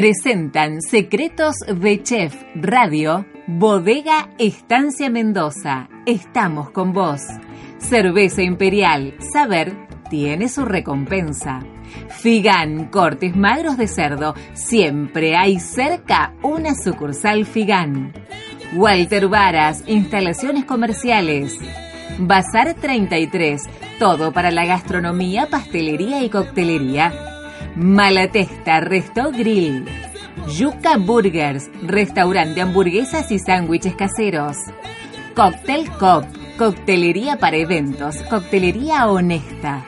Presentan Secretos de Chef Radio, Bodega Estancia Mendoza. Estamos con vos. Cerveza Imperial, saber, tiene su recompensa. Figan, cortes magros de cerdo, siempre hay cerca una sucursal Figan. Walter Varas, instalaciones comerciales. Bazar 33, todo para la gastronomía, pastelería y coctelería. Malatesta Resto Grill. Yuca Burgers, restaurante de hamburguesas y sándwiches caseros. Cocktail Cop, coctelería para eventos, coctelería honesta.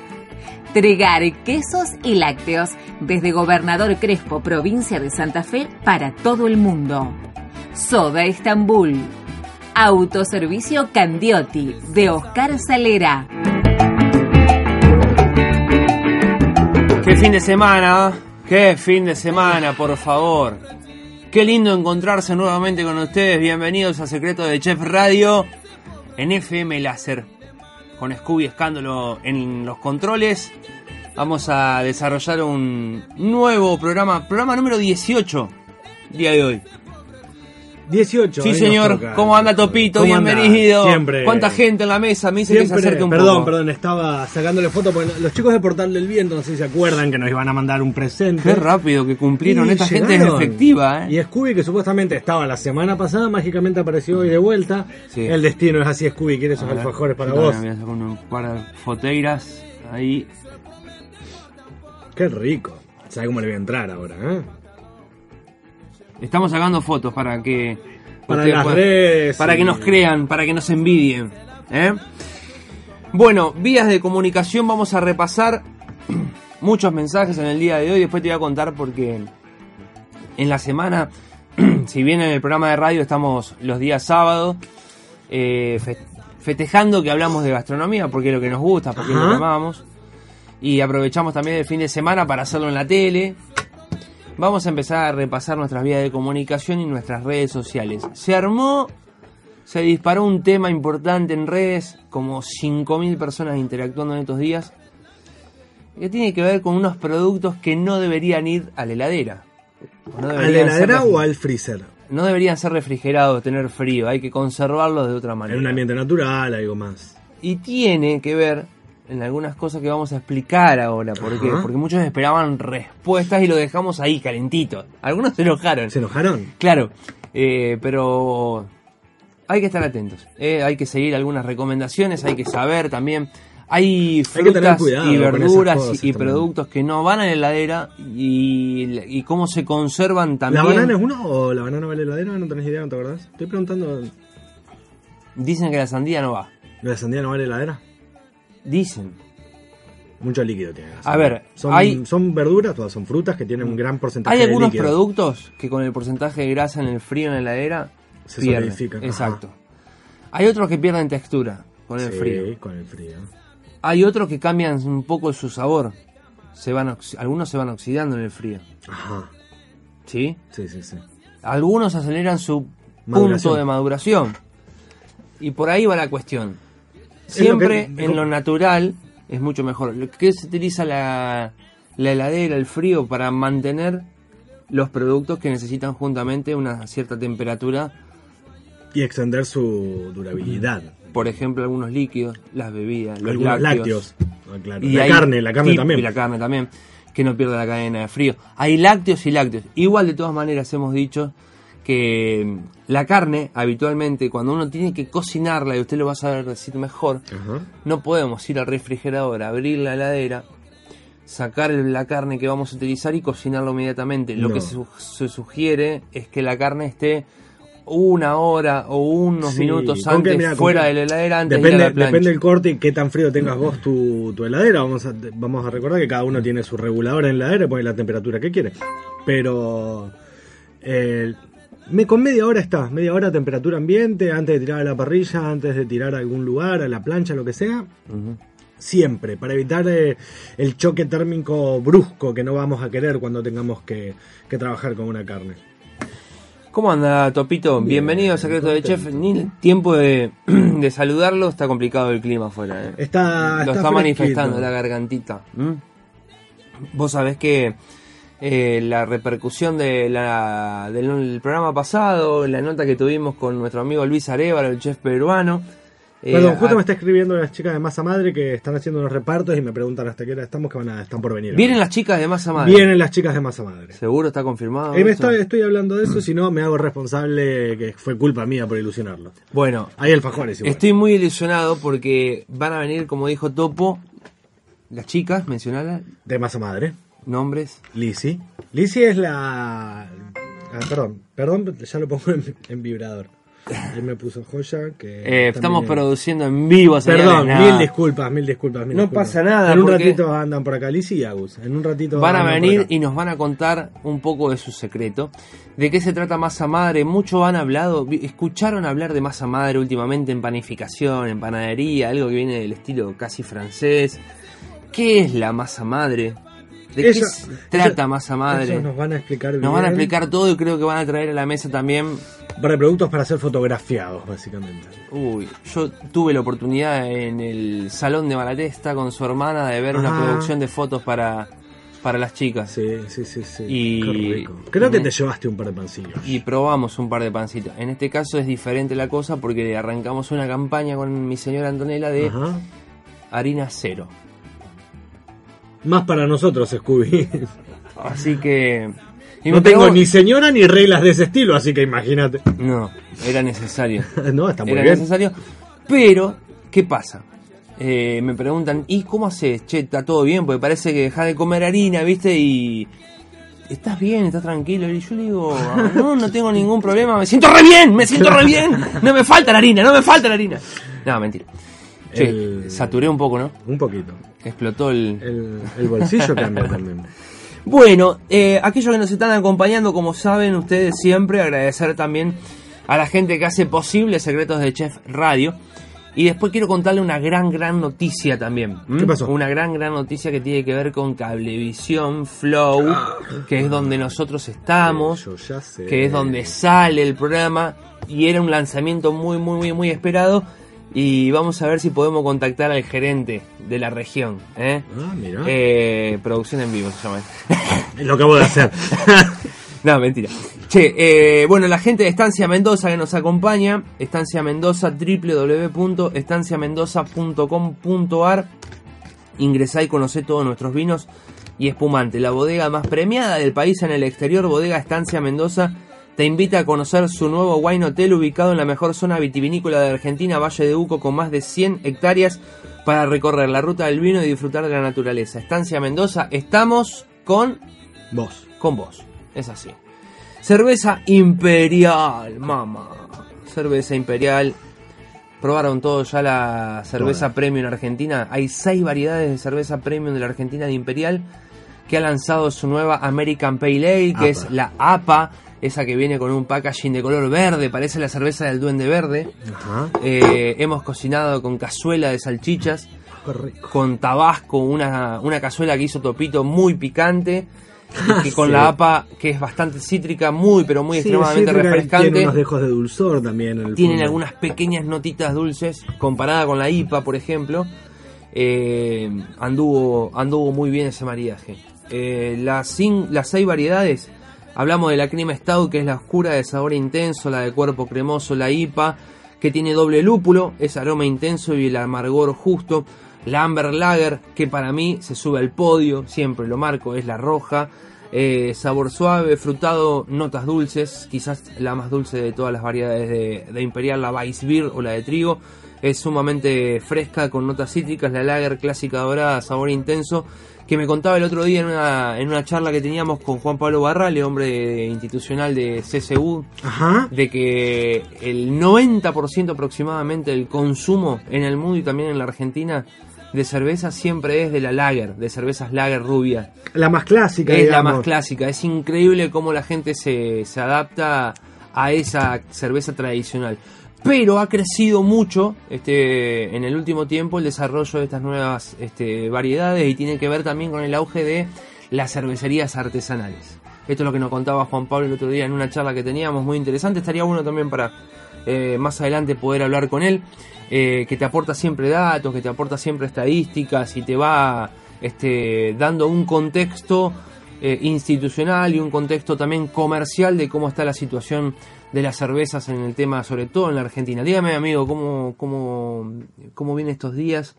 Tregar quesos y lácteos desde Gobernador Crespo, provincia de Santa Fe, para todo el mundo. Soda Estambul. Autoservicio Candiotti de Oscar Salera. Qué fin de semana, qué fin de semana, por favor. Qué lindo encontrarse nuevamente con ustedes. Bienvenidos a Secreto de Chef Radio en FM Láser. Con Scooby Escándalo en los controles. Vamos a desarrollar un nuevo programa, programa número 18, día de hoy. 18. Sí, señor. ¿Cómo anda Topito? ¿Cómo anda? Bienvenido. Siempre. ¿Cuánta gente en la mesa? Me dice que se Siempre, acerque un perdón, poco. perdón, estaba sacándole foto porque los chicos de Portal del Viento, no sé si se acuerdan que nos iban a mandar un presente. Qué rápido que cumplieron. Y Esta gente es efectiva, ¿eh? Y Scooby, que supuestamente estaba la semana pasada, mágicamente apareció hoy de vuelta. Sí. El destino es así, Scooby, quiere esos ver, alfajores para vos. Voy a sacar un par de foteiras ahí. Qué rico. ¿Sabes cómo le voy a entrar ahora, eh? Estamos sacando fotos para que Para las puedan- redes para que nos crean, para que nos envidien. ¿eh? Bueno, vías de comunicación vamos a repasar muchos mensajes en el día de hoy. Después te voy a contar porque en la semana, si bien en el programa de radio estamos los días sábados, eh, fe- festejando que hablamos de gastronomía, porque es lo que nos gusta, porque es lo Ajá. que amamos. Y aprovechamos también el fin de semana para hacerlo en la tele. Vamos a empezar a repasar nuestras vías de comunicación y nuestras redes sociales. Se armó, se disparó un tema importante en redes, como 5.000 personas interactuando en estos días, que tiene que ver con unos productos que no deberían ir a la heladera. No ¿A la heladera o al freezer? No deberían ser refrigerados, tener frío, hay que conservarlos de otra manera. En un ambiente natural, algo más. Y tiene que ver en algunas cosas que vamos a explicar ahora. ¿Por qué? Porque muchos esperaban respuestas y lo dejamos ahí, calentito. Algunos se enojaron. ¿Se enojaron? Claro, eh, pero hay que estar atentos. eh, hay que seguir algunas recomendaciones, hay que saber también. Hay frutas y verduras cosas y, también. productos que no van a la heladera y, y cómo se conservan también. ¿La banana es uno o la banana va a la heladera? ¿No tenés idea? ¿No te acordás? Estoy preguntando. Dicen que la sandía no va. ¿La sandía no va a la heladera? Dicen. Mucho líquido tiene. la A ver, son, hay- son verduras, todas son frutas que tienen un gran porcentaje Hay de algunos líquido. productos que con el porcentaje de grasa en el frío en la heladera Se pierden. solidifican, Exacto. Hay otros que pierden textura con el Sí, frío. con el frío. Hay otros que cambian un poco su sabor. Se van algunos se van oxidando en el frío. Ajá. ¿Sí? Sí, sí, sí. Algunos aceleran su Maduración. punto de maduración. Y por ahí va la cuestión. Lo Siempre que- en lo natural es mucho mejor. Lo que se utiliza la, la heladera, el frío, para mantener los productos que necesitan juntamente una cierta temperatura. Y extender su durabilidad. Por ejemplo, algunos líquidos, las bebidas, los Algunos lácteos. lácteos. Ah, claro. Y la carne, la carne también. Y la carne también, que no pierde la cadena de frío. Hay lácteos y lácteos. Igual, de todas maneras, hemos dicho que la carne, habitualmente, cuando uno tiene que cocinarla, y usted lo va a saber decir mejor, no podemos ir al refrigerador, abrir la heladera, sacar la carne que vamos a utilizar y cocinarlo inmediatamente. Lo que se, su- se sugiere es que la carne esté una hora o unos Sí, minutos antes fuera de la heladera antes de ir Depende, a la plancha. depende del corte y qué tan frío tengas vos tu, tu heladera. Vamos a, vamos a recordar que cada uno tiene su regulador en la heladera y pone la temperatura que quiere. Pero eh, me, con media hora está, media hora temperatura ambiente, antes de tirar a la parrilla, antes de tirar a algún lugar, a la plancha, lo que sea. Siempre, para evitar eh, el choque térmico brusco que no vamos a querer cuando tengamos que, que trabajar con una carne. ¿Cómo anda, Topito? Bien, Bienvenido a Secreto de. Chef. Ni tiempo de, de saludarlo, está complicado el clima afuera. ¿eh? Está, Lo está está manifestando la gargantita. Vos sabés que eh, la repercusión de la, del programa pasado, la nota que tuvimos con nuestro amigo Luis Arevalo, el chef peruano. Eh, Perdón, justo me está escribiendo las chicas de Masa Madre que están haciendo unos repartos y me preguntan hasta qué hora estamos que van a, están por venir. ¿Vienen las chicas de Masa Madre? Vienen las chicas de Masa Madre. ¿Seguro está confirmado? Eh, estoy, estoy, hablando de eso, si no me hago responsable que fue culpa mía por ilusionarlo. Bueno, hay alfajores igual. Estoy muy ilusionado porque van a venir, como dijo Topo, las chicas, mencionadas. De Masa Madre. ¿Nombres? Lisi. Lisi es la... Ah, perdón, perdón, ya lo pongo en vibrador. Él me puso joya que... Eh, estamos produciendo en vivo. Perdón, mil disculpas, mil disculpas. no pasa nada. En un ratito andan por acá Lizzy y Agus. En un ratito van a venir y nos van a contar un poco de su secreto. ¿De qué se trata masa madre? Muchos han hablado, escucharon hablar de masa madre últimamente en panificación, en panadería, algo que viene del estilo casi francés. ¿Qué es la masa madre? ¿De qué se trata masa madre? nos van a explicar Nos van a explicar todo y creo que van a traer a la mesa también para productos para ser fotografiados, básicamente. Uy, yo tuve la oportunidad en el salón de Malatesta con su hermana de ver una producción de fotos para, para las chicas. Sí, sí, sí, sí. Y Creo que te llevaste un par de pancillos. Y probamos un par de pancitos. En este caso es diferente la cosa porque arrancamos una campaña con mi señora Antonella de harina cero. Más para nosotros, Scooby. Así que no tengo ni señora ni reglas de ese estilo, así que imagínate. No, era necesario. no, está muy era necesario. Pero, ¿qué pasa? Eh, me preguntan, ¿y cómo haces? Che, está todo bien, porque parece que dejas de comer harina, ¿viste? Y. ¿Estás bien? ¿Estás tranquilo? Y yo le digo, no, no tengo ningún problema, me siento re bien, me siento re bien. No me falta la harina, no me falta la harina. No, mentira. Che, saturé un poco, ¿no? Un poquito. Explotó el... El, el bolsillo cambia también. Bueno, eh, aquellos que nos están acompañando, como saben ustedes siempre, agradecer también a la gente que hace posible Secretos de Chef Radio. Y después quiero contarle una gran, gran noticia también. ¿Qué pasó? Una gran, gran noticia que tiene que ver con Cablevisión Flow, ah. que es donde nosotros estamos, que es donde sale el programa. Y era un lanzamiento muy, muy, muy, muy esperado y vamos a ver si podemos contactar al gerente de la región. ¿eh? Ah, mira. Eh, producción en vivo se llama. Lo que voy a hacer. no, mentira. Che, eh, bueno, la gente de Estancia Mendoza que nos acompaña, Estancia Mendoza, www.estanciamendoza.com.ar. Ingresá y conocé todos nuestros vinos y espumante. La bodega más premiada del país en el exterior, bodega Estancia Mendoza te invita a conocer su nuevo wine hotel ubicado en la mejor zona vitivinícola de Argentina, Valle de Uco, con más de 100 hectáreas para recorrer la ruta del vino y disfrutar de la naturaleza. Estancia Mendoza, estamos con vos. Con vos, es así. Cerveza Imperial, mamá. Cerveza Imperial. Probaron todos ya la cerveza premium en Argentina. Hay seis variedades de cerveza premium de la Argentina de Imperial que ha lanzado su nueva American Pale Ale, que es la APA esa que viene con un packaging de color verde, parece la cerveza del duende verde. Eh, hemos cocinado con cazuela de salchichas, con tabasco, una, una cazuela que hizo Topito muy picante. Y con la APA, que es bastante cítrica, muy, pero muy extremadamente refrescante. Tiene unos dejos de dulzor también. Tienen algunas pequeñas notitas dulces, comparada con la IPA, por ejemplo. Eh, anduvo, anduvo muy bien ese maridaje. Eh, las, las seis variedades Hablamos de la crema stout, que es la oscura de sabor intenso, la de cuerpo cremoso, la IPA, que tiene doble lúpulo, es aroma intenso y el amargor justo. La Amber Lager, que para mí se sube al podio, siempre lo marco, es la roja. Eh, sabor suave, frutado, notas dulces, quizás la más dulce de todas las variedades de, Imperial, la Weissbier o la de trigo. Es sumamente fresca, con notas cítricas, la Lager clásica dorada, sabor intenso que me contaba el otro día en una, en una charla que teníamos con Juan Pablo Barrale, hombre institucional de CSU, de que el 90% aproximadamente del consumo en el mundo y también en la Argentina de cerveza siempre es de la lager, de cervezas lager rubias. La más clásica. Es la más clásica. Es increíble cómo la gente se, se adapta a esa cerveza tradicional pero ha crecido mucho este, en el último tiempo el desarrollo de estas nuevas este, variedades y tiene que ver también con el auge de las cervecerías artesanales. Esto es lo que nos contaba Juan Pablo el otro día en una charla que teníamos muy interesante. Estaría bueno también para eh, más adelante poder hablar con él, eh, que te aporta siempre datos, que te aporta siempre estadísticas y te va este, dando un contexto eh, institucional y un contexto también comercial de cómo está la situación de las cervezas en el tema, sobre todo en la Argentina. Dígame, amigo, cómo, cómo, cómo vienen estos días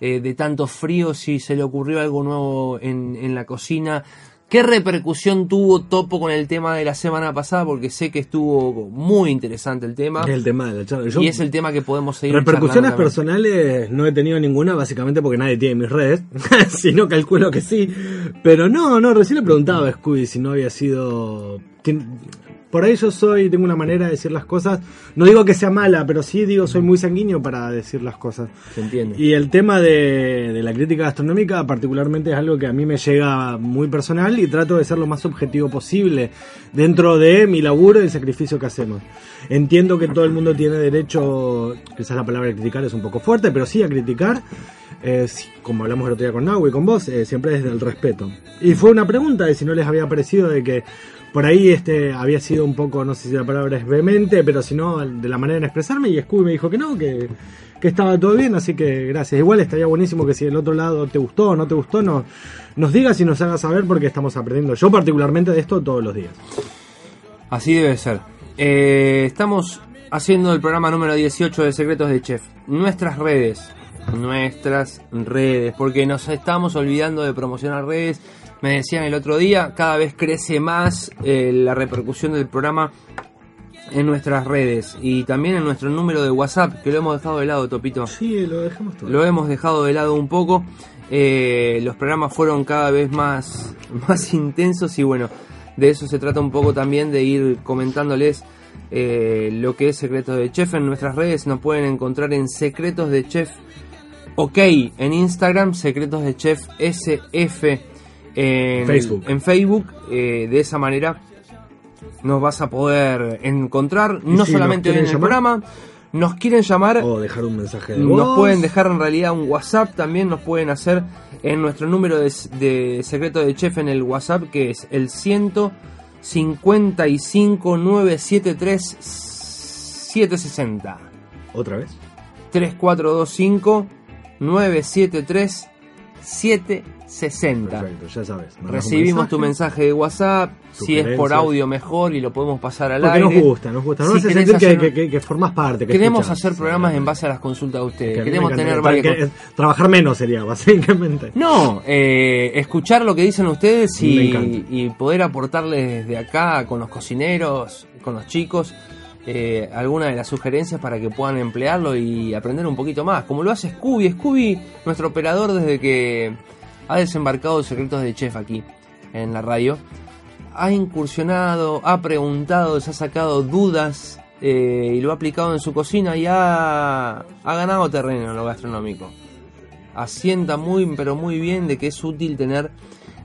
eh, de tanto frío, si se le ocurrió algo nuevo en, en la cocina, ¿Qué repercusión tuvo Topo con el tema de la semana pasada? Porque sé que estuvo muy interesante el tema. Es el tema de la charla. Yo- y es el tema que podemos seguir Repercusiones personales no he tenido ninguna, básicamente porque nadie tiene mis redes. si no, calculo que sí. Pero no, no, recién le preguntaba a Scooby si no había sido. Por ahí yo soy, tengo una manera de decir las cosas. No digo que sea mala, pero sí digo soy muy sanguíneo para decir las cosas. Se entiende. Y el tema de, de la crítica gastronómica particularmente es algo que a mí me llega muy personal y trato de ser lo más objetivo posible dentro de mi laburo y el sacrificio que hacemos. Entiendo que todo el mundo tiene derecho, quizás la palabra criticar es un poco fuerte, pero sí a criticar, eh, como hablamos el otro día con Nahue y con vos, eh, siempre desde el respeto. Y fue una pregunta de si no les había parecido de que por ahí este había sido un poco, no sé si la palabra es vehemente, pero si no, de la manera de expresarme, y Scooby me dijo que no, que, que estaba todo bien, así que gracias. Igual estaría buenísimo que si del otro lado te gustó o no te gustó, no, nos digas y nos hagas saber porque estamos aprendiendo. Yo particularmente de esto todos los días. Así debe ser. Eh, estamos haciendo el programa número 18 de Secretos de Chef. Nuestras redes. Nuestras redes. Porque nos estamos olvidando de promocionar redes. Me decían el otro día, cada vez crece más eh, la repercusión del programa en nuestras redes. Y también en nuestro número de WhatsApp, que lo hemos dejado de lado, Topito. Sí, lo dejamos todo. Lo hemos dejado de lado un poco. Eh, los programas fueron cada vez más, más intensos y bueno, de eso se trata un poco también de ir comentándoles eh, lo que es Secretos de Chef en nuestras redes. Nos pueden encontrar en Secretos de Chef OK en Instagram, Secretos de Chef SF en Facebook. En Facebook eh, de esa manera nos vas a poder encontrar no si solamente en el llamar? programa, nos quieren llamar O dejar un mensaje de nos pueden dejar en realidad un WhatsApp, también nos pueden hacer en nuestro número de, de secreto de chef en el WhatsApp, que es el 155 973 760. ¿Otra vez? 3425 973 760. Perfecto, ya sabes. Recibimos tu mensaje de WhatsApp, si es por audio mejor y lo podemos pasar al Porque aire. nos gusta, nos gusta. Nos Si hace sentir que, que, que, formás parte. Que Queremos escuchás. hacer programas Sí. en base a las consultas de ustedes. Queremos tener varias Trabajar menos sería, básicamente. No, eh, escuchar lo que dicen ustedes y poder aportarles desde acá con los cocineros, con los chicos, eh, alguna de las sugerencias para que puedan emplearlo y aprender un poquito más. Como lo hace Scooby. Scooby, nuestro operador desde que ha desembarcado Secretos de Chef aquí en la radio, ha incursionado, ha preguntado, se ha sacado dudas eh, y lo ha aplicado en su cocina y ha, ha ganado terreno en lo gastronómico asienta muy pero muy bien de que es útil tener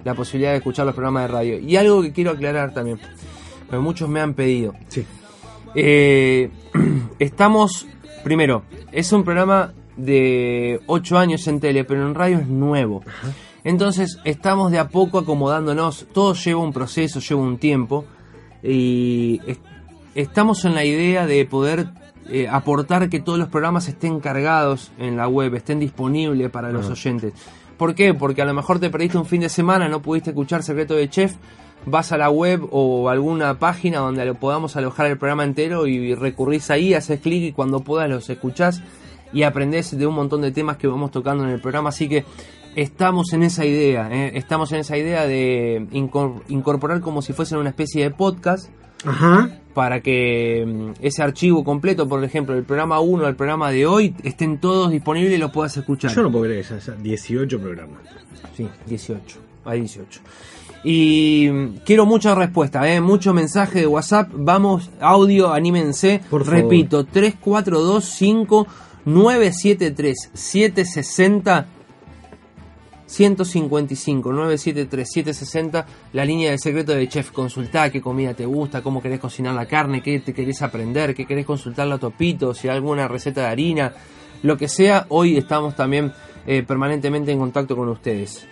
la posibilidad de escuchar los programas de radio. Y algo que quiero aclarar también, porque muchos me han pedido. Sí. Eh, estamos, primero, es un programa de 8 años en tele, pero en radio es nuevo. Entonces estamos de a poco acomodándonos, todo lleva un proceso, lleva un tiempo, y es- estamos en la idea de poder eh, aportar que todos los programas estén cargados en la web, estén disponibles para los oyentes. ¿Por qué? Porque a lo mejor te perdiste un fin de semana, no pudiste escuchar Secreto de Chef, vas a la web o alguna página donde lo podamos alojar el programa entero y recurrís ahí, haces clic y cuando puedas los escuchás y aprendés de un montón de temas que vamos tocando en el programa. Así que estamos en esa idea, ¿eh? estamos en esa idea de incor- incorporar como si fuesen una especie de podcast Ajá. para que mm, ese archivo completo, por ejemplo, el programa 1 al programa de hoy, estén todos disponibles y los puedas escuchar. Yo no puedo creer ya 18 programas. Sí, 18. Hay 18. Y mm, quiero mucha respuesta, ¿eh? mucho mensaje de WhatsApp. Vamos, audio, anímense. Por favor. Repito, 3425 973 760 155 973 760 la línea de secreto de chef consultá qué comida te gusta cómo querés cocinar la carne qué te querés aprender qué querés consultarle a Topito si alguna receta de harina lo que sea hoy estamos también eh, permanentemente en contacto con ustedes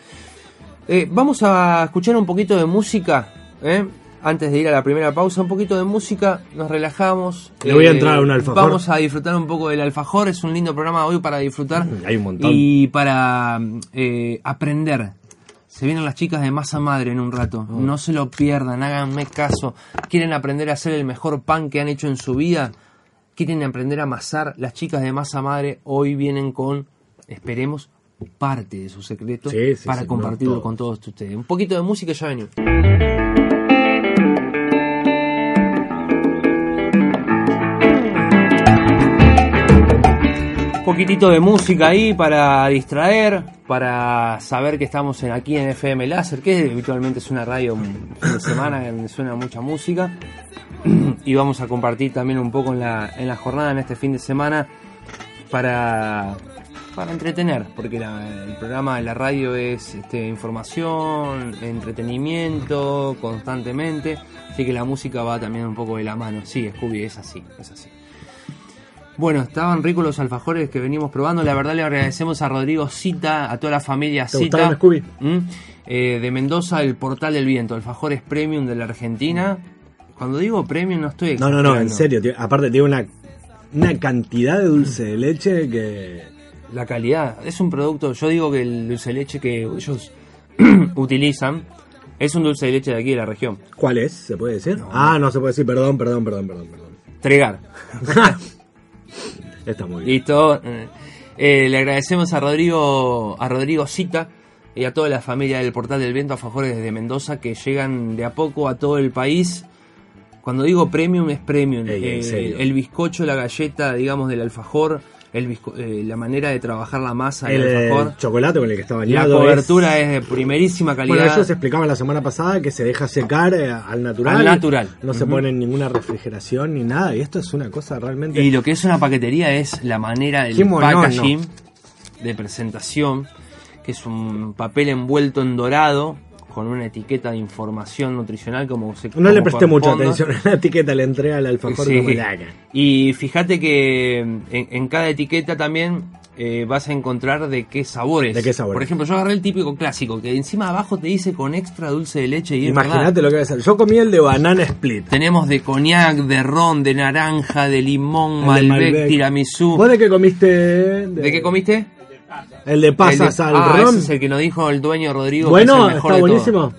Eh, vamos a escuchar un poquito de música ¿eh? Antes de ir a la primera pausa un poquito de música nos relajamos Le voy a entrar a un alfajor. vamos a disfrutar un poco del alfajor es un lindo programa hoy para disfrutar Mm, hay un montón. y para eh, aprender Se vienen las chicas de masa madre en un rato. No se lo pierdan, háganme caso. ¿Quieren aprender a hacer el mejor pan que han hecho en su vida? ¿Quieren aprender a amasar? Las chicas de masa madre hoy vienen con, esperemos, parte de su secreto Sí, sí, para sí, compartirlo no con todos ustedes. Un poquito de música y ya venimos. Poquitito de música ahí para distraer, para saber que estamos en, aquí en FM Láser, que habitualmente es una radio de semana donde suena mucha música. Y vamos a compartir también un poco en la, en la jornada, en este fin de semana, para, para entretener, porque la- el programa de la radio es este, información, entretenimiento constantemente, así que la música va también un poco de la mano. Sí, Scooby, es así, es así. Bueno, estaban ricos los alfajores que venimos probando. La verdad le agradecemos a Rodrigo Cita, a toda la familia ¿Te Cita. Scooby? ¿Mm? Eh, de Mendoza, el Portal del Viento, alfajores premium de la Argentina. Cuando digo premium no estoy No, no, no, en serio. tío. Aparte tiene una, una cantidad de dulce de leche que... La calidad. Es un producto, yo digo que el dulce de leche que ellos utilizan es un dulce de leche de aquí de la región. ¿Cuál es? ¿Se puede decir? Ah, no se puede decir. Perdón, perdón, perdón, perdón. perdón. Tregar. Está muy bien. Listo. Eh, eh, le agradecemos a Rodrigo, a Rodrigo Cita y a toda la familia del Portal del Viento Alfajores desde Mendoza que llegan de a poco a todo el país. Cuando digo premium es premium. Ey, Eh, el bizcocho, la galleta, digamos, del alfajor, el eh, la manera de trabajar la masa del El, alfajor. chocolate con el que está La bañado. cobertura es... es de primerísima calidad. Bueno, ellos explicaban la semana pasada que se deja secar eh, al natural. Al natural. No se pone en ninguna refrigeración ni nada. Y esto es una cosa realmente. Y lo que es una paquetería es la manera del packaging de presentación, que es un papel envuelto en dorado con una etiqueta de información nutricional como se No le presté mucha atención a la etiqueta, le entré al alfajor Sí. como. Y fíjate que en, en cada etiqueta también eh, vas a encontrar de qué sabores. ¿De qué sabores? Por ejemplo, yo agarré el típico clásico, que encima abajo te dice con extra dulce de leche y. Imagínate lo que va a ser. Yo comí el de banana split. Tenemos de coñac, de ron, de naranja, de limón, Malbec, Malbec. tiramisú. ¿Vos de qué comiste? ¿De qué comiste? El de pasas El de- al ah, ron. ese es el que nos dijo el dueño Rodrigo. que Bueno, es el mejor está de buenísimo.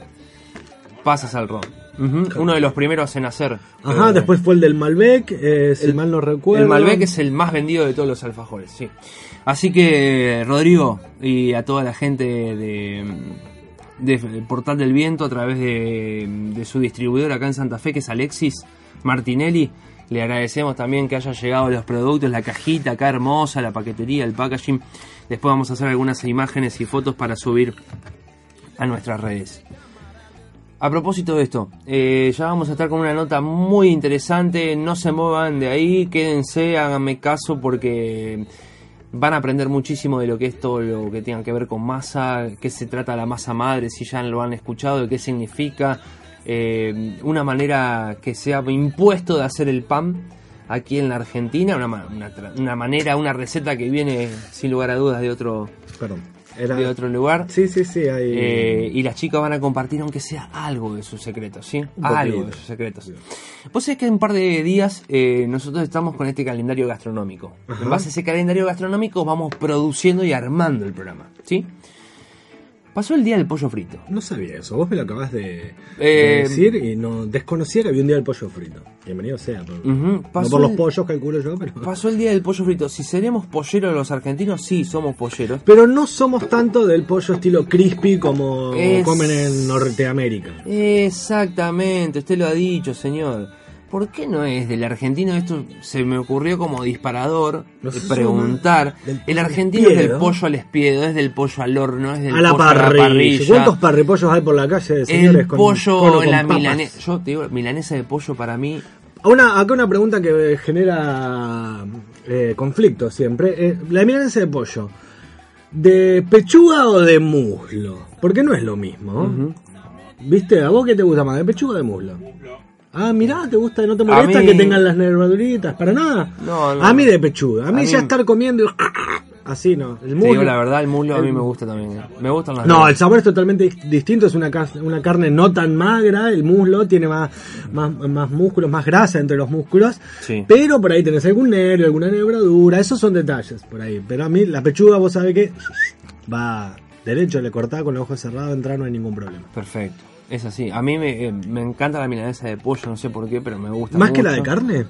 Pasas al ron. Uno de los primeros en hacer. Ajá, Eh, después fue el del Malbec, eh, si mal no recuerdo. El Malbec es el más vendido de todos los alfajores, sí. Así que, Rodrigo, y a toda la gente de, de Portal del Viento, a través de, de su distribuidor acá en Santa Fe, que es Alexis Martinelli, le agradecemos también que hayan llegado los productos, la cajita acá hermosa, la paquetería, el packaging. Después vamos a hacer algunas imágenes y fotos para subir a nuestras redes. A propósito de esto, eh, ya vamos a estar con una nota muy interesante. No se muevan de ahí, quédense, háganme caso porque van a aprender muchísimo de lo que es todo lo que tenga que ver con masa, qué se trata la masa madre, si ya lo han escuchado, qué significa, eh, una manera que se ha impuesto de hacer el pan aquí en la Argentina, una, una una manera, una receta que viene sin lugar a dudas de otro, Perdón. Era... de otro lugar. Sí, sí, sí. Hay... Eh, y las chicas van a compartir aunque sea algo de sus secretos, ¿sí? Algo de sus secretos. Vos sabés que en un par de días eh, nosotros estamos con este calendario gastronómico. Ajá. En base a ese calendario gastronómico vamos produciendo y armando el programa, ¿sí? Pasó el día del pollo frito. No sabía eso. Vos me lo acabas de, Eh, de decir y no desconocía que había un día del pollo frito. Bienvenido sea. Por, no por los pollos, calculo yo, pero... Pasó el día del pollo frito. Si seremos polleros los argentinos, sí, somos polleros. Pero no somos tanto del pollo estilo crispy como Es- comen en Norteamérica. Exactamente, usted lo ha dicho, señor. ¿Por qué no es del argentino? Esto se me ocurrió como disparador Nosotros preguntar. del El argentino es del pollo al espiedo, es del pollo al horno, es del A la pollo a la parrilla. ¿Cuántos parripollos hay por la calle, señores? el con- pollo, con la milanesa. Yo te digo, milanesa de pollo para mí. Una, acá una pregunta que genera eh, conflicto siempre. Eh, la milanesa de pollo, ¿de pechuga o de muslo? Porque no es lo mismo. ¿Viste? ¿A vos qué te gusta más? ¿De pechuga o de muslo? Ah, mirá, ¿te gusta? ¿No te molesta mí- que tengan las nervaduritas? ¿Para nada? No, no. A mí de pechuga. A mí A ya mí- estar comiendo... y- Así no. El muslo... digo la verdad, el muslo a mí me gusta también. eh. Me gustan las No, el sabor es totalmente dis- distinto, es una, una carne no tan magra, el muslo tiene más, más, más músculos, más grasa entre los músculos, Sí. pero por ahí tenés algún nervio, alguna nebradura, esos son detalles por ahí, pero a mí la pechuga vos sabés que va derecho, le cortás con los ojos cerrados, entrar, no hay ningún problema. Perfecto. Es así. A mí me, eh, me encanta la milanesa de pollo, no sé por qué, pero me gusta ¿Más que la de carne?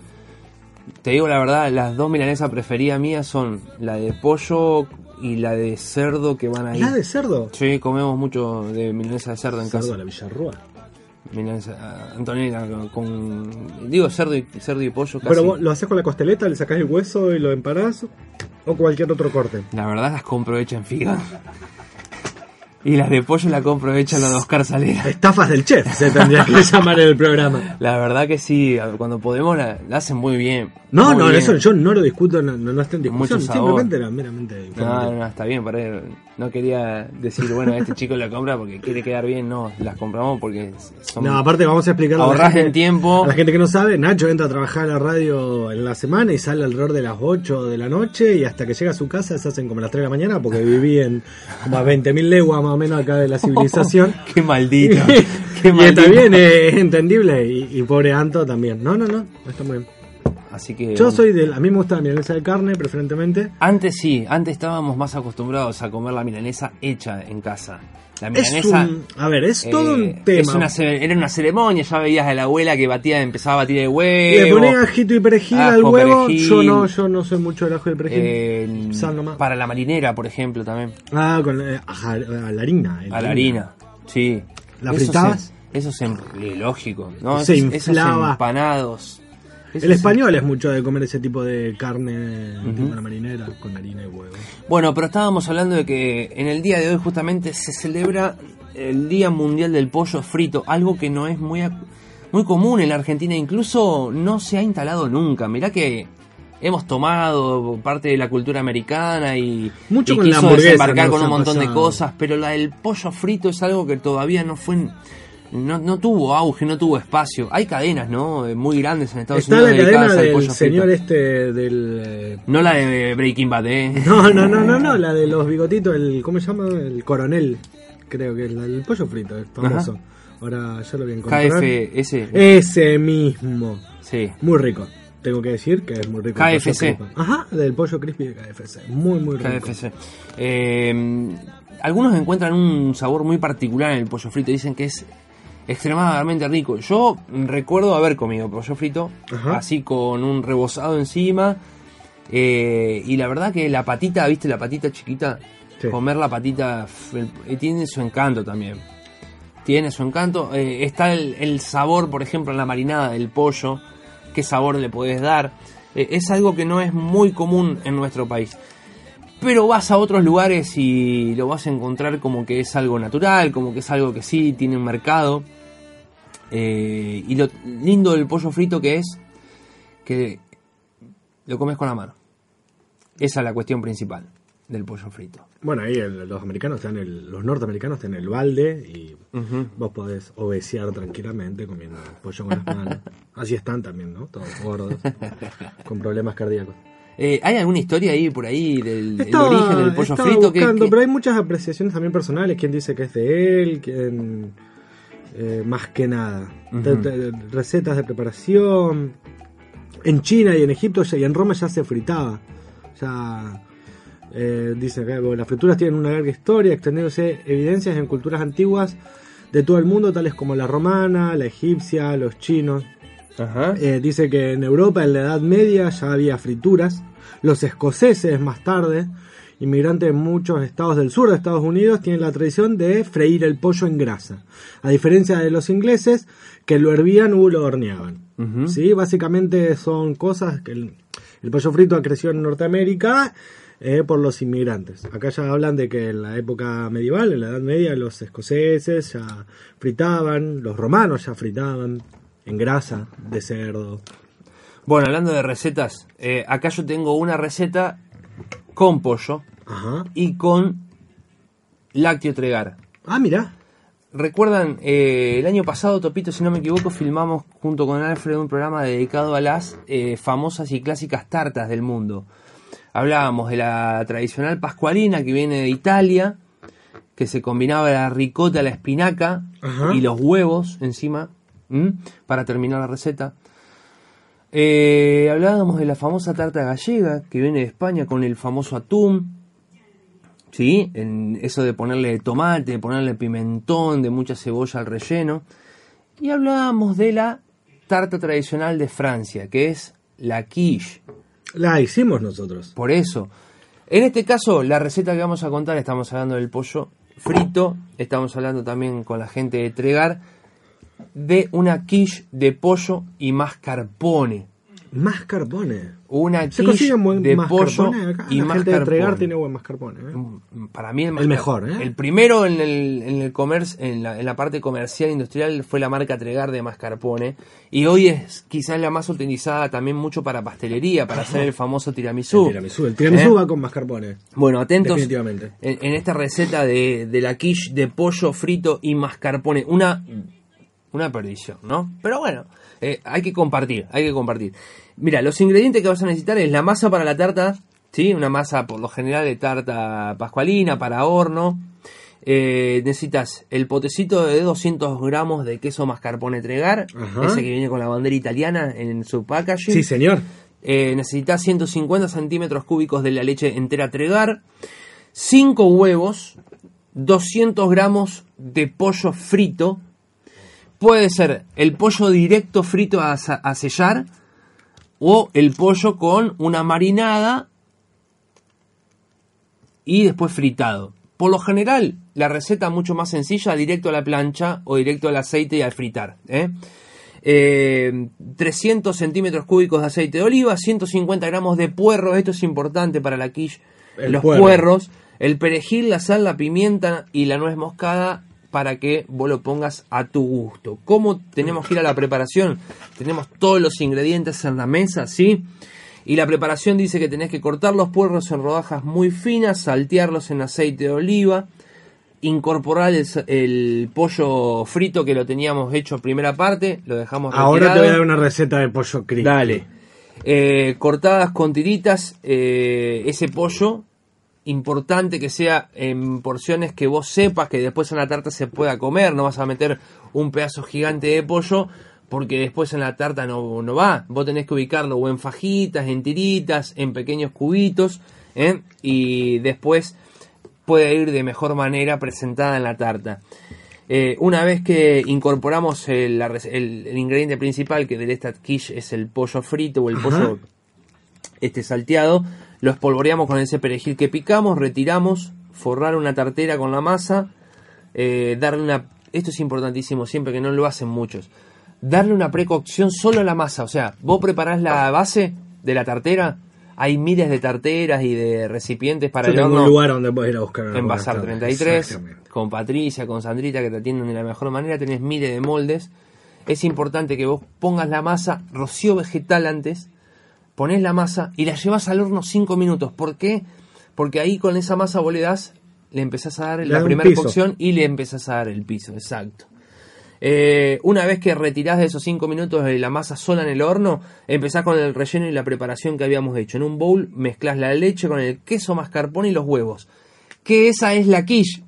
Te digo la verdad, las dos milanesas preferidas mías son la de pollo y la de cerdo que van ahí. ¿La de cerdo? Sí, comemos mucho de milanesa de cerdo en Cerdo casa. de la Villarrúa. Milanesa, ah, Antonella con, digo cerdo y cerdo y pollo casi. Pero vos lo haces con la costeleta, le sacás el hueso y lo empanás o cualquier otro corte. La verdad las compro hechas en figa. Y las de pollo las compro la de Oscar Salera. Estafas del chef se tendría que llamar en el programa. La verdad que sí, cuando podemos la, la hacen muy bien. No, Muy no, bien. eso yo no lo discuto, no, no, no está en discusión, simplemente era meramente No, no, está bien, para él. No quería decir, bueno, este chico la compra porque quiere quedar bien. No, las compramos porque son... No, aparte vamos a explicar a la Ahorrás gente- en tiempo. La gente que no sabe, Nacho entra a trabajar a la radio en la semana y sale alrededor de las 8 de la noche y hasta que llega a su casa se hacen como las 3 de la mañana porque viví en como a 20.000 leguas más o menos acá de la civilización. Qué maldito. Qué y maldito. está bien, eh, es entendible. Y, y pobre Anto también. No, no, no, está muy bien. Así que... Yo soy del. A mí me gusta la milanesa de carne, preferentemente. Antes sí, antes estábamos más acostumbrados a comer la milanesa hecha en casa. La Es milanesa... un. A ver, es eh, todo un tema. es una era una ceremonia, ya veías a la abuela que batía, empezaba a batir el Le huevo. ponés ajito y perejil ajo, al huevo. perejil. Yo no, yo no soy mucho del ajo y perejil. eh, Sal nomás. para la marinera, por ejemplo, también. Ah, con eh, a la harina. el A la harina, sí. ¿La fritabas? Eso es eh, lógico, ¿no? Se esos, esos inflaba. empanados. El español es mucho de comer ese tipo de carne, tipo la marinera, con harina y huevo. Bueno, pero estábamos hablando de que en el día de hoy justamente se celebra el Día Mundial del Pollo Frito, algo que no es muy, muy común en la Argentina, incluso no se ha instalado nunca. Mirá que hemos tomado parte de la cultura americana y, Mucho y con la quiso hamburguesa desembarcar con un montón de cosas, pero la del pollo frito es algo que todavía no fue... No, no tuvo auge, no tuvo espacio. Hay cadenas, ¿no? Eh, Muy grandes en Estados Está Unidos la cadena del señor frito. este del... eh, No la de Breaking Bad, ¿eh? No, no, no, no, no, la de los bigotitos, el ¿cómo se llama? El coronel, creo que es la del pollo frito, es famoso. Ahora ya lo voy a encontrar. KFS. Ese mismo. Sí. Muy rico. Tengo que decir que es muy rico. KFC. Ajá, del pollo crispy de KFC. Muy, muy rico. KFC. Eh, algunos encuentran un sabor muy particular en el pollo frito. Dicen que es extremadamente rico. Yo recuerdo haber comido pollo frito, Ajá. así con un rebozado encima. eh, y la verdad que la patita, ¿viste? La patita chiquita. Sí. Comer la patita eh, tiene su encanto también. Tiene su encanto. Eh, está el, el sabor, por ejemplo, en la marinada del pollo. ¿Qué sabor le podés dar? Eh, es algo que no es muy común en nuestro país. Pero vas a otros lugares y lo vas a encontrar como que es algo natural, como que es algo que sí tiene un mercado. Eh, y lo lindo del pollo frito que es que lo comes con la mano. Esa es la cuestión principal del pollo frito. Bueno, ahí el- los americanos están el, los norteamericanos están en el balde y vos podés obesear tranquilamente comiendo pollo con las manos. Así están también, ¿no? Todos gordos, con problemas cardíacos. Eh, ¿Hay alguna historia ahí por ahí del, origen del pollo frito? que- buscando, que- pero hay muchas apreciaciones también personales. Quien dice que es de él, quien eh, más que nada. Recetas de preparación. En China y en Egipto y en Roma ya se fritaba. Ya eh, dice que bueno, las frituras tienen una larga historia, extendiéndose evidencias en culturas antiguas de todo el mundo, tales como la romana, la egipcia, los chinos. Ajá. Eh, dice que en Europa en la Edad Media ya había frituras. Los escoceses más tarde, inmigrantes de muchos estados del sur de Estados Unidos, tienen la tradición de freír el pollo en grasa. A diferencia de los ingleses, que lo hervían o lo horneaban. ¿Sí? Básicamente son cosas que el, el pollo frito creció en Norteamérica eh, por los inmigrantes. Acá ya hablan de que en la época medieval, en la Edad Media, los escoceses ya fritaban, los romanos ya fritaban en grasa de cerdo. Bueno, hablando de recetas, eh, acá yo tengo una receta con pollo Ajá. y con lácteo tregar. Ah, mira. ¿Recuerdan? eh, el año pasado, Topito, si no me equivoco, filmamos junto con Alfred un programa dedicado a las eh, famosas y clásicas tartas del mundo. Hablábamos de la tradicional pascualina que viene de Italia, que se combinaba la ricota, la espinaca Ajá. y los huevos encima, ¿m? para terminar la receta. Eh, hablábamos de la famosa tarta gallega que viene de España con el famoso atún, ¿sí? En eso de ponerle tomate, de ponerle pimentón, de mucha cebolla al relleno. Y hablábamos de la tarta tradicional de Francia, que es la quiche. La hicimos nosotros. Por eso. En este caso, la receta que vamos a contar, estamos hablando del pollo frito, estamos hablando también con la gente de Tregar, de una quiche de pollo y mascarpone. Mascarpone. Una ¿Se quiche consigue un buen de pollo acá? y la gente de Tregar tiene buen mascarpone. ¿eh? Mm, Para mí el, El mejor, ¿eh? El primero en el, en el comercio, en la, en la parte comercial industrial fue la marca Tregar de mascarpone y hoy es quizás la más utilizada también mucho para pastelería, para hacer el famoso tiramisú. El tiramisú, el tiramisú ¿Eh? va con mascarpone. Bueno, atentos Definitivamente. en, en esta receta de, de la quiche de pollo frito y mascarpone. Una, una perdición, ¿no? Pero bueno, eh, hay que compartir, hay que compartir. Mira, los ingredientes que vas a necesitar es la masa para la tarta, ¿sí? Una masa por lo general de tarta pascualina para horno. Eh, necesitas el potecito de 200 gramos de queso mascarpone tregar, Ajá. ese que viene con la bandera italiana en su packaging. Sí, señor. Eh, necesitas 150 centímetros cúbicos de la leche entera tregar, 5 huevos, 200 gramos de pollo frito. Puede ser el pollo directo frito a sellar o el pollo con una marinada y después fritado. Por lo general, la receta mucho más sencilla, directo a la plancha o directo al aceite y al fritar. ¿eh? Eh, 300 centímetros cúbicos de aceite de oliva, 150 gramos de puerro, esto es importante para la quiche, El los puerro. puerros, el perejil, la sal, la pimienta y la nuez moscada para que vos lo pongas a tu gusto. ¿Cómo tenemos que ir a la preparación? Tenemos todos los ingredientes en la mesa, ¿sí? Y la preparación dice que tenés que cortar los puerros en rodajas muy finas, saltearlos en aceite de oliva, incorporar el, pollo frito que lo teníamos hecho primera parte, lo dejamos Ahora te retirado. voy a dar una receta de pollo crispy. Dale. Eh, cortadas con tiritas, eh, ese pollo, importante que sea en porciones que vos sepas que después en la tarta se pueda comer, no vas a meter un pedazo gigante de pollo porque después en la tarta no, no va, vos tenés que ubicarlo o en fajitas, en tiritas, en pequeños cubitos, ¿eh? y después puede ir de mejor manera presentada en la tarta. Eh, una vez que incorporamos el, ingrediente principal que de esta quiche es el pollo frito o el Ajá. pollo este salteado, lo espolvoreamos con ese perejil que picamos, retiramos, forrar una tartera con la masa, eh, darle una... Esto es importantísimo siempre que no lo hacen muchos. Darle una precocción solo a la masa. O sea, vos preparás la base de la tartera, hay miles de tarteras y de recipientes para Yo el tengo horno. un lugar donde puedes ir a buscar En Bazar tarta. 33, Exactamente. con Patricia, con Sandrita, que te atienden de la mejor manera, tenés miles de moldes. Es importante que vos pongas la masa, rocío vegetal antes, pones la masa y la llevas al horno 5 minutos. ¿Por qué? Porque ahí con esa masa vos le das, le empezás a dar Le la primera cocción y le empezás a dar el piso, exacto. Eh, una vez que retirás de esos 5 minutos de la masa sola en el horno, empezás con el relleno y la preparación que habíamos hecho. En un bowl mezclas la leche con el queso mascarpone y los huevos. Que esa es la quiche.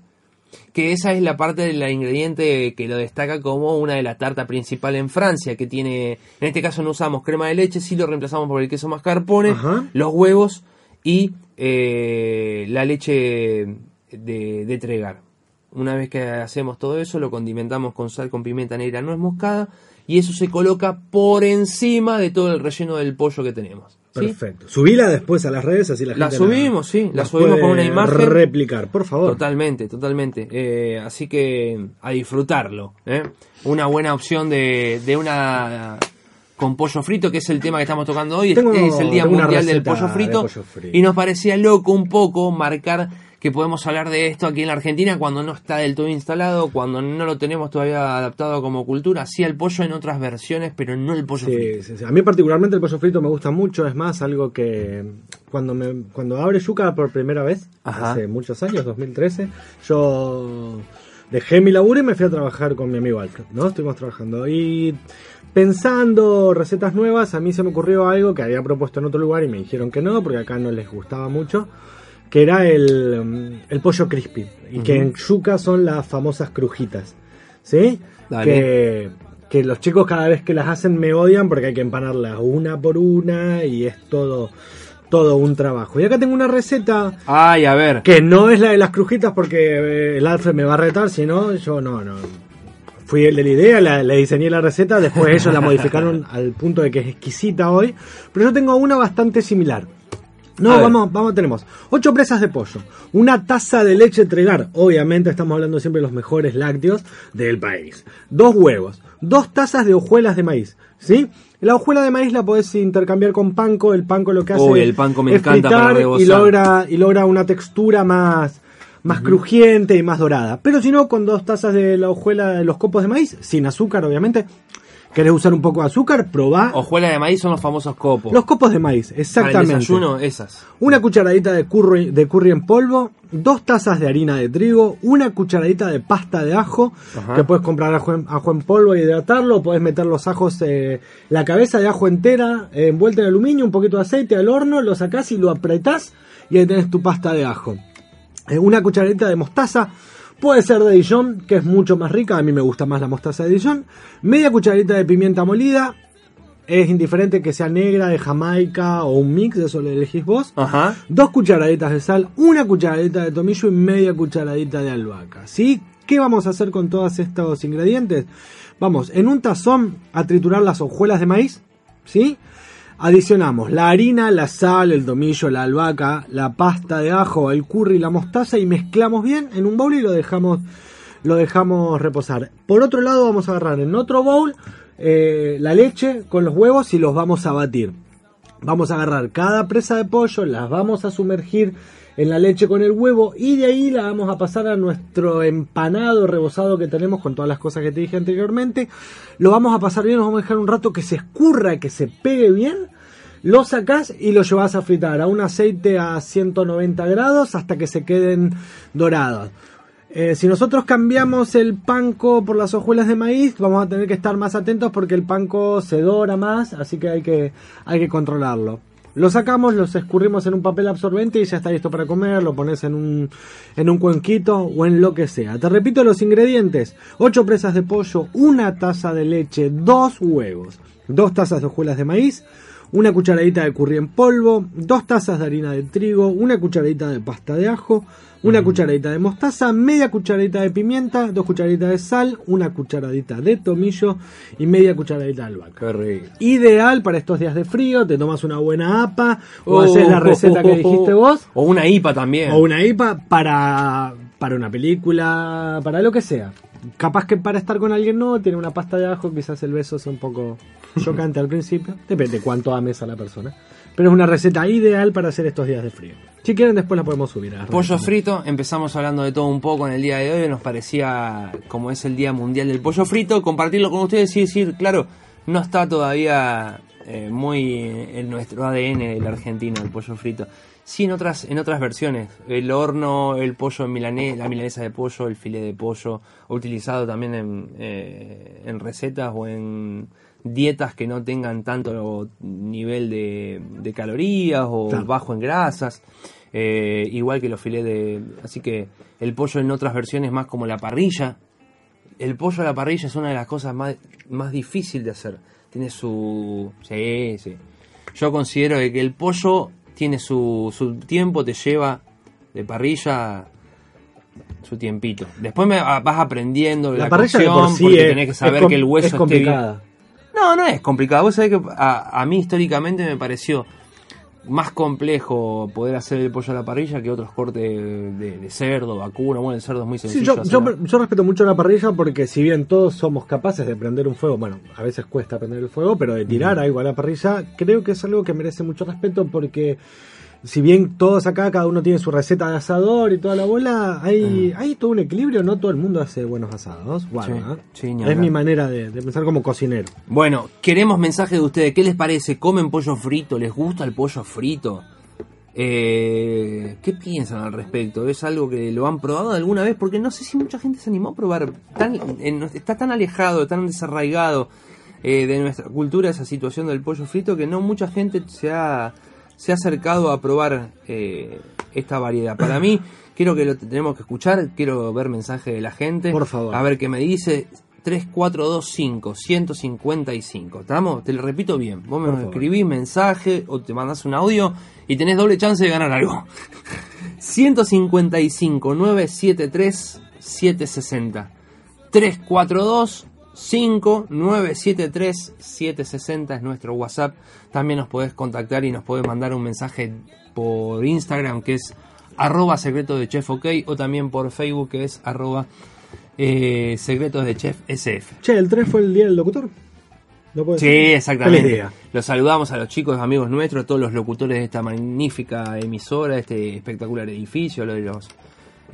Que esa es la parte del ingrediente que lo destaca como una de la tarta principal en Francia, que tiene, en este caso no usamos crema de leche, sí lo reemplazamos por el queso mascarpone, Ajá. los huevos y eh, la leche de, de tregar. Una vez que hacemos todo eso, lo condimentamos con sal, con pimienta negra, nuez moscada, y eso se coloca por encima de todo el relleno del pollo que tenemos. ¿sí? Perfecto. Subila después a las redes, así la La gente subimos, sí, la subimos con una imagen. replicar, por favor. Totalmente, totalmente. Eh, así que a disfrutarlo. ¿eh? Una buena opción de, de una con pollo frito, que es el tema que estamos tocando hoy. Tengo- es el Día Mundial del de pollo frito. Y nos parecía loco un poco marcar que podemos hablar de esto aquí en la Argentina cuando no está del todo instalado, cuando no lo tenemos todavía adaptado como cultura. Sí el pollo en otras versiones, pero no el pollo frito. Sí, sí, sí. A mí particularmente el pollo frito me gusta mucho, es más, algo que cuando me cuando abre Yuca por primera vez, Ajá. hace muchos años, 2013, yo dejé mi laburo y me fui a trabajar con mi amigo Alfred, ¿no? Estuvimos trabajando y pensando recetas nuevas, a mí se me ocurrió algo que había propuesto en otro lugar y me dijeron que no, porque acá no les gustaba mucho, que era el, mm, el pollo crispy, y que en Yuca son las famosas crujitas, ¿sí? Que, que los chicos cada vez que las hacen me odian porque hay que empanarlas una por una y es todo todo un trabajo. Y acá tengo una receta Ay, a ver. que no es la de las crujitas porque eh, el Alfred me va a retar, sino yo no, no. Fui el de la idea, la- le diseñé la receta, después ellos la modificaron al punto de que es exquisita hoy. Pero yo tengo una bastante similar. A No, ver. vamos, vamos, tenemos ocho presas de pollo, una taza de leche tregar, obviamente estamos hablando siempre de los mejores lácteos del país, dos huevos, dos tazas de hojuelas de maíz, ¿sí? La hojuela de maíz la podés intercambiar con panco, el panco lo que hace Uy, el panco me es encanta para y logra, y logra una textura más, más crujiente y más dorada. Pero si no, con dos tazas de la hojuela de los copos de maíz, sin azúcar obviamente, querés usar un poco de azúcar, probá Hojuela de maíz son los famosos copos. los copos de maíz, Para el exactamente. desayuno, esas. Una cucharadita de curry, de curry en polvo, dos tazas de harina de trigo, una cucharadita de pasta de ajo, Ajá. que puedes comprar ajo en, ajo en polvo y hidratarlo, puedes meter los ajos, eh, la cabeza de ajo entera, eh, envuelta en aluminio, un poquito de aceite al horno, lo sacás y lo apretás y ahí tenés tu pasta de ajo. Eh, una cucharadita de mostaza, puede ser de Dijon, que es mucho más rica, a mí me gusta más la mostaza de Dijon, media cucharadita de pimienta molida, es indiferente que sea negra, de Jamaica o un mix, eso lo elegís vos. Ajá. Dos cucharaditas de sal, una cucharadita de tomillo y media cucharadita de albahaca. ¿Sí? ¿Qué vamos a hacer con todos estos ingredientes? Vamos, en un tazón a triturar las hojuelas de maíz, ¿sí? Adicionamos la harina, la sal, el tomillo, la albahaca, la pasta de ajo, el curry, la mostaza y mezclamos bien en un bowl y lo dejamos, lo dejamos reposar. Por otro lado vamos a agarrar en otro bowl eh, la leche con los huevos y los vamos a batir. Vamos a agarrar cada presa de pollo, las vamos a sumergir en la leche con el huevo y de ahí la vamos a pasar a nuestro empanado rebozado que tenemos con todas las cosas que te dije anteriormente. Lo vamos a pasar bien, nos vamos a dejar un rato que se escurra, que se pegue bien. Lo sacás y lo llevas a fritar a un aceite a 190 grados hasta que se queden dorados. Eh, si nosotros cambiamos el panco por las hojuelas de maíz, vamos a tener que estar más atentos porque el panco se dora más, así que hay que, hay que controlarlo. Lo sacamos, los escurrimos en un papel absorbente y ya está listo para comer, lo pones en un, en un cuenquito o en lo que sea. Te repito los ingredientes, 8 presas de pollo, una taza de leche, dos huevos, dos tazas de hojuelas de maíz, una cucharadita de curry en polvo, dos tazas de harina de trigo, una cucharadita de pasta de ajo, una cucharadita de mostaza, media cucharadita de pimienta, dos cucharaditas de sal, una cucharadita de tomillo y media cucharadita de albahaca. Qué rico. Ideal para estos días de frío, te tomas una buena APA o Oh, haces la receta que dijiste vos O una IPA también. o una IPA para, para una película, para lo que sea. Capaz que para estar con alguien no, tiene una pasta de ajo, quizás el beso sea un poco chocante al principio, depende cuánto ames a la persona. Pero es una receta ideal para hacer estos días de frío. Si quieren después la podemos subir a Pollo frito, empezamos hablando de todo un poco en el día de hoy, nos parecía, como es el Día Mundial del Pollo Frito, compartirlo con ustedes y decir, claro, no está todavía eh, muy en nuestro ADN del argentino el pollo frito. Sí en otras, en otras versiones, el horno, el pollo en milanesa, la milanesa de pollo, el filé de pollo, utilizado también en, eh, en recetas o en dietas que no tengan tanto nivel de, de calorías o Claro. bajo en grasas. Eh, igual que los filés de... Así que el pollo en otras versiones más como la parrilla. El pollo a la parrilla es una de las cosas más, más difíciles de hacer. Tiene su... Sí, sí. Yo considero que el pollo tiene su, su tiempo, te lleva de parrilla su tiempito. Después me, vas aprendiendo La la, parrilla de cocción por sí porque es, tenés que saber que el hueso es esté bien. No, no es complicado. Vos sabés que a, a mí históricamente me pareció más complejo poder hacer el pollo a la parrilla que otros cortes de, de cerdo, vacuno. Bueno, el cerdo es muy Sí, sencillo. yo, hacerlo. yo, yo respeto mucho la parrilla porque si bien todos somos capaces de prender un fuego, bueno, a veces cuesta prender el fuego, pero de tirar algo a la parrilla, creo que es algo que merece mucho respeto porque si bien todos acá, cada uno tiene su receta de asador y toda la bola, hay, hay todo un equilibrio, no todo el mundo hace buenos asados. Bueno, Sí, ¿eh? sí, ni es mi manera de, de pensar como cocinero. Bueno, queremos mensajes de ustedes. ¿Qué les parece? ¿Comen pollo frito? ¿Les gusta el pollo frito? Eh, ¿Qué piensan al respecto? ¿Es algo que lo han probado alguna vez? Porque no sé si mucha gente se animó a probar. Tan, en- está tan alejado, tan desarraigado eh, de nuestra cultura esa situación del pollo frito que no mucha gente se ha, se ha acercado a probar eh, esta variedad. Para mí, quiero que lo tenemos que escuchar, quiero ver mensajes de la gente. Por favor. A ver qué me dice. 3425 155. ¿Estamos? Te lo repito bien. Vos me escribís mensaje o te mandás un audio y tenés doble chance de ganar algo. 155 973 760 342 5973 760 es nuestro WhatsApp. También nos podés contactar y nos podés mandar un mensaje por Instagram que es arroba secretos de chef ok o también por Facebook que es arroba eh, secretos de chef SF. Che, el 3 fue el día del locutor. ¿No puede Sí, exactamente. Los saludamos a los chicos, amigos nuestros, todos los locutores de esta magnífica emisora, este espectacular edificio, lo de los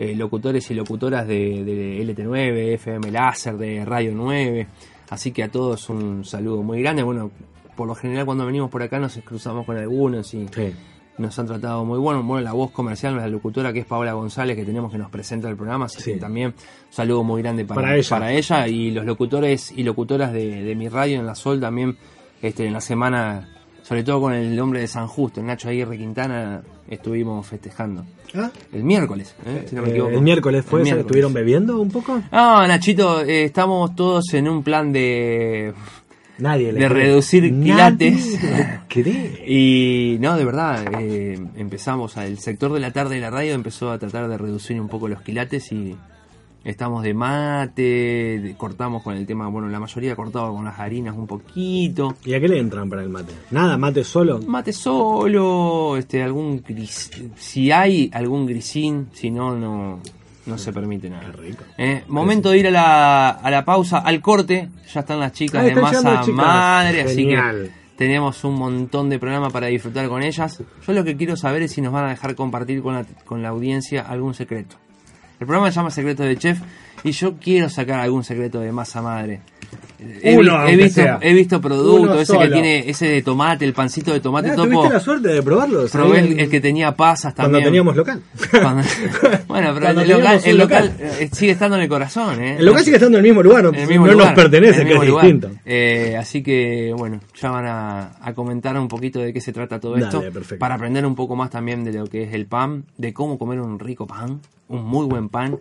eh, locutores y locutoras de, de LT9, FM Láser, de Radio 9. Así que a todos un saludo muy grande. Bueno, por lo general cuando venimos por acá nos cruzamos con algunos y Sí. nos han tratado muy bueno. Bueno, la voz comercial, la locutora que es Paola González, que tenemos que nos presenta el programa, así Sí. que también un saludo muy grande para, Para ella. para ella y los locutores y locutoras de, de mi radio en la Sol también, este, en la semana, sobre todo con el hombre de San Justo, Nacho Aguirre Quintana, estuvimos festejando. Ah, El miércoles, ¿eh? si no me eh, equivoco. el miércoles fue El miércoles. ¿estuvieron bebiendo un poco? No, Nachito, eh, estamos todos en un plan de Nadie le De cree. reducir Nadie quilates. cree. Y no, de verdad, eh, empezamos, el sector de la tarde de la radio empezó a tratar de reducir un poco los quilates y estamos de mate, cortamos con el tema, bueno, la mayoría cortaba con las harinas un poquito. ¿Y a qué le entran para el mate? Nada, mate solo. Mate solo, este, algún gris, si hay algún grisín, si no, no, no se permite nada. Qué rico. Eh, momento de ir a la, a la pausa, al corte, ya están las chicas Ah, de masa chicas. madre, así que tenemos un montón de programa para disfrutar con ellas. Yo lo que quiero saber es si nos van a dejar compartir con la, con la audiencia algún secreto. El programa se llama Secretos de Chef y yo quiero sacar algún secreto de masa madre. He, Uno, he visto, sea. he visto productos, Uno ese que solo. tiene ese de tomate, el pancito de tomate Ah, topo. ¿Tuviste la suerte de probarlos? Probé el, el que tenía pasas Cuando también. teníamos local. Cuando- bueno, pero Cuando el local, el local, eh, sigue estando en el corazón, ¿eh? El local sigue estando en el mismo lugar, no, mismo no lugar, nos pertenece, que es lugar. distinto. Eh, así que, bueno, ya van a, a comentar un poquito de qué se trata todo Dale, esto. perfecto. Para aprender un poco más también de lo que es el pan, de cómo comer un rico pan, un muy buen pan,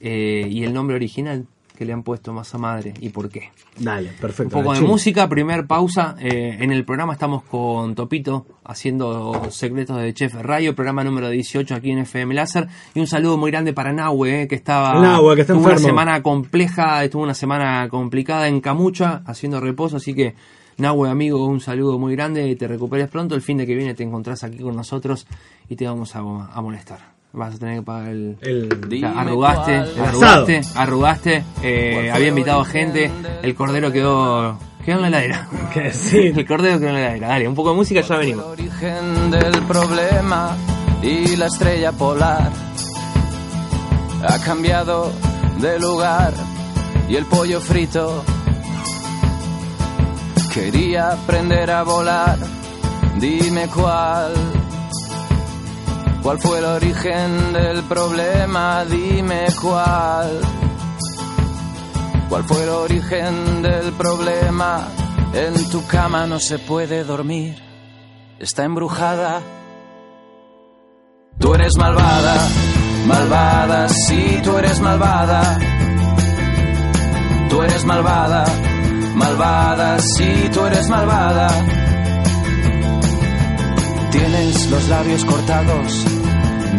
eh, y el nombre original que le han puesto Masa Madre y por qué. Dale, Un perfecto. poco la de música, primer pausa. Eh, en el programa estamos con Topito haciendo Secretos de Chef Radio, programa número 18 aquí en FM Láser. Y un saludo muy grande para Nahue, eh, que estaba. Nahue, que está tuvo una semana compleja, estuvo una semana complicada en Camucha haciendo reposo, así que. Nahue, amigo, un saludo muy grande, te recuperes pronto, el fin de que viene te encontrás aquí con nosotros y te vamos a, a molestar. Vas a tener que pagar el, El- o sea, arrugaste, El arrugaste, arrugaste, eh, había invitado gente, el cordero quedó, quedó en la heladera. Sí. El cordero quedó en la heladera. Dale, un poco de música, ya El venimos. origen del problema y la estrella polar ha cambiado de lugar y el pollo frito quería aprender a volar. Dime cuál. ¿Cuál fue el origen del problema? Dime cuál. ¿Cuál fue el origen del problema? En tu cama no se puede dormir, está embrujada. Tú eres malvada, malvada, sí, tú eres malvada. Tú eres malvada, malvada, sí, tú eres malvada. Tienes los labios cortados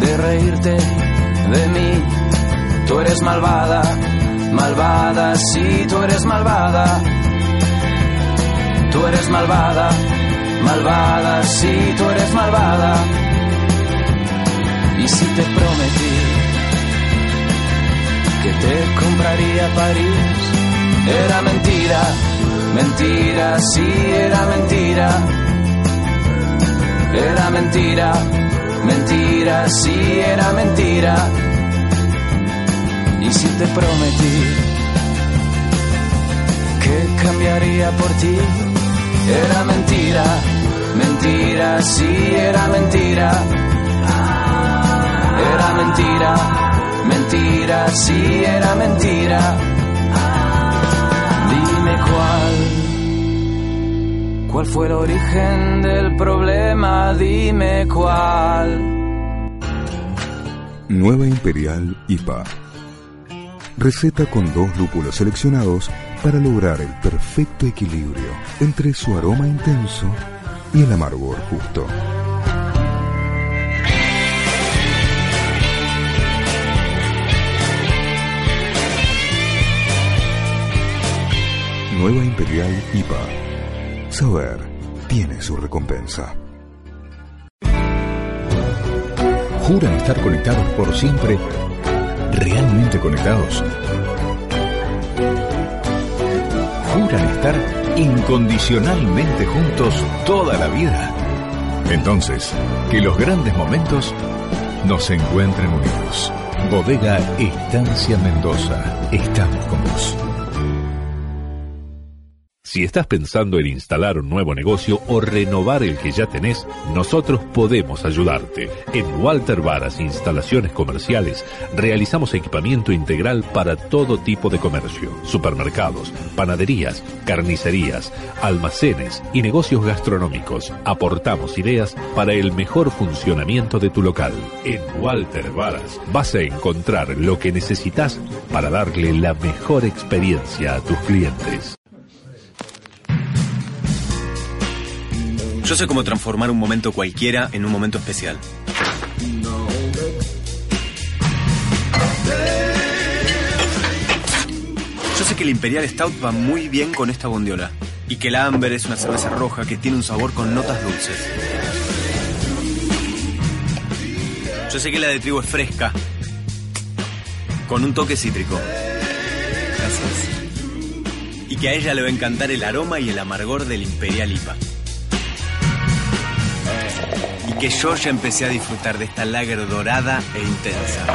de reírte de mí. Tú eres malvada, malvada, sí, tú eres malvada. Tú eres malvada, malvada, sí, tú eres malvada. Y si te prometí que te compraría París, era mentira, mentira, sí, era mentira. Era mentira, mentira, sí, era mentira. Y si te prometí que cambiaría por ti, era mentira, mentira, sí, era mentira. Era mentira, mentira, sí, era mentira. Dime cuál. ¿Cuál fue el origen del problema? Dime cuál. Nueva Imperial IPA. Receta con dos lúpulos seleccionados para lograr el perfecto equilibrio entre su aroma intenso y el amargor justo. Nueva Imperial IPA. Saber tiene su recompensa. ¿Juran estar conectados por siempre? ¿Realmente conectados? ¿Juran estar incondicionalmente juntos toda la vida? Entonces, que los grandes momentos nos encuentren unidos. Bodega Estancia Mendoza. Estamos con vos. Si estás pensando en instalar un nuevo negocio o renovar el que ya tenés, nosotros podemos ayudarte. En Walter Varas Instalaciones Comerciales realizamos equipamiento integral para todo tipo de comercio, supermercados, panaderías, carnicerías, almacenes y negocios gastronómicos. Aportamos ideas para el mejor funcionamiento de tu local. En Walter Varas vas a encontrar lo que necesitas para darle la mejor experiencia a tus clientes. Yo sé cómo transformar un momento cualquiera en un momento especial. Yo sé que el Imperial Stout va muy bien con esta bondiola. Y que el Amber es una cerveza roja que tiene un sabor con notas dulces. Yo sé que la de trigo es fresca. Con un toque cítrico. Gracias. Y que a ella le va a encantar el aroma y el amargor del Imperial IPA que yo ya empecé a disfrutar de esta lager dorada e intensa.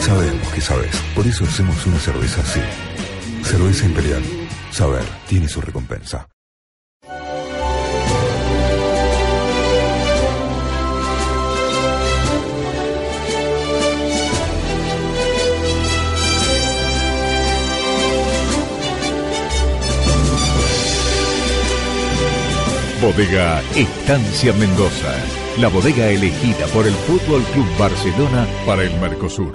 Sabemos que sabes, por eso hacemos una cerveza así. Cerveza Imperial. Saber tiene su recompensa. Bodega Estancia Mendoza, la bodega elegida por el Fútbol Club Barcelona para el Mercosur.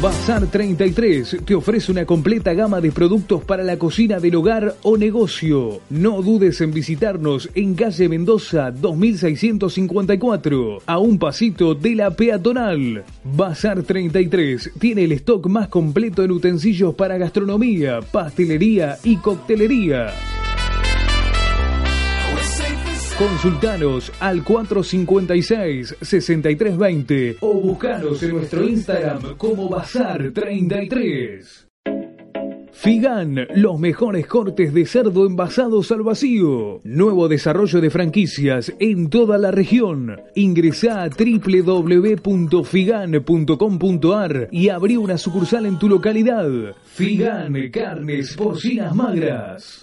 Bazar 33 te ofrece una completa gama de productos para la cocina del hogar o negocio. No dudes en visitarnos en calle Mendoza 2654, a un pasito de la peatonal. Bazar 33 tiene el stock más completo en utensilios para gastronomía, pastelería y coctelería. Consultanos al 456-6320 o buscanos en nuestro Instagram como Bazar33. Figan, los mejores cortes de cerdo envasados al vacío. Nuevo desarrollo de franquicias en toda la región. Ingresá a www.figan.com.ar y abrí una sucursal en tu localidad. Figan, carnes porcinas magras.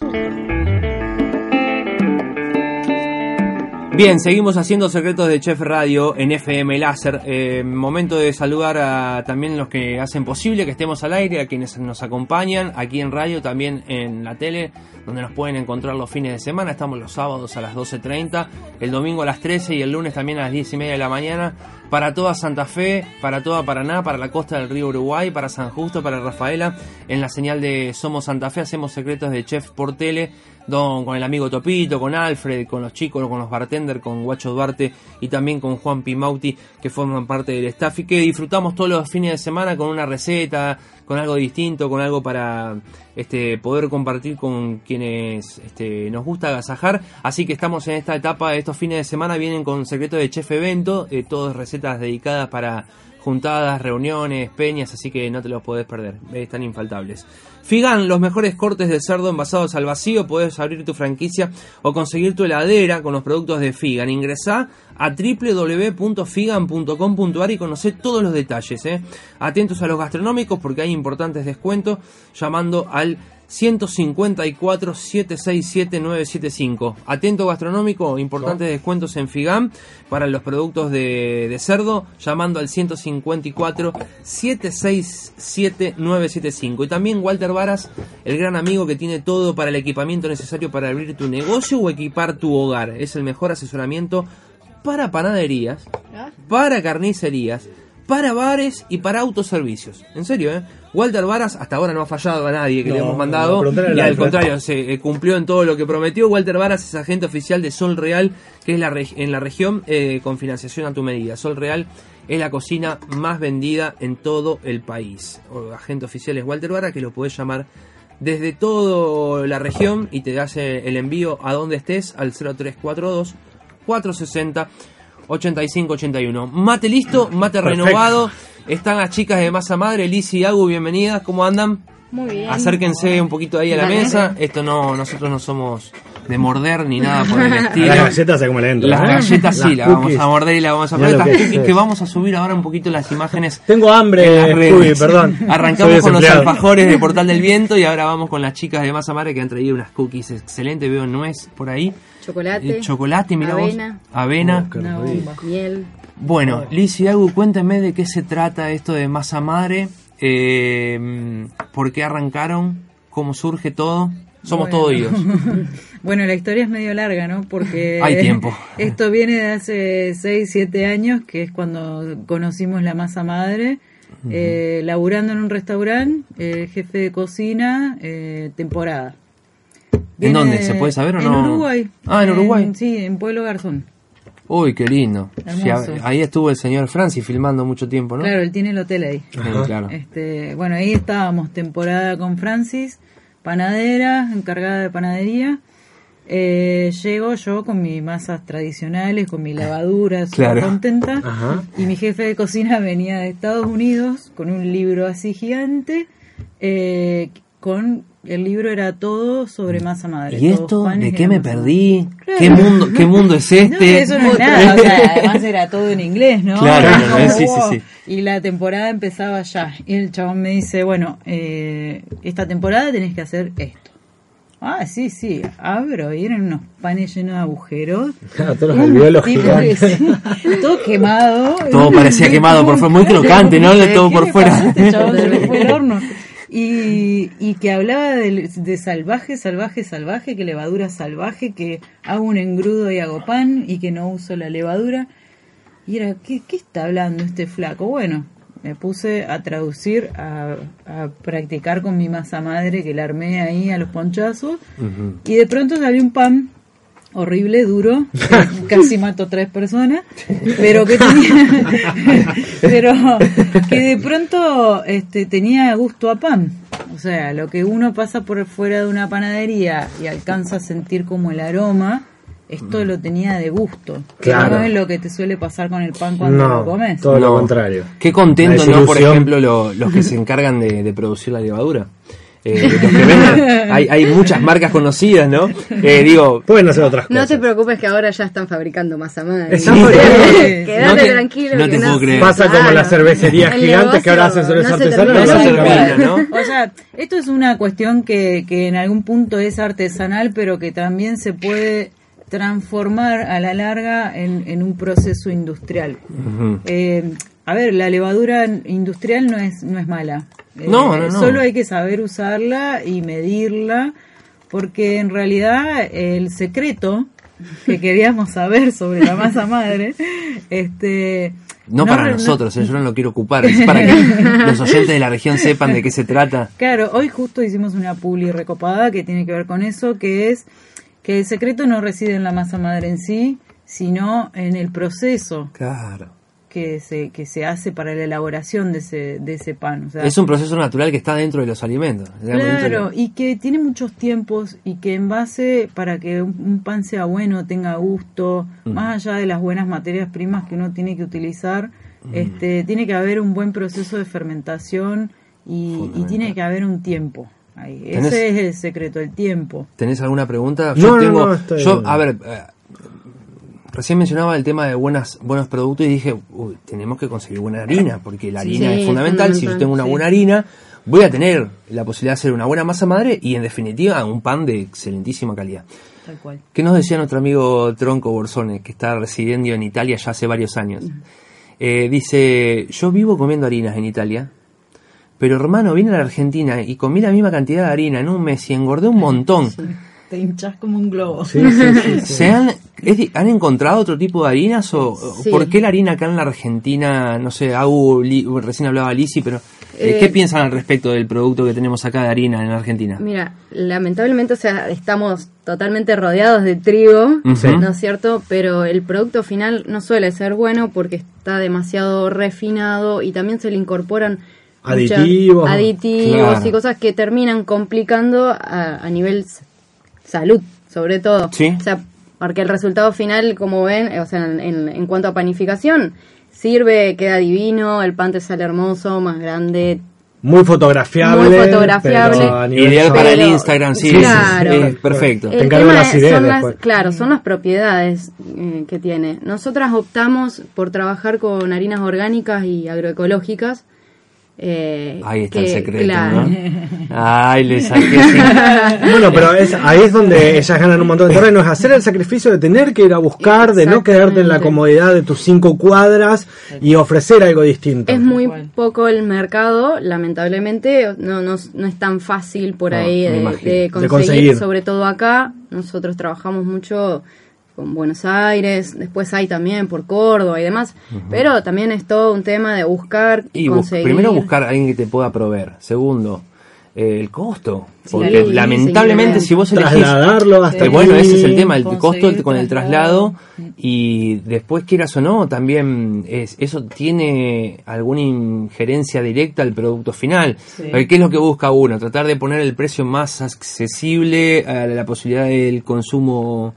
Bien, seguimos haciendo secretos de Chef Radio en FM Láser. Eh, momento de saludar a también los que hacen posible que estemos al aire, a quienes nos acompañan aquí en radio, también en la tele, donde nos pueden encontrar los fines de semana. Estamos los sábados a las 12.30, el domingo a las 13 y el lunes también a las 10 y media de la mañana. Para toda Santa Fe, para toda Paraná, para la costa del río Uruguay, para San Justo, para Rafaela, en la señal de Somos Santa Fe hacemos secretos de Chef por tele Don, con el amigo Topito, con Alfred, con los chicos, con los bartenders, con Guacho Duarte y también con Juan Pimauti, que forman parte del staff y que disfrutamos todos los fines de semana con una receta, con algo distinto, con algo para este, poder compartir con quienes este, nos gusta agasajar. Así que estamos en esta etapa, estos fines de semana vienen con secreto de chef evento, eh, todas recetas dedicadas para juntadas, reuniones, peñas, así que no te los podés perder, están infaltables. Figan, los mejores cortes de cerdo envasados al vacío, puedes abrir tu franquicia o conseguir tu heladera con los productos de Figan. Ingresá a www.figan.com.ar y conoce todos los detalles. ¿eh? Atentos a los gastronómicos porque hay importantes descuentos llamando al 154 767 975. Atento gastronómico, importantes descuentos en Figam para los productos de, de, cerdo, llamando al 154 767 975. Y también Walter Varas, el gran amigo que tiene todo para el equipamiento necesario para abrir tu negocio o equipar tu hogar. Es el mejor asesoramiento para panaderías, para carnicerías para bares y para autoservicios. En serio, ¿eh? Walter Varas hasta ahora no ha fallado a nadie que le hemos mandado. y al contrario, se eh, cumplió en todo lo que prometió. Walter Varas es agente oficial de Sol Real, que es la en la región eh, con financiación a tu medida. Sol Real es la cocina más vendida en todo el país. O, agente oficial es Walter Varas, que lo podés llamar desde toda la región y te hace el envío a donde estés al 0342 460 8581. Mate listo, mate Perfecto. renovado. Están las chicas de Masa Madre, Liz y Agu, bienvenidas. ¿Cómo andan? Muy bien. Acérquense un poquito ahí a la Dale. mesa. Esto no, nosotros no somos de morder ni nada por el estilo. Las galletas se como le entra. Las ¿eh? galletas sí, Las vamos a morder y las vamos a poner. Estas que cookies es. que vamos a subir ahora un poquito las imágenes Tengo hambre. Uy, perdón. Arrancamos con los alfajores de Portal del Viento y ahora vamos con las chicas de Masa Madre que han traído unas cookies excelentes. Veo nuez por ahí. Chocolate. Eh, chocolate, mira vos. avena, Avena. una bomba. Miel. Bueno, Liz y Agu, cuéntame de qué se trata esto de Masa Madre. Eh, ¿Por qué arrancaron? ¿Cómo surge todo? Somos Bueno. todos oídos. Bueno, la historia es medio larga, ¿no? Porque Hay tiempo. esto viene de hace 6, 7 años, que es cuando conocimos la masa madre, eh, laburando en un restaurante, eh, jefe de cocina, eh, temporada. ¿En dónde? de- ¿Se puede saber o en no? Uruguay. Ah, en Uruguay. sí, en Pueblo Garzón. Uy, qué lindo. Sí, ahí estuvo el señor Francis filmando mucho tiempo, ¿no? Claro, él tiene el hotel ahí. Claro. Este, bueno, ahí estábamos, temporada con Francis, panadera, encargada de panadería. Eh, llego yo con mis masas tradicionales, con mi lavadura, súper Claro. contenta. Ajá. Y mi jefe de cocina venía de Estados Unidos con un libro así gigante, eh, con el libro era todo sobre masa madre. ¿Y esto? ¿De qué me perdí? Claro. ¿Qué mundo, qué mundo es no, este? eso no es nada, o sea, además era todo en inglés, ¿no? Claro, no, sí, sí, sí. Y la temporada empezaba ya. Y el chabón me dice, bueno, eh, esta temporada tenés que hacer esto. Ah, sí, sí, abro y eran unos panes llenos de agujeros. Claro, todos los alveolos gigantes. todo quemado. Todo parecía quemado por fuera, muy crocante, ¿no? ¿Qué Todo por fuera. este chabón? Se le fue el horno. Y, y que hablaba de, de salvaje, salvaje, salvaje, que levadura salvaje, que hago un engrudo y hago pan y que no uso la levadura. Y era, ¿qué, qué está hablando este flaco? Bueno, me puse a traducir, a, a practicar con mi masa madre que la armé ahí a los ponchazos. Y de pronto salió un pan horrible, duro, casi mató tres personas, pero que tenía, pero que de pronto este, tenía gusto a pan. O sea, lo que uno pasa por fuera de una panadería y alcanza a sentir como el aroma, esto lo tenía de gusto. Que Claro. no es lo que te suele pasar con el pan cuando No, lo comes. todo lo No. contrario. Qué contento, ¿no? Por ejemplo, lo- los que se encargan de, de producir la levadura. Eh, los que venden, hay, hay muchas marcas conocidas, ¿no? Eh, digo, Pueden hacer otras No cosas. te preocupes que ahora ya están fabricando masa madre. Están fabricando. Quédate No te- tranquilo. no te puedo creer. Pasa como las cervecerías gigantes que ahora hacen cerveza no se artesanal. No se nunca. termina, ¿no? O sea, esto es una cuestión que, que en algún punto es artesanal, pero que también se puede transformar a la larga en, en un proceso industrial. Ujú. Eh, a ver, la levadura industrial no es, no es mala. Eh, No, no, no. Solo hay que saber usarla y medirla, porque en realidad el secreto que queríamos saber sobre la masa madre, este... no, para nosotros, eh, yo no lo quiero ocupar, es para que los oyentes de la región sepan de qué se trata. Claro, hoy justo hicimos una publi recopada que tiene que ver con eso, que es que el secreto no reside en la masa madre en sí, sino en el proceso Claro. Que se, que se hace para la elaboración de ese, de ese pan. O sea, Es un proceso natural que está dentro de los alimentos. Claro, y que tiene muchos tiempos y que en base para que un, un pan sea bueno, tenga gusto, más allá de las buenas materias primas que uno tiene que utilizar, este, tiene que haber un buen proceso de fermentación y, y tiene que haber un tiempo. Ahí. ¿Tenés- Ese es el secreto, el tiempo. ¿Tenés alguna pregunta? No, Yo no, tengo, no, estoy- yo, a ver, eh, recién mencionaba el tema de buenas, buenos productos y dije, uy, tenemos que conseguir buena harina, porque la Sí, harina sí, es fundamental. Si yo tengo una buena harina, voy a tener la posibilidad de hacer una buena masa madre y en definitiva un pan de excelentísima calidad. Tal cual. ¿Qué nos decía nuestro amigo Tronco Borsone, que está residiendo en Italia ya hace varios años? Eh, dice, yo vivo comiendo harinas en Italia, pero hermano, vine a la Argentina y comí la misma cantidad de harina en un mes y engordé un montón. Te hinchás como un globo. Sí, sí, sí, sí. ¿Se han, es ¿Han encontrado otro tipo de harinas o por qué la harina acá en la Argentina, no sé, Agu, Li- recién hablaba Lisi, pero eh, Eh, ¿qué piensan al respecto del producto que tenemos acá de harina en la Argentina? Mira, lamentablemente, o sea, estamos totalmente rodeados de trigo. ¿no es cierto? Pero el producto final no suele ser bueno porque está demasiado refinado y también se le incorporan Aditivos. aditivos Claro. y cosas que terminan complicando a, a nivel salud, sobre todo. Sí. O sea, porque el resultado final, como ven, o sea, en, en- en cuanto a panificación, sirve, queda divino, el pan te sale hermoso, más grande, Muy fotografiable. Muy fotografiable. Ideal para el Instagram, sí, Claro. es, es perfecto. Te encargo tema la acidez son las, claro, son las propiedades eh, que tiene. Nosotras optamos por trabajar con harinas orgánicas y agroecológicas. Eh, Ahí está el que- secreto, claro. ¿no? Ay, le saqué. Bueno, pero es, ahí es donde ellas ganan un montón de terreno, es hacer el sacrificio de tener que ir a buscar, de no quedarte en la comodidad de tus cinco cuadras y ofrecer algo distinto. Es muy poco el mercado, lamentablemente, no, no, no es tan fácil por No, ahí de, de De conseguir, conseguir. sobre todo acá. Nosotros trabajamos mucho con Buenos Aires, después hay también por Córdoba y demás, pero también es todo un tema de buscar Y conseguir. primero buscar a alguien que te pueda proveer. Segundo, eh, el costo. Sí, Porque sí, lamentablemente si vos elegís... Trasladarlo hasta Eh, bueno, ese es el tema, el costo el- con el traslado y después quieras o no, también es, eso tiene alguna injerencia directa al producto final. Sí. Porque ¿Qué es lo que busca uno? Tratar de poner el precio más accesible a la posibilidad del consumo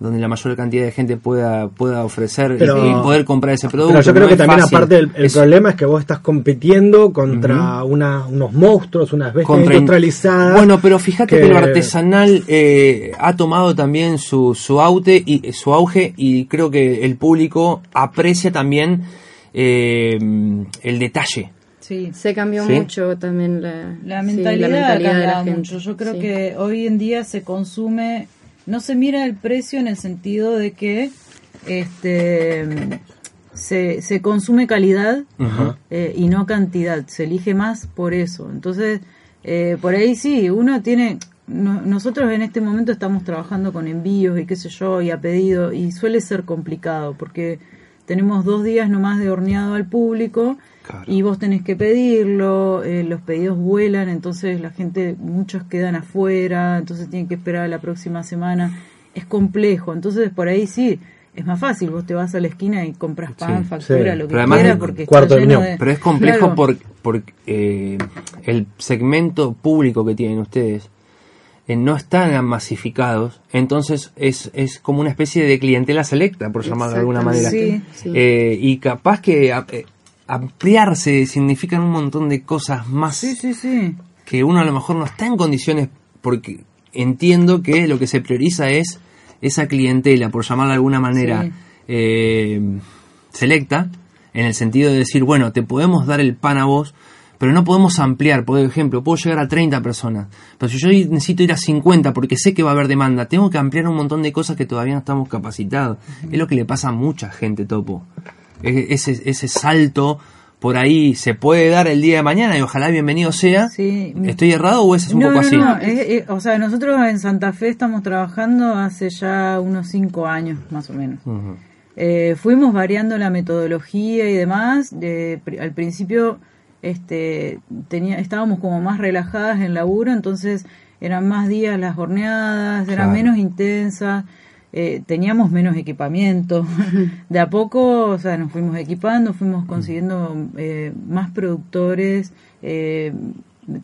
donde la mayor cantidad de gente pueda pueda ofrecer y- Pero- y poder comprar ese producto. Pero yo creo No que también fácil. aparte el, el Es- problema es que vos estás compitiendo contra una- unos monstruos, unas bestias contra- industrializadas. Bueno, pero fíjate que, que- lo artesanal eh, ha tomado también su, su aute y su auge y creo que el público aprecia también eh, el detalle. Sí. Se cambió ¿Sí? mucho también la, La sí, mentalidad, la ha mentalidad de la cambiado gente. mucho. Yo creo Sí. que hoy en día se consume, no se mira el precio en el sentido de que este se, se consume calidad Ajá. eh, y no cantidad, se elige más por eso. Entonces, eh, por ahí sí, uno tiene, no- nosotros en este momento estamos trabajando con envíos y qué sé yo, y a pedido, y suele ser complicado porque tenemos dos días nomás de horneado al público Claro. y vos tenés que pedirlo, eh, los pedidos vuelan, entonces la gente, muchos quedan afuera, entonces tienen que esperar a la próxima semana. Es complejo, entonces por ahí sí, es más fácil, vos te vas a la esquina y compras pan, Sí, factura, sí. lo que Pero además quieras, porque cuarto está lleno de- Pero es complejo Claro. por, por eh, el segmento público que tienen ustedes. Eh, no están masificados, entonces es, es como una especie de clientela selecta, por llamarlo de alguna manera. Sí. Sí. Eh, y capaz que a- eh, ampliarse significan un montón de cosas más Sí, que uno a lo mejor no está en condiciones porque entiendo que lo que se prioriza es esa clientela, por llamarla de alguna manera, eh, selecta, en el sentido de decir, bueno, te podemos dar el pan a vos, pero no podemos ampliar. Por ejemplo, puedo llegar a 30 personas, pero si yo necesito ir a 50 porque sé que va a haber demanda, tengo que ampliar un montón de cosas que todavía no estamos capacitados. Es lo que le pasa a mucha gente, Topo. Ese, ese salto por ahí se puede dar el día de mañana y ojalá bienvenido sea. Sí. ¿Estoy errado o es un no, poco no, así? no, es- es- o sea, nosotros en Santa Fe estamos trabajando hace ya unos cinco años, más o menos. Eh, fuimos variando la metodología y demás. Al principio este, tenía, estábamos como más relajadas en laburo, entonces eran más días las horneadas, eran Claro. menos intensas, eh, teníamos menos equipamiento. de a poco, o sea, nos fuimos equipando, fuimos consiguiendo eh, más productores. eh,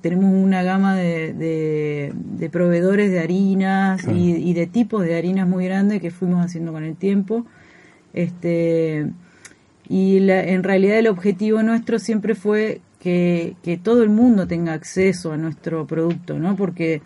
tenemos una gama de, de- de proveedores de harinas Claro. y, y de tipos de harinas muy grande que fuimos haciendo con el tiempo. Este, y la- en realidad el objetivo nuestro siempre fue que, que todo el mundo tenga acceso a nuestro producto, ¿no? Porque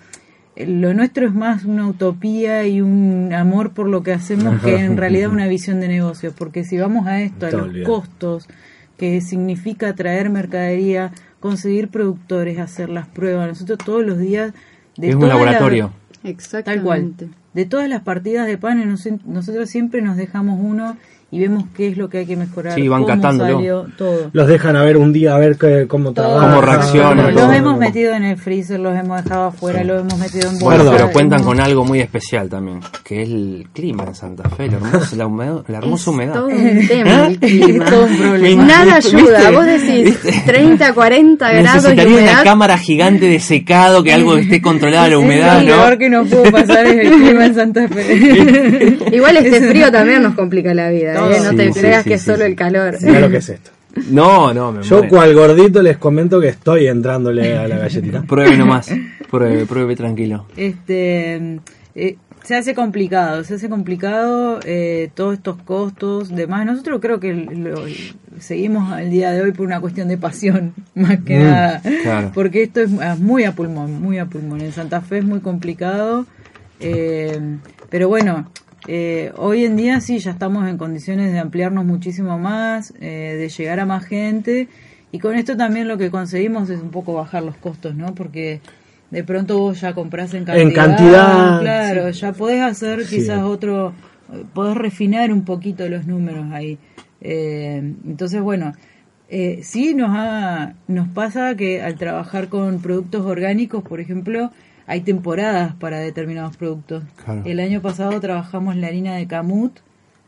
lo nuestro es más una utopía y un amor por lo que hacemos que en realidad una visión de negocio. Porque si vamos a esto, a Está los costos que significa traer mercadería, conseguir productores, hacer las pruebas, nosotros todos los días... De es un la- laboratorio. Exactamente. Tal cual. de todas las partidas de panes, nos- nosotros siempre nos dejamos uno y vemos qué es lo que hay que mejorar. Sí, van cómo catándolo. salió, todo. Los dejan a ver un día a ver qué- cómo trabaja. Cómo reacciona, Los hemos metido en el freezer, los hemos dejado afuera, los hemos metido en Bueno, bolsa, pero cuentan con algo muy especial también, que es el clima en Santa Fe, la hermosa, la humedad- la hermosa Es humedad. todo un tema el clima. todo un problema. Nada ¿Viste? ayuda. Vos decís 30, 40 grados y Necesitaría una humedad. cámara gigante de secado, que algo esté controlada la humedad, Lo peor ¿no? que nos pudo pasar es el clima en Santa Fe. Igual este frío también nos complica la vida, ¿eh? No Sí, te sí, creas sí, que es solo sí. el calor. Mirá lo que es esto. No, no, me Yo muero. cual gordito les comento que estoy entrándole a la galletita. Pruebe nomás, pruebe, pruebe tranquilo. este eh, se hace complicado, se hace complicado eh, todos estos costos, demás. Nosotros creo que lo- seguimos al día de hoy por una cuestión de pasión, más que Mm, nada. claro. Porque esto es ah, muy a pulmón, muy a pulmón. En Santa Fe es muy complicado. eh, pero bueno, eh, hoy en día sí, ya estamos en condiciones de ampliarnos muchísimo más, eh, de llegar a más gente. Y con esto también lo que conseguimos es un poco bajar los costos, ¿no? Porque de pronto vos ya compras en cantidad. En cantidad, Claro, ya podés hacer Sí. quizás otro, podés refinar un poquito los números ahí. Eh, entonces, bueno, eh, sí nos, ha, nos pasa que al trabajar con productos orgánicos, por ejemplo, hay temporadas para determinados productos. Claro. El año pasado trabajamos la harina de camut,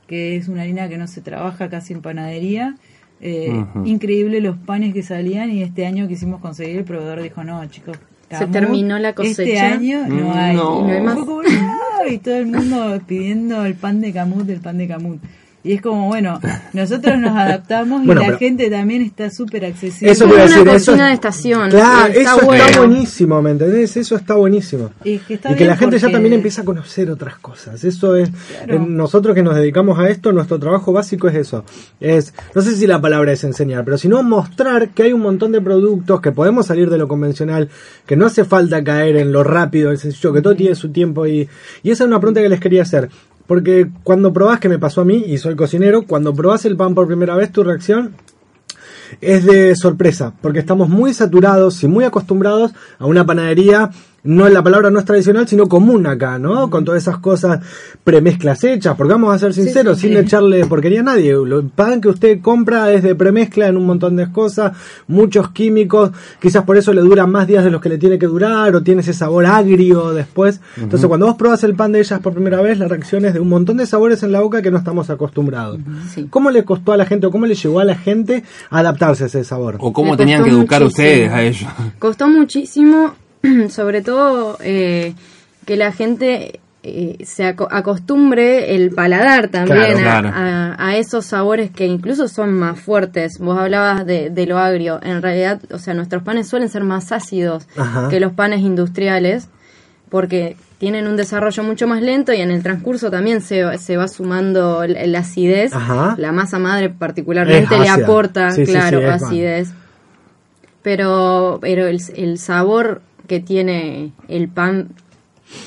que es una harina que no se trabaja casi en panadería. Eh. Increíble los panes que salían y este año quisimos conseguir, el proveedor dijo, no, chicos. Se terminó la Este cosecha. año no Mm, hay. no. Y no hay más. Y todo el mundo pidiendo el pan de camut, el pan de camut. Y es como, bueno, nosotros nos adaptamos y Bueno, la gente también está súper accesible. Eso a una decir, cocina eso es- de estación. Claro, está eso bueno. está buenísimo, ¿me entendés? Eso está buenísimo. Y que, está y que bien la gente ya también empieza a conocer otras cosas. Eso es, Claro. eh, nosotros que nos dedicamos a esto, nuestro trabajo básico es eso. Es, no sé si la palabra es enseñar, pero sino mostrar que hay un montón de productos que podemos salir de lo convencional, que no hace falta caer en lo rápido, el sencillo, que todo tiene su tiempo y, y esa es una pregunta que les quería hacer. Porque cuando probás, que me pasó a mí, y soy cocinero, cuando probás el pan por primera vez, tu reacción es de sorpresa, porque estamos muy saturados y muy acostumbrados a una panadería, no la palabra no es tradicional, sino común acá, ¿no? Con todas esas cosas premezclas hechas, porque vamos a ser sinceros, sí, sin sí. echarle porquería a nadie. Lo- El pan que usted compra es de premezcla en un montón de cosas, muchos químicos, quizás por eso le dura más días de los que le tiene que durar, o tiene ese sabor agrio después. Entonces, cuando vos probás el pan de ellas por primera vez, la reacción es de un montón de sabores en la boca que no estamos acostumbrados. Sí. ¿Cómo le costó a la gente o cómo le llegó a la gente adaptarse a ese sabor? O cómo tenían que educar muchísimo. ustedes a ellos. Costó muchísimo, sobre todo eh, que la gente eh, se aco- acostumbre el paladar también Claro, a- claro. A, a esos sabores que incluso son más fuertes. Vos hablabas de, de lo agrio. En realidad, o sea, nuestros panes suelen ser más ácidos Ajá. que los panes industriales porque tienen un desarrollo mucho más lento y en el transcurso también se, se va sumando la, acidez. Ajá. La masa madre particularmente le aporta, Sí, claro, sí, acidez pero pero el, el sabor que tiene el pan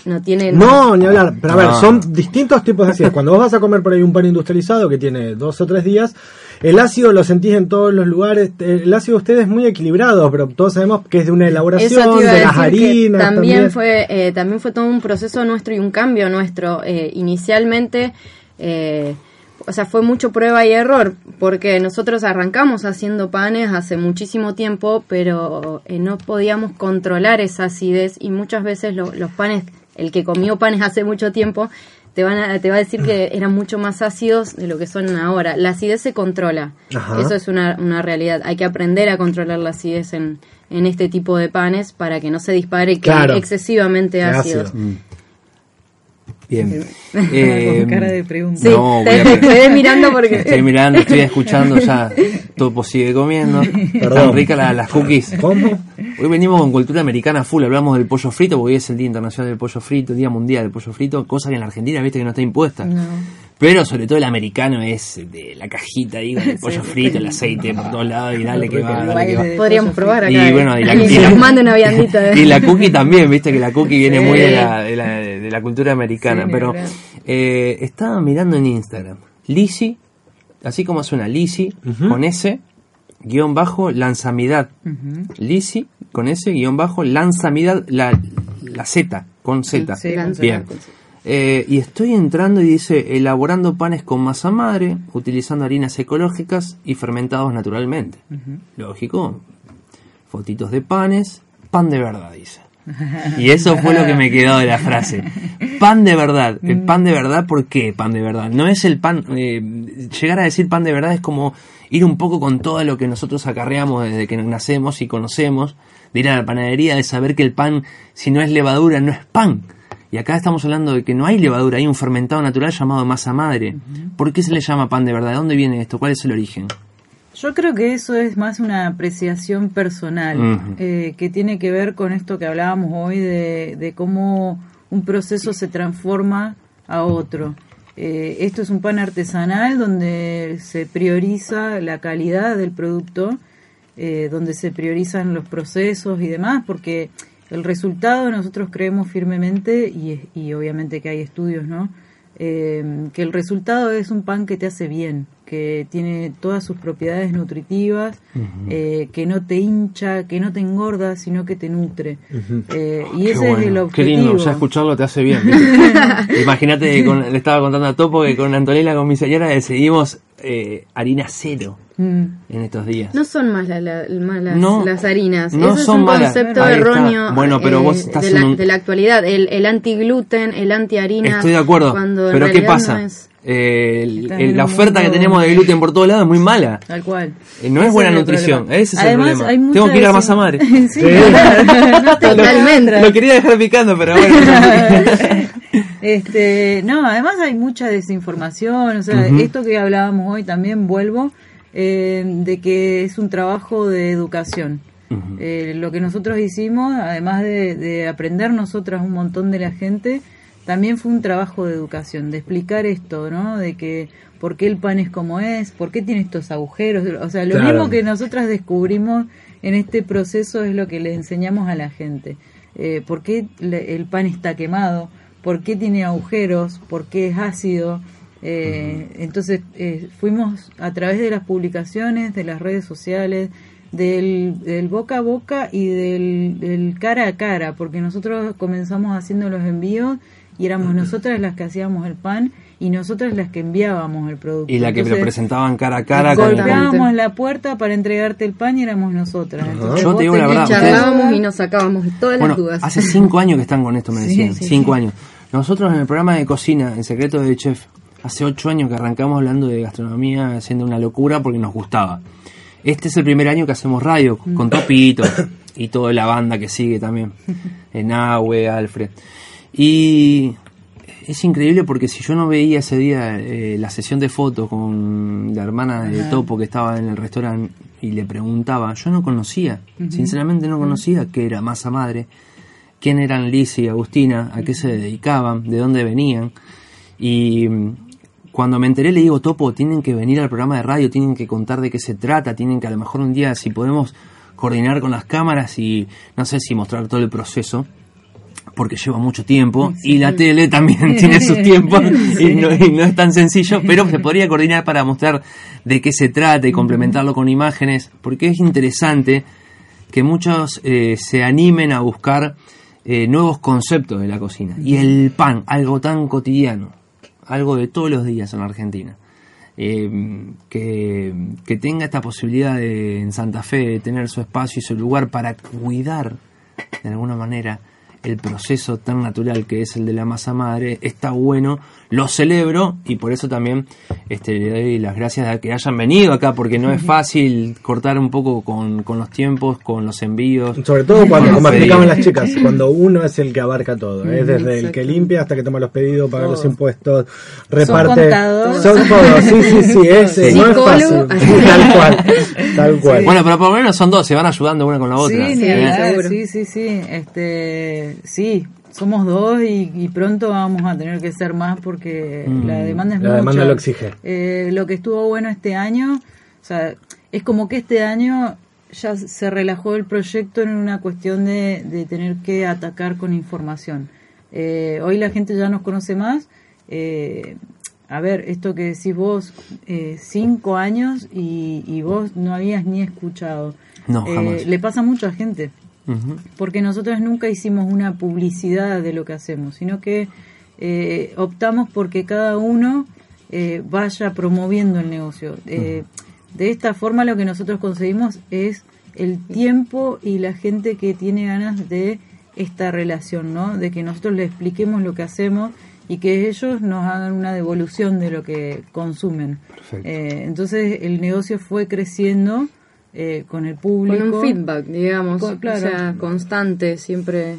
no tiene No, ni hablar. Pero a ver, No. son distintos tipos de ácidos. Cuando vos vas a comer por ahí un pan industrializado que tiene dos o tres días, el ácido lo sentís en todos los lugares. El ácido de ustedes es muy equilibrado, pero todos sabemos que es de una elaboración, de las harinas. también, También, fue eh, también fue todo un proceso nuestro y un cambio nuestro Eh, inicialmente eh, o sea fue mucho prueba y error porque nosotros arrancamos haciendo panes hace muchísimo tiempo pero eh, no podíamos controlar esa acidez y muchas veces lo- los panes el que comió panes hace mucho tiempo te van a, te va a decir que eran mucho más ácidos de lo que son ahora la acidez se controla Ajá. eso es una, una realidad hay que aprender a controlar la acidez en, en este tipo de panes para que no se dispare Claro. excesivamente ácidos. ácido. Bien. Eh, Con cara de pregunta. Sí, No, te, quedé mirando porque... Estoy mirando, estoy escuchando ya. Topo sigue comiendo. Están Perdón. ricas la- las cookies. ¿Cómo? Hoy venimos con cultura americana full, hablamos del pollo frito, porque hoy es el Día Internacional del Pollo Frito, el Día Mundial del Pollo Frito, cosa que en la Argentina, viste, que no está impuesta. Pero sobre todo el americano es de la cajita ahí con el pollo frito, el aceite por todos lados y dale que va, dale que va. Podríamos probar acá. Y eh. bueno, y la- Y la- una viandita. Y la cookie también, viste que la cookie viene muy de la, de, la, de la cultura americana. Sí, pero eh, estaba mirando en Instagram. Lisi, así como suena Lisi, con S, guion bajo, lanzamidad. Lisi, con S, guion bajo, lanzamidad, la, la Z, con Z. Sí, Bien. Eh, y estoy entrando y dice, elaborando panes con masa madre, utilizando harinas ecológicas y fermentados naturalmente. Lógico. Fotitos de panes, pan de verdad, dice. Y eso fue lo que me quedó de la frase. Pan de verdad. El pan de verdad, ¿por qué pan de verdad? No es el pan... eh, llegar a decir pan de verdad es como ir un poco con todo lo que nosotros acarreamos desde que nacemos y conocemos, de ir a la panadería, de saber que el pan, si no es levadura, no es pan. Y acá estamos hablando de que no hay levadura, hay un fermentado natural llamado masa madre. ¿Por qué se le llama pan de verdad? ¿De dónde viene esto? ¿Cuál es el origen? Yo creo que eso es más una apreciación personal, eh, que tiene que ver con esto que hablábamos hoy de, de cómo un proceso se transforma a otro. Eh, esto es un pan artesanal donde se prioriza la calidad del producto, eh, donde se priorizan los procesos y demás, porque el resultado nosotros creemos firmemente, y, y obviamente que hay estudios, ¿no? Eh, que el resultado es un pan que te hace bien, que tiene todas sus propiedades nutritivas, eh, que no te hincha, que no te engorda, sino que te nutre. Eh, y Qué ese bueno, es el Qué objetivo. lindo, ya escucharlo te hace bien. Imagínate, que con- le estaba contando a Topo que con Antonella, con mi señora, decidimos eh, harina cero Mm. en estos días. No son malas la- malas No, las harinas. no Ese son es un malas. concepto Ahí está. erróneo Bueno, pero eh, vos estás de, la, un- de la actualidad. El, el anti-gluten, el anti-harina. Estoy de acuerdo. cuando Pero ¿qué pasa? no es- Eh, el- la oferta que tenemos de gluten por todos lados es muy mala. Tal cual. Eh, no es buena nutrición. problema. Ese es Además, el problema. Tengo que ir a desin- masa madre. Sí, claro. Totalmente. Lo quería dejar picando, pero bueno. este, no, además hay mucha desinformación, o sea, esto que hablábamos hoy también vuelvo eh, de que es un trabajo de educación. Eh, lo que nosotros hicimos, además de, de aprender nosotras un montón de la gente, también fue un trabajo de educación, de explicar esto, ¿no? De que por qué el pan es como es, por qué tiene estos agujeros, o sea, lo Claro. mismo que nosotras descubrimos en este proceso es lo que le enseñamos a la gente. Eh, ¿Por qué le- el pan está quemado? ¿Por qué tiene agujeros? ¿Por qué es ácido? Eh, entonces eh, fuimos a través de las publicaciones, de las redes sociales, del, del boca a boca y del, del cara a cara, porque nosotros comenzamos haciendo los envíos y éramos nosotras las que hacíamos el pan y nosotras las que enviábamos el producto. Y la que lo Entonces, presentaban cara a cara. golpeábamos la puerta para entregarte el pan y éramos nosotras. Entonces, Yo te digo la verdad, ustedes- Charlábamos y nos sacábamos todas Bueno, las dudas. hace cinco años que están con esto, me decían. sí, cinco sí. años. Nosotros en el programa de cocina, en Secretos de Chef, hace ocho años que arrancamos hablando de gastronomía, haciendo una locura porque nos gustaba. Este es el primer año que hacemos radio, con Topito y toda la banda que sigue también. Enahue, Alfred. Y es increíble porque si yo no veía ese día eh, la sesión de fotos con la hermana de Ajá. Topo que estaba en el restaurante y le preguntaba, yo no conocía, sinceramente no conocía qué era masa madre, quién eran Liz y Agustina, a qué se dedicaban, de dónde venían. Y mm, cuando me enteré le digo, Topo, tienen que venir al programa de radio, tienen que contar de qué se trata, tienen que a lo mejor un día si podemos coordinar con las cámaras y no sé si mostrar todo el proceso porque lleva mucho tiempo y la tele también tiene sus tiempos y no, y no es tan sencillo, pero se podría coordinar para mostrar de qué se trata y complementarlo con imágenes, porque es interesante que muchos eh, se animen a buscar eh, nuevos conceptos de la cocina. Y el pan, algo tan cotidiano, algo de todos los días en la Argentina. eh, que, que tenga esta posibilidad de, en Santa Fe de tener su espacio y su lugar para cuidar de alguna manera el proceso tan natural que es el de la masa madre está bueno, lo celebro y por eso también este, le doy las gracias a que hayan venido acá porque no es fácil cortar un poco con, con los tiempos, con los envíos. Sobre todo cuando, como explicaban las chicas, cuando uno es el que abarca todo, es desde el que limpia hasta que toma los pedidos, paga los impuestos, reparte. Son todos, sí, sí, sí, es, eh, no es fácil. Tal cual, tal cual. Bueno, pero por lo menos son dos, se van ayudando una con la otra. Sí, ¿eh? seguro. sí, sí, sí. Este, sí, somos dos y, y pronto vamos a tener que ser más porque Mm. la demanda es La mucha. demanda lo exige. Eh, lo que estuvo bueno este año, o sea, es como que este año ya se relajó el proyecto en una cuestión de, de tener que atacar con información. Eh, hoy la gente ya nos conoce más. Eh, a ver, esto que decís vos, eh, cinco años y, y vos no habías ni escuchado. No, Eh, jamás. le pasa a mucha gente Porque nosotros nunca hicimos una publicidad de lo que hacemos, sino que eh, optamos porque cada uno eh, vaya promoviendo el negocio. Eh, de esta forma lo que nosotros conseguimos es el tiempo y la gente que tiene ganas de esta relación, ¿no? De que nosotros le expliquemos lo que hacemos y que ellos nos hagan una devolución de lo que consumen. Eh, entonces el negocio fue creciendo eh, con el público. Con un feedback, digamos, Con- claro. o sea, constante, siempre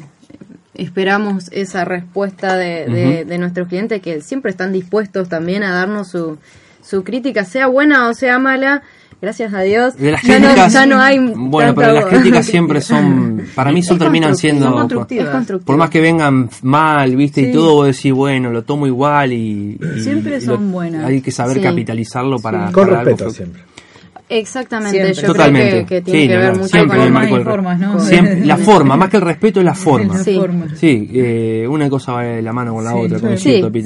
esperamos esa respuesta de, de, nuestros clientes que siempre están dispuestos también a darnos su, su crítica, sea buena o sea mala. Gracias a Dios. De las ya, no, críticas, ya no hay. bueno, pero las críticas siempre son, para mí son terminan siendo, son constructivas. Es constructivo. por más que vengan mal, viste, y todo, vos decís, bueno, lo tomo igual y, y- Siempre y lo- son buenas. Hay que saber Sí. capitalizarlo para, Con para algo respeto fu- siempre. Exactamente, Siempre. yo Totalmente. creo que, que tiene Sí, que ver no, mucho siempre con y el- formas, ¿no? Siempre- la forma, más que el respeto es la forma. Sí. Sí, eh, una cosa va de la mano con la Sí, otra.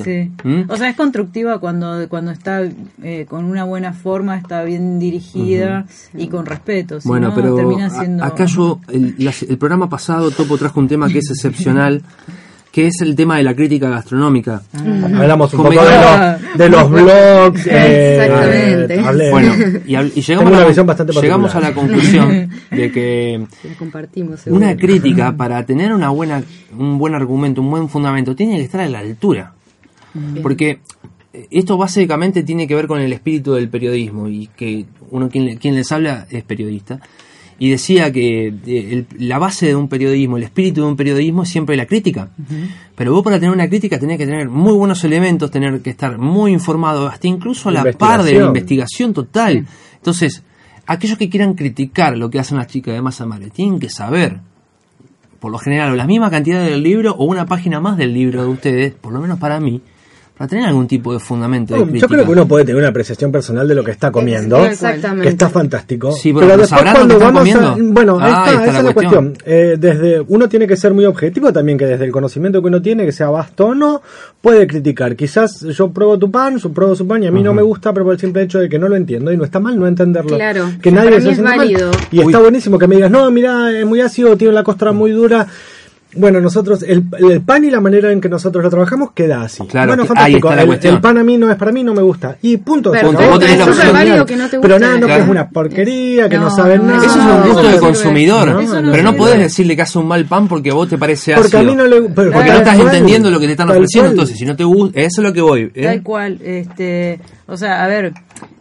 Sí. ¿Mm? O sea, es constructiva cuando, cuando está eh, con una buena forma, está bien dirigida y con respeto. si Bueno, no, pero termina siendo... acá yo, el programa pasado Topo trajo un tema que es excepcional, que es el tema de la crítica gastronómica. Hablamos un poco de los, de los blogs. eh, Exactamente. Bueno, y, llegamos, a una la, visión bastante llegamos a la conclusión de que Lo compartimos. seguro. una crítica para tener una buena, un buen argumento, un buen fundamento, tiene que estar a la altura. Porque eh, esto básicamente tiene que ver con el espíritu del periodismo y que uno quien, le- quien les habla es periodista. Y decía que el- la base de un periodismo, el espíritu de un periodismo es siempre la crítica. Pero vos para tener una crítica tenés que tener muy buenos elementos, tener que estar muy informado, hasta incluso a la par de la Investigación. investigación total. Entonces, aquellos que quieran criticar lo que hacen las chicas de masa madre tienen que saber, por lo general, o la misma cantidad del libro o una página más del libro de ustedes, por lo menos para mí, para tener algún tipo de fundamento de Yo crítica. creo que uno puede tener una apreciación personal de lo que está comiendo. Exactamente. Que está fantástico. Sí, pero- pero ¿sabrán lo que están comiendo? bueno, Ah, está esa la es la cuestión. cuestión. Eh, desde uno tiene que ser muy objetivo también, que desde el conocimiento que uno tiene, que sea vasto o no, puede criticar. Quizás yo pruebo tu pan, su pruebo su pan y a mí no me gusta, pero por el simple hecho de que no lo entiendo y no está mal no entenderlo. Claro, que nadie para se mí es mal. válido. Y está buenísimo que me digas, no, mira, es muy ácido, tiene la costra muy dura. Bueno, nosotros, el, el pan y la manera en que nosotros lo trabajamos queda así. Claro, bueno, fantástico. ahí está la el, cuestión. el pan a mí no es para mí, no me gusta. Y punto. vos tenés la opción. que no te Pero nada, no, que Claro. es una porquería, que no, No, saben no, nada. Eso es un gusto no de consumidor. No, pero no sirve. podés decirle que hace un mal pan porque a vos te parece Porque ácido. a mí no le pero- Porque no estás entendiendo lo que te están ofreciendo. Entonces, si no te gusta, eso es lo que voy. ¿eh? Tal cual, este, o sea, a ver,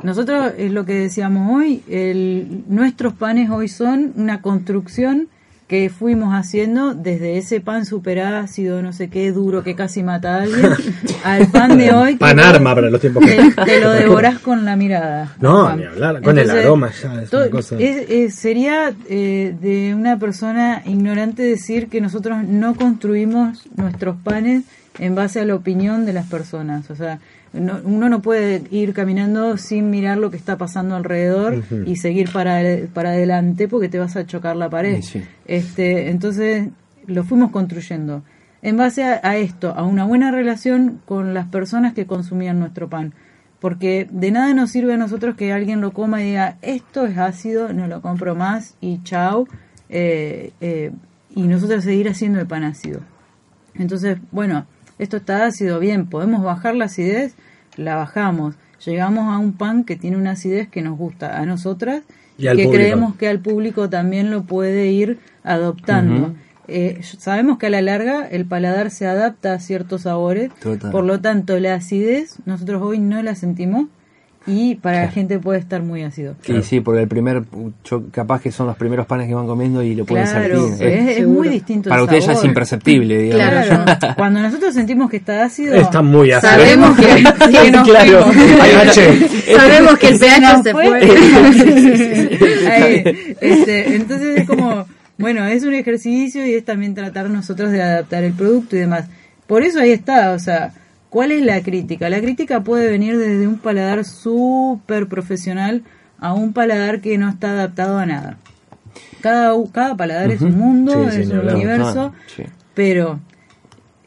nosotros es lo que decíamos hoy, el, nuestros panes hoy son una construcción que fuimos haciendo desde ese pan super ácido, no sé qué, duro que casi mata a alguien, al pan de hoy que Pan vos arma para los tiempos que- te, te lo devorás con la mirada. No, ni hablar, con el aroma ya es una to- cosa- es- es- sería eh, de una persona ignorante decir que nosotros no construimos nuestros panes en base a la opinión de las personas. O sea, no- uno no puede ir caminando sin mirar lo que está pasando alrededor y seguir para, para adelante porque te vas a chocar la pared. Sí. Este, entonces lo fuimos construyendo. En base a, a esto, a una buena relación con las personas que consumían nuestro pan. Porque de nada nos sirve a nosotros que alguien lo coma y diga, esto es ácido, no lo compro más y chao. eh, eh, y nosotros seguir haciendo el pan ácido. Entonces, bueno, esto está ácido, bien, podemos bajar la acidez, la bajamos. Llegamos a un pan que tiene una acidez que nos gusta a nosotras Y que público. creemos que al público también lo puede ir adoptando. Eh, sabemos que a la larga el paladar se adapta a ciertos sabores, Total. por lo tanto la acidez nosotros hoy no la sentimos y para la Claro. gente puede estar muy ácido. Sí, sí, porque el primer, yo- capaz que son los primeros panes que van comiendo y lo pueden Claro, sentir. es, muy distinto. Para ustedes ya es imperceptible, digamos. Claro, cuando nosotros sentimos que está ácido, Está muy ácido. Sabemos que, que nos Claro. sabemos que el pH se fue. fue. Ahí, este, entonces es como, bueno, es un ejercicio y es también tratar nosotros de adaptar el producto y demás. Por eso ahí está, o sea, ¿cuál es la crítica? La crítica puede venir desde un paladar súper profesional a un paladar que no está adaptado a nada. Cada, cada paladar es un mundo, Sí, es un universo, Sí. pero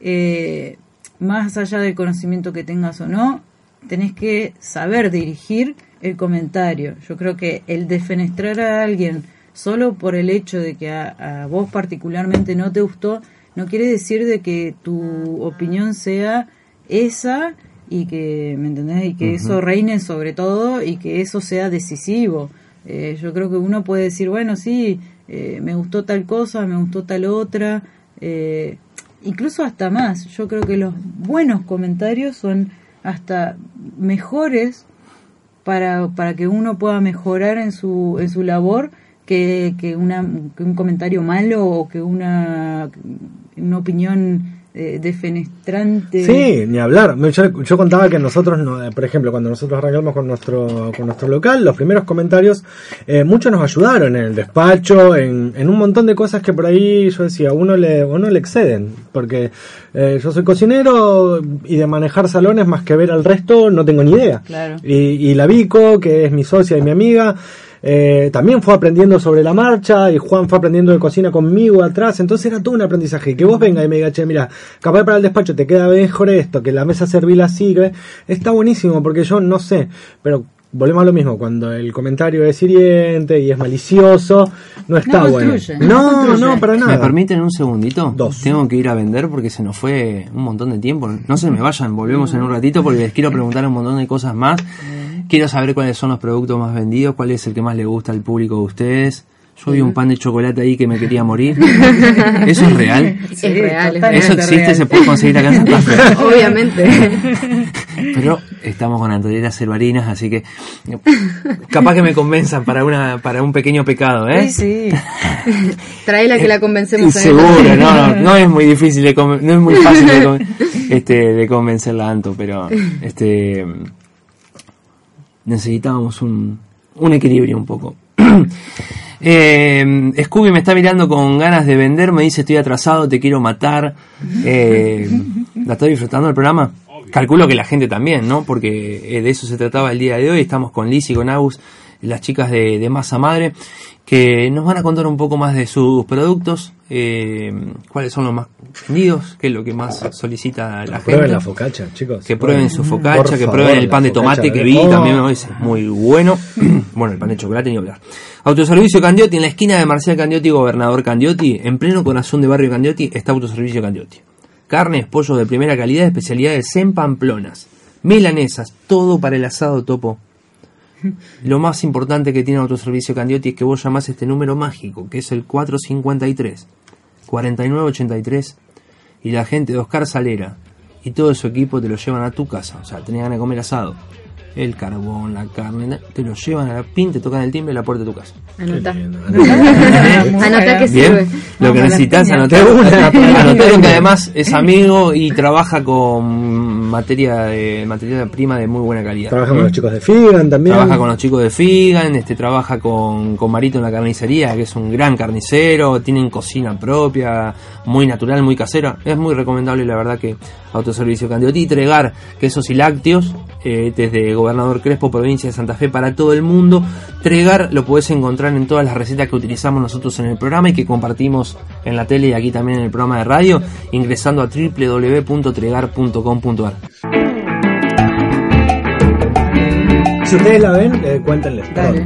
eh, más allá del conocimiento que tengas o no, tenés que saber dirigir el comentario. Yo creo que el defenestrar a alguien solo por el hecho de que a, a vos particularmente no te gustó, no quiere decir de que tu opinión sea esa y que, ¿me entendés? Y que eso reine sobre todo y que eso sea decisivo. Eh, yo creo que uno puede decir, bueno, sí, eh, me gustó tal cosa, me gustó tal otra, eh, incluso hasta más. Yo creo que los buenos comentarios son hasta mejores para, para que uno pueda mejorar en su, en su labor que, que, una, que un comentario malo o que una, una opinión eh, defenestrante. Sí, ni hablar. Yo, yo contaba que nosotros, no- eh, por ejemplo, cuando nosotros arrancamos con nuestro, con nuestro local, los primeros comentarios, eh, muchos nos ayudaron en el despacho, en, en un montón de cosas que por ahí yo decía, uno le, uno le exceden, porque eh, yo soy cocinero y de manejar salones más que ver al resto no tengo ni idea. Claro. Y, y la Vico, que es mi socia y mi amiga, eh, también fue aprendiendo sobre la marcha y Juan fue aprendiendo de cocina conmigo atrás, entonces era todo un aprendizaje. Que vos venga y me diga, che, mira, capaz para el despacho te queda mejor esto, que la mesa servila así, que está buenísimo porque yo no sé, pero volvemos a lo mismo, cuando el comentario es hiriente y es malicioso, no está No bueno. no No, no, para nada. ¿Me permiten un segundito? Dos. Tengo que ir a vender porque se nos fue un montón de tiempo. No se me vayan, volvemos en un ratito porque les quiero preguntar un montón de cosas más. Quiero saber cuáles son los productos más vendidos, cuál es el que más le gusta al público de ustedes. Yo vi un pan de chocolate ahí que me quería morir. ¿Eso es real? Es real, es totalmente ¿Eso existe? real. ¿Se puede conseguir acá en Santa Fe? Obviamente. Pero estamos con Antonieta Cervarinas, así que capaz que me convenzan para una para un pequeño pecado, ¿eh? Sí, sí. Traela que la convencemos Seguro, no, no, no es muy difícil, de no es muy fácil de, con- este, de convencerla Anto, pero este necesitábamos un, un equilibrio un poco. Eh, Scooby me está mirando con ganas de vender, me dice estoy atrasado, te quiero matar. Eh, ¿La estoy disfrutando el programa? Calculo que la gente también, ¿no? Porque eh, de eso se trataba el día de hoy. Estamos con Liz y con Agus, las chicas de, de Masa Madre, que nos van a contar un poco más de sus productos, eh, cuáles son los más vendidos, qué es lo que más solicita la gente. Prueben la focacha, chicos. Que prueben su Por focaccia, que favor, prueben el pan de tomate que vi Oh. también hoy, es muy bueno. bueno, el pan de chocolate ni hablar. Autoservicio Candiotti, en la esquina de Marcial Candiotti y Gobernador Candiotti, en pleno corazón de barrio Candiotti, está Autoservicio Candiotti. Carnes, pollos de primera calidad, especialidades en pamplonas, milanesas, todo para el asado topo. Lo más importante que tiene Autoservicio Candiotti es que vos llamás este número mágico, que es el 453 4983 y la gente de Oscar Salera y todo su equipo te lo llevan a tu casa. O sea, tenés ganas de comer asado. El carbón, la carne, te lo llevan a la pin, te tocan el timbre y la puerta de tu casa. Anotá. Anotá que sirve. Bien, lo que necesitas una. Anotaron que además es amigo y trabaja con materia de materia prima de muy buena calidad. Trabajan con los chicos de Figan también. Trabaja con los chicos de Figan, este trabaja con, con Marito en la carnicería, que es un gran carnicero, tienen cocina propia, muy natural, muy casera. Es muy recomendable, la verdad, que Autoservicio Candiotti y Tregar quesos y lácteos, eh, desde Gobernador Crespo, provincia de Santa Fe, para todo el mundo. Tregar lo podés encontrar en todas las recetas que utilizamos nosotros en el programa y que compartimos en la tele y aquí también en el programa de radio, ingresando a www.tregar.com.ar. Si ustedes la ven, eh, cuéntenles. Dale.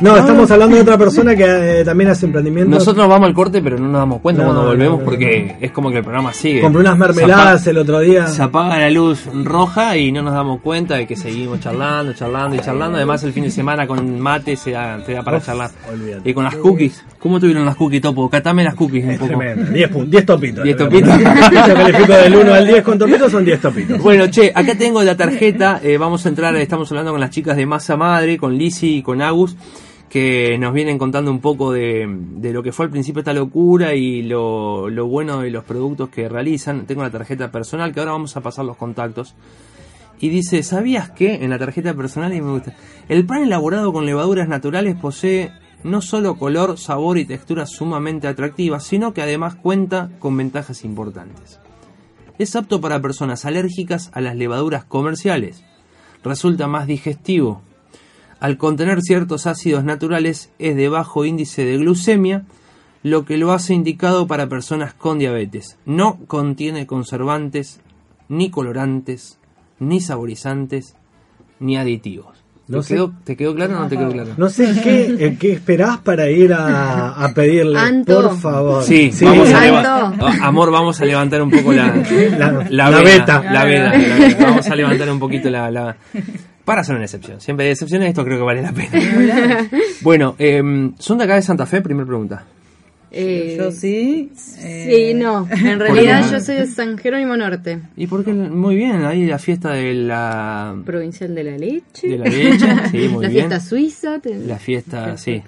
No, estamos hablando de otra persona que eh, también hace emprendimientos. Nosotros vamos al corte, pero no nos damos cuenta No, cuando volvemos no, porque es como que el programa sigue. Compré unas mermeladas Se el otro día. se apaga la luz roja y no nos damos cuenta de que seguimos charlando, charlando y charlando. Además, el fin de semana con mate se da, se da para charlar. olvídate. Y con las cookies. ¿Cómo tuvieron las cookies, Topo? Catame las cookies un poco. tremendo. 10 pun- 10 topitos. 10 le topitos. Yo califico del 1 al 10 con topitos, son 10 topitos. Bueno, che, acá tengo la tarjeta. eh, vamos a entrar, estamos hablando con las chicas de Masa Madre, con Lizzy y con Agus, que nos vienen contando un poco de, de lo que fue al principio esta locura y lo, lo bueno de los productos que realizan. Tengo la tarjeta personal, que ahora vamos a pasar los contactos. Y dice, ¿sabías que? En la tarjeta personal y me gusta. El pan elaborado con levaduras naturales posee no solo color, sabor y textura sumamente atractivas, sino que además cuenta con ventajas importantes. Es apto para personas alérgicas a las levaduras comerciales. Resulta más digestivo. Al contener ciertos ácidos naturales es de bajo índice de glucemia, lo que lo hace indicado para personas con diabetes. No contiene conservantes, ni colorantes, ni saborizantes, ni aditivos. No ¿Te, sé, quedó, ¿Te quedó claro o no te quedó claro? no sé qué, qué esperás para ir a, a pedirle, Anto. por favor. Sí, vamos a. Amor, vamos a levantar un poco la, La- la, la veda, beta. La veda, la veda. Vamos a levantar un poquito la, la- Para hacer una excepción. Siempre hay excepciones, esto creo que vale la pena. bueno, eh, ¿son de acá de Santa Fe? Primera pregunta. Eh, Yo sí. Sí, eh, no. En realidad yo soy de San Jerónimo Norte, ¿Y por qué? Muy bien, ahí la fiesta de la, provincial de la leche. de la leche. Sí, muy la bien. fiesta suiza. te- La fiesta, sí.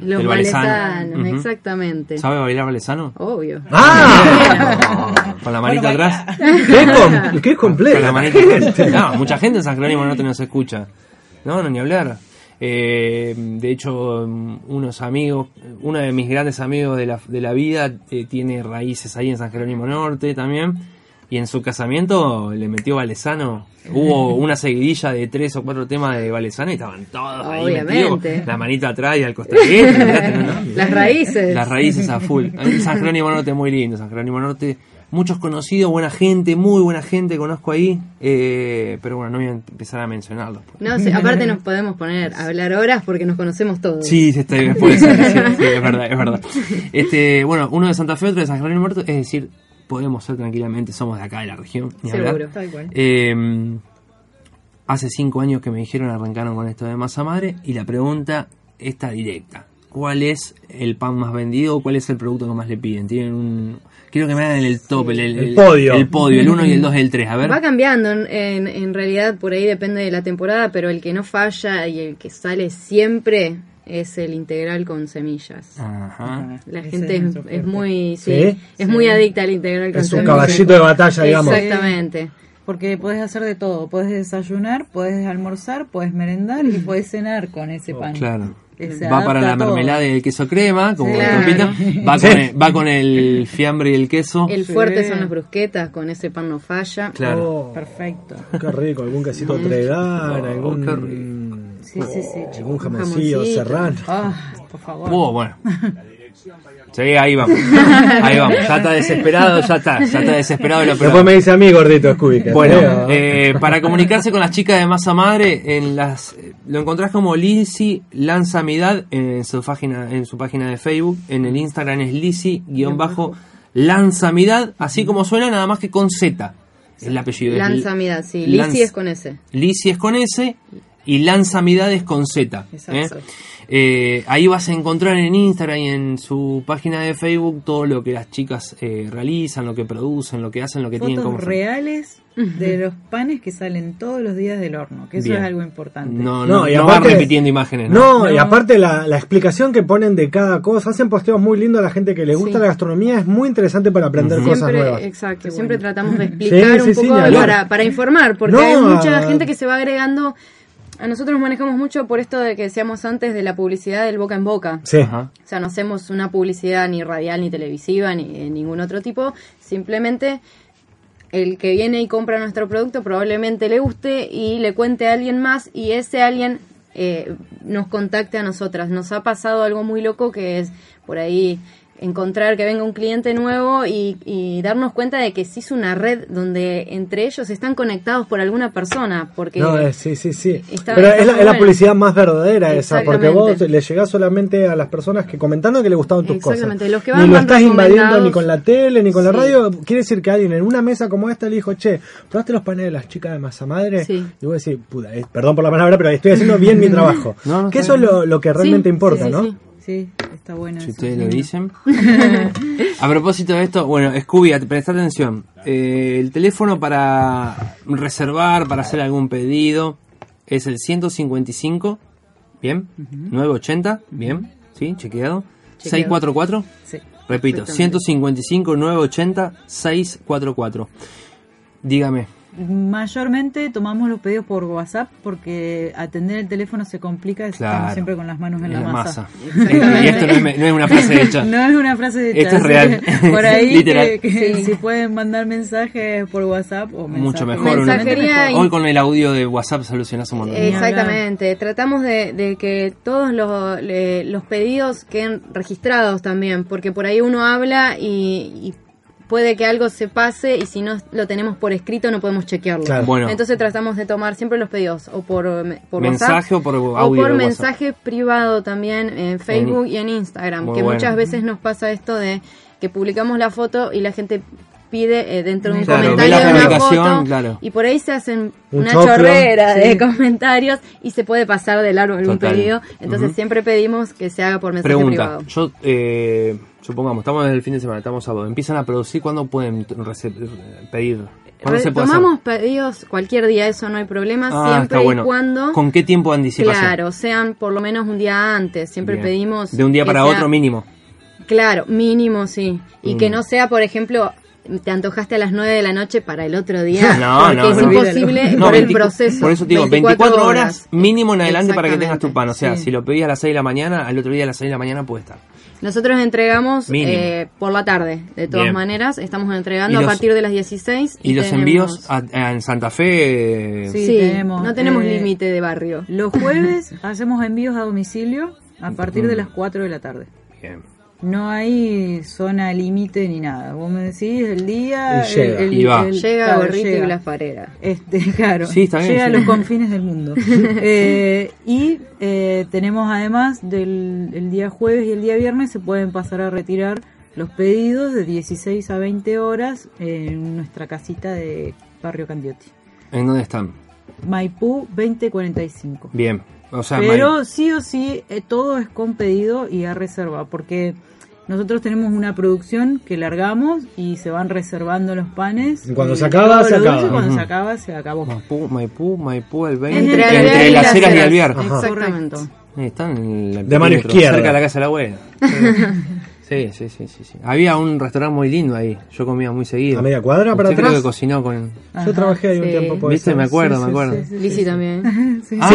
Los valesanos, exactamente. ¿Sabe bailar valesano? Obvio. ¡Ah! Con la manita atrás. ¡Qué, com- qué completo! Con la manita atrás. No, mucha gente en San Jerónimo no te nos escucha. No, no, ni hablar. Eh, de hecho, unos amigos, uno de mis grandes amigos de la, de la vida eh, tiene raíces ahí en San Jerónimo Norte también. Y en su casamiento le metió Valesano. Hubo una seguidilla de tres o cuatro temas de Valesano y estaban todos ahí Obviamente. metidos. La manita atrás y al costadito. Las raíces. Las raíces a full. Ahí San Jerónimo Norte muy lindo. San Jerónimo Norte, muchos conocidos, buena gente, muy buena gente conozco ahí. Eh, pero bueno, no voy a empezar a mencionarlos. No, sí, aparte nos podemos poner a hablar horas porque nos conocemos todos. Sí, sí, está bien, puede ser, sí, sí, es verdad, es verdad. Este, bueno, uno de Santa Fe, otro de San Jerónimo Norte, es decir, podemos ser tranquilamente, somos de acá de la región. ni. Seguro. Tal cual. Eh, hace cinco años que me dijeron arrancaron con esto de masa madre y la pregunta está directa. ¿Cuál es el pan más vendido o cuál es el producto que más le piden? Tienen un... Quiero que me hagan el top, el, El podio. El podio, el 1 y el 2 y el 3. A ver. Va cambiando, en, en, en realidad por ahí depende de la temporada, pero el que no falla y el que sale siempre es el integral con semillas. Ajá. La gente es muy sí, ¿Sí? es muy adicta al integral con Es un semillas. caballito de batalla, digamos. Exactamente. Porque puedes hacer de todo. Puedes desayunar, puedes almorzar, puedes merendar y puedes cenar con ese pan. Claro. Va para la mermelada y el queso crema, como Sí. la Claro. trompita. Va, con el, va con el fiambre y el queso. El Sí. fuerte son las brusquetas, con ese pan no falla. Claro. Oh, Perfecto. qué rico, algún quesito tregar, Oh, algún, qué Sí, sí, sí. algún jamoncillo serrano. Ah, por favor. Oh, bueno. Sí, ahí vamos. Ahí vamos. Ya está desesperado, ya está. Ya está desesperado. Lo Después me dice a mí, gordito, Scooby. Bueno, eh, para comunicarse con las chicas de Masa Madre, en las eh, lo encontrás como Lizzy Lanzamidad en su página en su página de Facebook, en el Instagram es Lizzy-Lanzamidad, así como suena, nada más que con Z. Es el apellido. es Lanzamidad, sí. Lizzy es con ese. Lizzy es con S y Lanzamidad es con Z. Exacto. ¿eh? Eh, ahí vas a encontrar en Instagram y en su página de Facebook todo lo que las chicas eh, realizan, lo que producen, lo que hacen, lo que tienen como... reales de los panes que salen todos los días del horno, que eso Bien. es algo importante. No, No, no, y no aparte- van repitiendo imágenes, ¿no? No, y aparte la, la explicación que ponen de cada cosa, hacen posteos muy lindos a la gente que le gusta Sí. la gastronomía, es muy interesante para aprender cosas nuevas. exacto, siempre tratamos de explicar Sí, un sí, poco para, para informar, porque No, hay mucha gente que se va agregando. A nosotros manejamos mucho por esto de que decíamos antes de la publicidad del boca en boca. Sí. Ajá. O sea, no hacemos una publicidad ni radial ni televisiva ni de ningún otro tipo. Simplemente el que viene y compra nuestro producto probablemente le guste y le cuente a alguien más y ese alguien eh, nos contacte a nosotras. Nos ha pasado algo muy loco que es por ahí encontrar que venga un cliente nuevo y, y darnos cuenta de que se hizo una red donde entre ellos están conectados por alguna persona. Porque No, es- sí, sí, sí. Está- Pero está es la, es la publicidad más verdadera esa, porque vos le llegás solamente a las personas que comentando que le gustaban tus cosas. Exactamente, los que ni lo estás invadiendo ni con la tele, ni con la Sí. radio. Quiere decir que alguien en una mesa como esta le dijo, che, ¿probaste los panes de las chicas de masa madre? Sí. Y vos decís, puta, eh, perdón por la palabra, pero estoy haciendo bien mi trabajo. No, no, que eso es lo, lo que realmente Sí, importa, sí, sí, ¿no? Sí. Está bueno Si eso. ustedes lo dicen. A propósito de esto, bueno, Scooby, presta atención. Eh, el teléfono para reservar, para hacer algún pedido, es el 155, bien, 980, bien, sí, chequeado. 644, Sí. repito, 155, 980, 644. Dígame. Mayormente tomamos los pedidos por WhatsApp porque atender el teléfono se complica, Claro. estamos siempre con las manos en la, En la masa. masa. Y esto no es, me- no es una frase hecha. No es una frase de Esto es real. Por ahí, Literal. que, que Sí. si pueden mandar mensajes por WhatsApp o mensajes. Mucho mejor. una- Mensajería y- Hoy con el audio de WhatsApp solucionás un montón. Exactamente, tratamos de, de que todos los, los pedidos queden registrados también, porque por ahí uno habla y, y puede que algo se pase y si no lo tenemos por escrito no podemos chequearlo. Claro. Bueno. Entonces tratamos de tomar siempre los pedidos o por, por Mensaje WhatsApp o por audio o por WhatsApp. mensaje privado también en Facebook y en Instagram, Muy que bueno. muchas veces nos pasa esto de que publicamos la foto y la gente pide eh, dentro de un Claro, comentario de una foto claro. y por ahí se hacen Un una choclo, chorrera sí. de comentarios y se puede pasar de largo algún Total. pedido. Entonces siempre pedimos que se haga por mensaje Pregunta, privado. yo eh, supongamos, estamos en el fin de semana, estamos sábado, empiezan a producir, ¿cuándo pueden pedir? ¿Cuándo se puede hacer? Tomamos pedidos cualquier día, eso no hay problema, Ah, siempre bueno. y cuando, ¿Con qué tiempo de anticipación? claro, sean por lo menos un día antes. Siempre Bien. pedimos De un día para sea- otro mínimo. Claro, mínimo, sí. Y Mm. que no sea, por ejemplo, te antojaste a las 9 de la noche para el otro día. No, no, es no. imposible No, por 20 el proceso. Por eso te digo, 24, horas mínimo en adelante para que tengas tu pan. O sea, Sí. si lo pedís a las 6 de la mañana, al otro día a las 6 de la mañana puede estar. Nosotros entregamos eh, por la tarde, de todas Bien. maneras. Estamos entregando ¿Y a partir de las 16. Y, los tenemos- envíos a- a- en Santa Fe. eh, Sí, Sí, tenemos, no tenemos eh, límite de barrio. Los jueves hacemos envíos a domicilio a partir de Mm. las 4 de la tarde. Bien. No hay zona límite ni nada. Vos me decís el día. Y llega. el- el- Y va. el- Llega claro, Gorrito llega. y la farera. Este, claro, Sí, está bien, llega sí. a los confines del mundo. Eh, y eh, tenemos además del el día jueves y el día viernes se pueden pasar a retirar los pedidos de 16 a 20 horas en nuestra casita de Barrio Candiotti. ¿En dónde están? Maipú 2045. Bien. O sea, Pero sí o sí, eh, todo es con pedido y a reserva, porque nosotros tenemos una producción que largamos y se van reservando los panes. Y cuando y se acaba, se dulce, acaba. Cuando se acaba, se acabó. Maipú, Maipú, Maipú, el 20. Entre las Heras y. Alvear. Exactamente. Ahí están en el De mano izquierda. Cerca de la casa de la abuela. Sí, sí, sí, sí, sí. Había un restaurante muy lindo ahí. Yo comía muy seguido. ¿A media cuadra para Usted creo atrás? que cocinó con. Yo trabajé ahí un sí. tiempo. puede ¿Viste? Me acuerdo, Sí, me acuerdo. sí, sí, Lizzy sí. también. Sí. Sí, sí,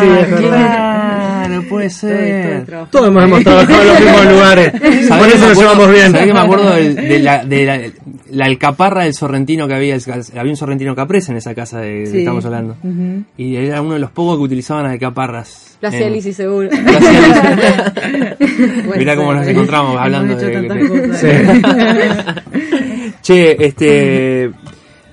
sí, es verdad. Claro, puede ser. Todos hemos, trabajado en los mismos lugares. Por ¿Sabés eso nos llevamos bien. ¿sabés que me acuerdo del- de, la, de la, la alcaparra del sorrentino que había? Había un sorrentino caprese en esa casa de, que estamos hablando. Y era uno de los pocos que utilizaban alcaparras. Lo hacía seguro. Puede Mirá cómo nos encontramos hablando de- de-. Che, este.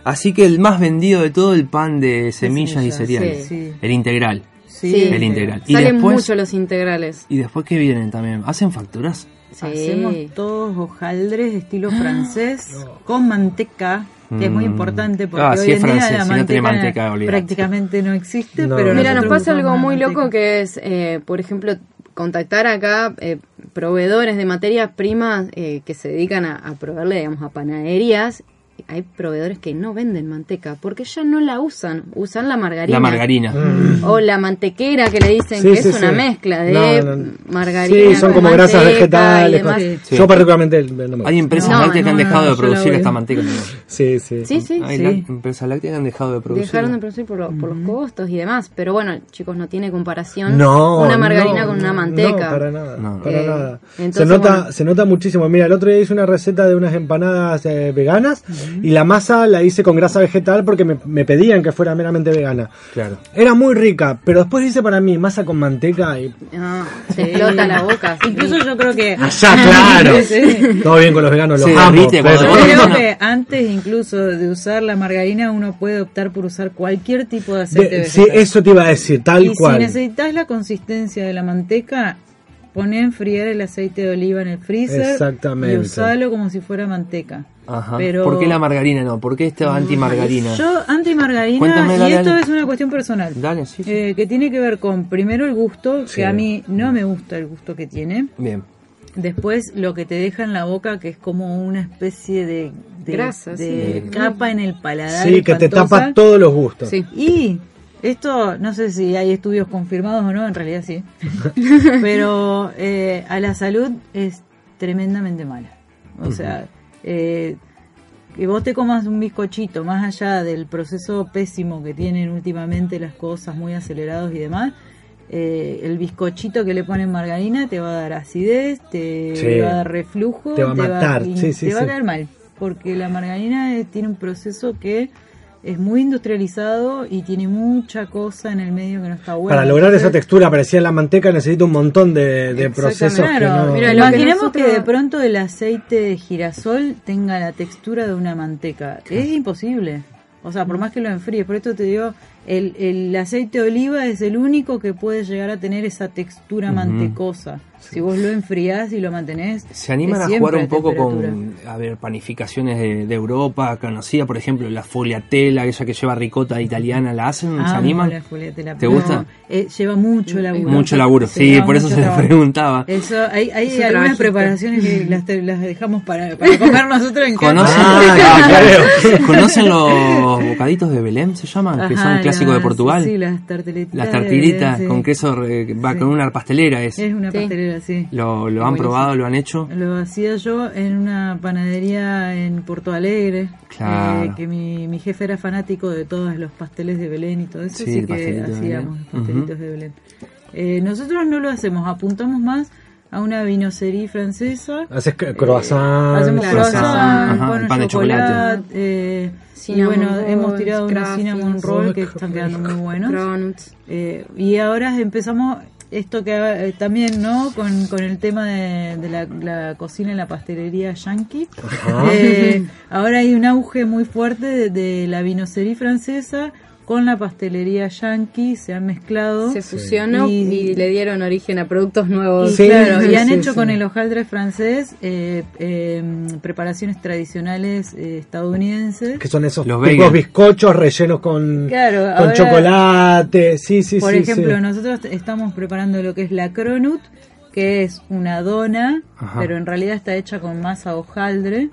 Así que el más vendido de todo el pan de semillas y cereales. sí. El integral. Sí. El integral. Y Salen después. mucho los integrales. Y después que vienen también. ¿Hacen facturas? Sí. Hacemos todos hojaldres de estilo francés con manteca, que es muy Mm. importante porque Ah, hoy en día la si no manteca, olvidate. prácticamente no existe, No. pero Mira, nos pasa algo muy manteca. loco que es, eh, por ejemplo, contactar acá eh, proveedores de materias primas eh, que se dedican a, a proveerle, digamos, a panaderías. Hay proveedores que no venden manteca porque ya no la usan, usan la margarina. La margarina. Mm. O la mantequera que le dicen Sí, que sí, es una mezcla de No, no. margarina. Sí, son como grasas vegetales. Yo particularmente no me- Hay empresas No, lácteas que han dejado no, de producir esta manteca. Sí, sí. Sí, sí. Hay empresas lácteas que han dejado de producir. Dejaron de producir por, lo- por los costos y demás. Pero bueno, chicos, no tiene comparación No, una margarina no, con una manteca. No, para nada. No. para Eh, nada. Se entonces, nota, bueno. se nota muchísimo. Mira, el otro día hice una receta de unas empanadas eh, veganas y la masa la hice con grasa vegetal porque me, me pedían que fuera meramente vegana. Claro. Era muy rica, pero después hice para mí masa con manteca y Ah, te explota la boca. sí. Incluso yo creo que allá, claro. Sí. Todo bien con los veganos, los amo. pero- Yo creo que antes incluso de usar la margarina uno puede optar por usar cualquier tipo de aceite De- sí, vegetal. eso te iba a decir, tal y cual. si necesitas la consistencia de la manteca, poné a enfriar el aceite de oliva en el freezer Exactamente. y usalo como si fuera manteca. Ajá. Pero- ¿Por qué la margarina no? ¿Por qué este anti-margarina? Yo anti-margarina, Cuéntame, y dale, esto dale. es una cuestión personal, Dale, sí, sí. eh, que tiene que ver con primero el gusto, Sí. que a mí no me gusta el gusto que tiene. Bien. Después lo que te deja en la boca, que es como una especie de, de- Grasa, de sí. capa en el paladar. Sí, que te tapa todos los gustos. Sí. Y esto, no sé si hay estudios confirmados o no, en realidad sí. Pero eh, a la salud es tremendamente mala. O sea, eh, que vos te comas un bizcochito, más allá del proceso pésimo que tienen últimamente las cosas muy acelerados y demás, eh, el bizcochito que le ponen margarina te va a dar acidez, te Sí. va a dar reflujo, Te va a matar, y sí, sí, te va a caer mal. Porque la margarina eh, tiene un proceso que es muy industrializado y tiene mucha cosa en el medio que no está buena. Para lograr esa textura parecida a la manteca necesita un montón de, de procesos que no... Mira, lo que imaginemos que, nosotros- de pronto el aceite de girasol tenga la textura de una manteca. Es imposible. O sea, por más que lo enfríes, por esto te digo, el, el aceite de oliva es el único que puede llegar a tener esa textura mantecosa. Si vos lo enfriás y lo mantenés. Se animan a jugar un poco con, a ver, panificaciones de, de Europa, conocida, por ejemplo, la fogliatella, esa que lleva ricota italiana, ¿la hacen? ¿Se Amo animan? la Julieta, la- ¿Te no, gusta? eh, lleva mucho laburo. Mucho laburo, Se sí, por eso se trabajo. preguntaba. Eso, hay, hay algunas trabajito. preparaciones que las, te- las dejamos para, para comer nosotros en casa. ¿Conocen, Ah, claro. ¿Conocen los bocaditos de Belém, se llaman? que son Ajá, clásicos de las- Portugal. Sí, las tarteletas. Las de tartilitas Belén, sí. con queso, va Sí. con una pastelera es. Es una Sí. pastelera, sí. ¿Lo, lo han probado, lo han hecho? Lo hacía yo en una panadería en Porto Alegre. Claro. eh, que mi, mi jefe era fanático de todos los pasteles de Belén y todo eso, Sí, así que de hacíamos los pastelitos Ujú. de Belén. Eh, nosotros no lo hacemos, apuntamos más a una vinocería francesa. Haces croissant. Hacemos croissant, ajá, pan, de chocolate. eh, y bueno, hemos tirado unos cinnamon roll que están quedando muy buenos. Cronuts. Eh, y ahora empezamos esto que eh, también, ¿no? Con, con el tema de, de la, la cocina y la pastelería yankee. Eh, ahora hay un auge muy fuerte de, de la vinocería francesa con la pastelería yankee, se han mezclado. Se fusionó Y- y, le dieron origen a productos Y, nuevos. Sí, claro, y han sí, hecho sí. con el hojaldre francés eh, eh, preparaciones tradicionales eh, estadounidenses. Que son esos Los tipos bizcochos rellenos con, Claro, con ahora- chocolate. Sí, sí, Por sí. ejemplo, sí. nosotros estamos preparando lo que es la cronut, que es una dona, Ajá. pero en realidad está hecha con masa hojaldre.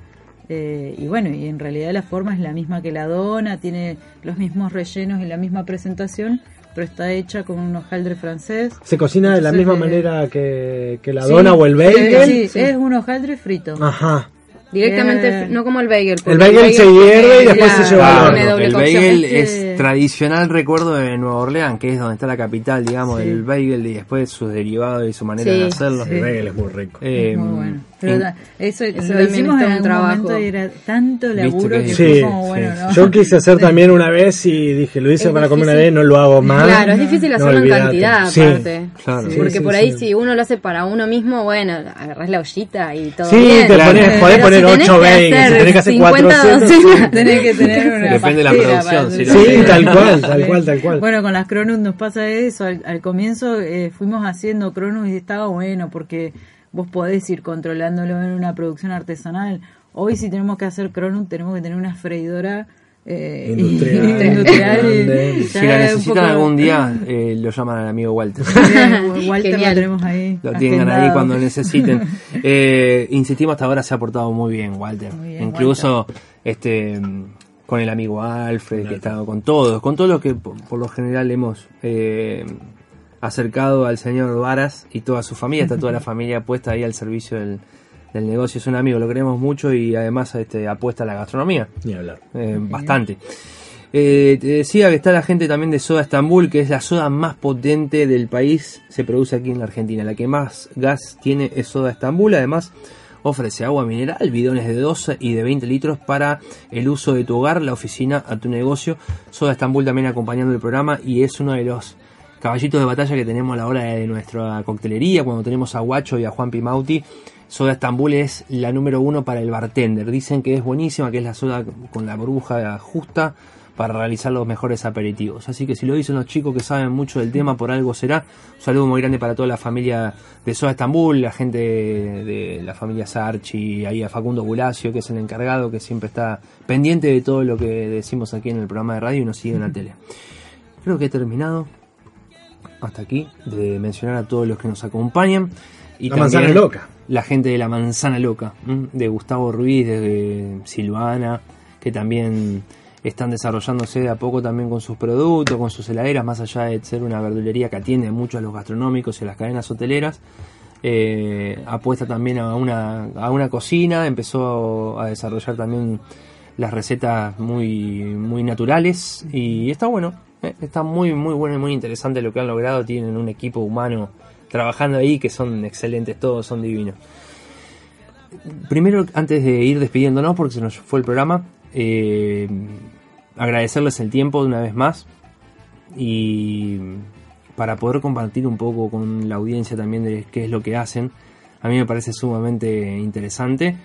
Eh, y bueno, y en realidad la forma es la misma que la dona, tiene los mismos rellenos y la misma presentación, pero está hecha con un hojaldre francés. Se cocina de la misma eh, manera que, que la Sí, dona o el bagel. Sí, sí, es un hojaldre frito. Ajá. Directamente, Eh, no como el bagel. El bagel se hierve y después se lleva al horno. el bagel Este- es tradicional recuerdo de Nueva Orleans, que es donde está la capital, digamos, Sí. del bagel y después sus derivados y su manera Sí, de hacerlo. sí. El bagel es muy rico. Eh, Es muy bueno. Pero en- da- eso, Eso lo también hicimos está en un trabajo. momento y era tanto laburo que que, como, sí. bueno, no. Yo quise hacer también una vez y dije, lo hice Es para comer una vez, no lo hago más. Claro, es difícil No, hacerlo en cantidad, Sí. aparte. Claro. Sí, Porque sí, por ahí, sí. si uno lo hace para uno mismo, bueno, agarrás la ollita y todo. Sí, bien. te pones, podés si poner tenés 8 que bagels, si tenés que hacer 50 400. docenas, Tenés que tener una Depende de la producción, si Sí, tal cual, tal cual, tal cual. Bueno, con las Cronus nos pasa eso. Al, al comienzo eh, fuimos haciendo Cronus y estaba bueno porque vos podés ir controlándolo en una producción artesanal. Hoy si tenemos que hacer Cronus tenemos que tener una freidora eh, Industrial, industrial y Si la necesitan poco- algún día, eh, lo llaman al amigo Walter. Walter lo Genial. tenemos ahí. Lo tengan ahí cuando necesiten. Eh, insistimos, hasta ahora se ha portado muy bien, Walter. Muy bien, Incluso este con el amigo Alfred, que está con todos, con todos los que por, por lo general hemos eh, acercado al señor Varas y toda su familia, está toda la familia puesta ahí al servicio del, del negocio. Es un amigo, lo queremos mucho y además este, apuesta a la gastronomía. Ni hablar. Eh, bastante. Eh, te decía que está la gente también de Soda Estambul, que es la soda más potente del país, se produce aquí en la Argentina. La que más gas tiene es Soda Estambul, además ofrece agua mineral, bidones de 12 y de 20 litros para el uso de tu hogar, la oficina, a tu negocio. Soda Estambul también acompañando el programa y es uno de los caballitos de batalla que tenemos a la hora de nuestra coctelería, cuando tenemos a Guacho y a Juan Pimauti. Soda Estambul es la número uno para el bartender. Dicen que es buenísima, que es la soda con la burbuja justa para realizar los mejores aperitivos. Así que si lo dicen los chicos que saben mucho del tema, por algo será. Un saludo muy grande para toda la familia de Soda Estambul, la gente de, la familia Sarchi, ahí a Facundo Bulacio, que es el encargado, que siempre está pendiente de todo lo que decimos aquí en el programa de radio y nos sigue en la tele. Creo que he terminado hasta aquí de mencionar a todos los que nos acompañan. Y La manzana loca. La gente de la manzana loca, de Gustavo Ruiz, de Silvana, que también están desarrollándose de a poco también con sus productos, con sus heladeras, más allá de ser una verdulería que atiende mucho a los gastronómicos y a las cadenas hoteleras. eh, apuesta también a una, a una cocina, empezó a desarrollar también las recetas muy, muy naturales y está bueno, eh, está muy, muy bueno y muy interesante lo que han logrado. Tienen un equipo humano trabajando ahí que son excelentes, todos son divinos. Primero, antes de ir despidiéndonos, porque se nos fue el programa, eh, agradecerles el tiempo de una vez más y para poder compartir un poco con la audiencia también de qué es lo que hacen. A mí me parece sumamente interesante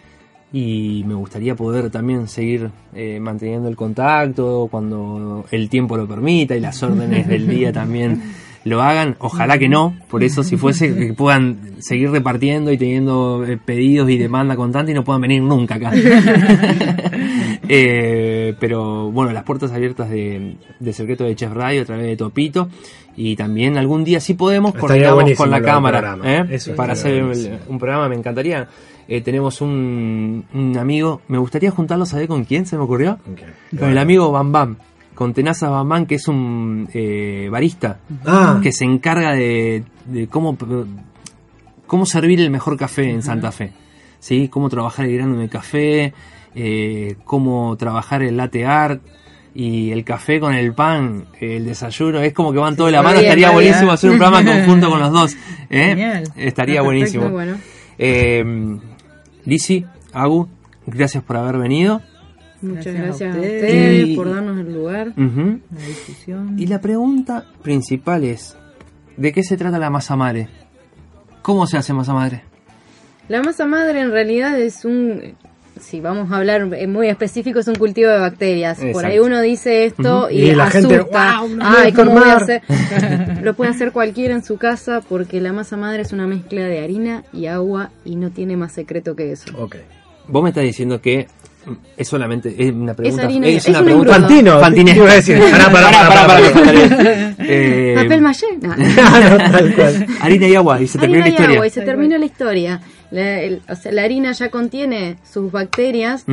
y me gustaría poder también seguir eh, manteniendo el contacto cuando el tiempo lo permita y las órdenes del día también lo hagan. Ojalá que no, por eso si fuese que puedan seguir repartiendo y teniendo eh, pedidos y demanda constante y no puedan venir nunca acá. Eh, pero bueno, las puertas abiertas de, de Secreto de Chef Radio a través de Topito y también algún día si podemos coordinamos con la cámara. ¿eh? Para hacer el- un programa, me encantaría. Eh, tenemos un, un amigo, me gustaría juntarlo, ¿sabés con quién se me ocurrió? Con el amigo Bam Bam, con Tenaza Bam Bam, que es un eh, barista Ah. que se encarga de, de cómo, cómo servir el mejor café en Santa Fe. ¿Sí? Cómo trabajar el grano en el café, eh, cómo trabajar el latte art y el café con el pan, el desayuno, es como que van todo de la mano, bien, estaría bien. buenísimo hacer un programa conjunto con los dos. ¿eh? Genial. Estaría buenísimo. Bueno. Eh, Lisi, Agu, gracias por haber venido. Muchas Gracias a gracias a ustedes. ustedes Y- por darnos el lugar. La difusión. Y la pregunta principal es, ¿de qué se trata la masa madre? ¿Cómo se hace masa madre? La masa madre en realidad es un, si vamos a hablar muy específico, es un cultivo de bacterias. Por ahí uno dice esto y, Y la gente, asusta. "Guau, no me voy a Ay, ¿cómo voy a enfermar". hacer? Lo puede hacer cualquiera en su casa porque la masa madre es una mezcla de harina y agua y no tiene más secreto que eso. Ok. Vos me estás diciendo que es solamente es una pregunta. harina y- es es una un pregunta. Fantino, Fantinés. te iba a decir. Pará, pará, pará, pará, pará. pará. Eh, Papel maché. No. Tal cual. harina y agua y se terminó harina la y historia. agua y se terminó la historia. La, el- o sea, la harina ya contiene sus bacterias,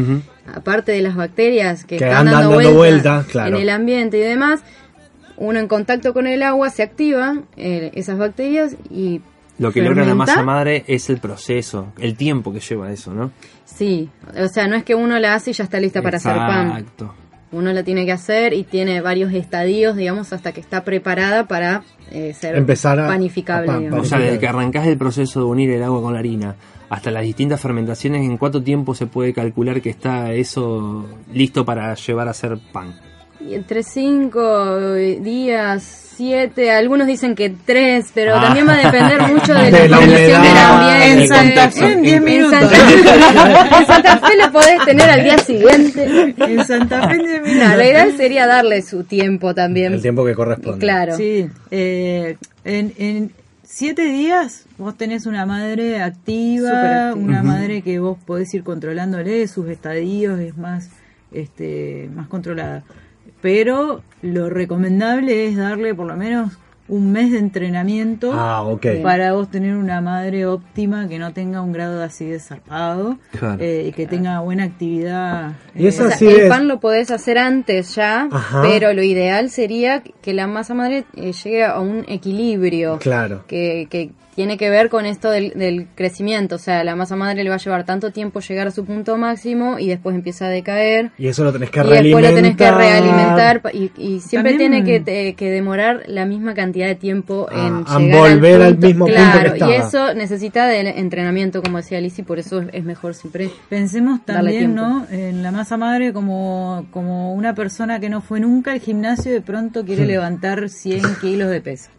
aparte de las bacterias que, Que están andan dando, dando vuelta vuelta, claro. en el ambiente y demás. Uno en contacto con el agua se activa eh, esas bacterias y Lo que logra la masa madre es el proceso, el tiempo que lleva eso, ¿no? Sí, o sea, no es que uno la hace y ya está lista para hacer pan. Exacto. Uno la tiene que hacer y tiene varios estadios, digamos, hasta que está preparada para eh, ser Empezar a- panificable. a pan- digamos. O sea, desde que arrancás el proceso de unir el agua con la harina hasta las distintas fermentaciones, ¿en cuánto tiempo se puede calcular que está eso listo para llevar a hacer pan? Entre cinco días, siete, algunos dicen que tres, pero Ah. también va a depender mucho de, De la la condición del ambiente. En Santa Fe en 10 En minutos. Santa, en Santa Fe lo podés tener al día siguiente. En Santa Fe en 10 minutos. La idea sería darle su tiempo también. El tiempo que corresponde. Claro. Sí, eh, en, en siete días vos tenés una madre activa, activa. una madre que vos podés ir controlándole sus estadios, es más, este, más controlada. Pero lo recomendable es darle por lo menos un mes de entrenamiento Ah, para vos tener una madre óptima que no tenga un grado de acidez zarpado Claro. eh, y que tenga buena actividad. Y esa O sea, el es- pan lo podés hacer antes ya, Ajá. pero lo ideal sería que la masa madre eh, llegue a un equilibrio. Claro. que, que tiene que ver con esto del, del crecimiento. O sea, la masa madre le va a llevar tanto tiempo llegar a su punto máximo y después empieza a decaer. Y eso lo tenés que Y después realimentar. lo tenés que realimentar y, y siempre También- tiene que, te- que demorar la misma cantidad de tiempo en Ah, a llegar volver al punto. mismo punto claro, que y estaba. eso necesita de entrenamiento, como decía Alicia, y por eso es, es mejor siempre. Pensemos también. ¿no? En la masa madre como, como una persona que no fue nunca al gimnasio y de pronto quiere Hmm. levantar 100 kilos de peso.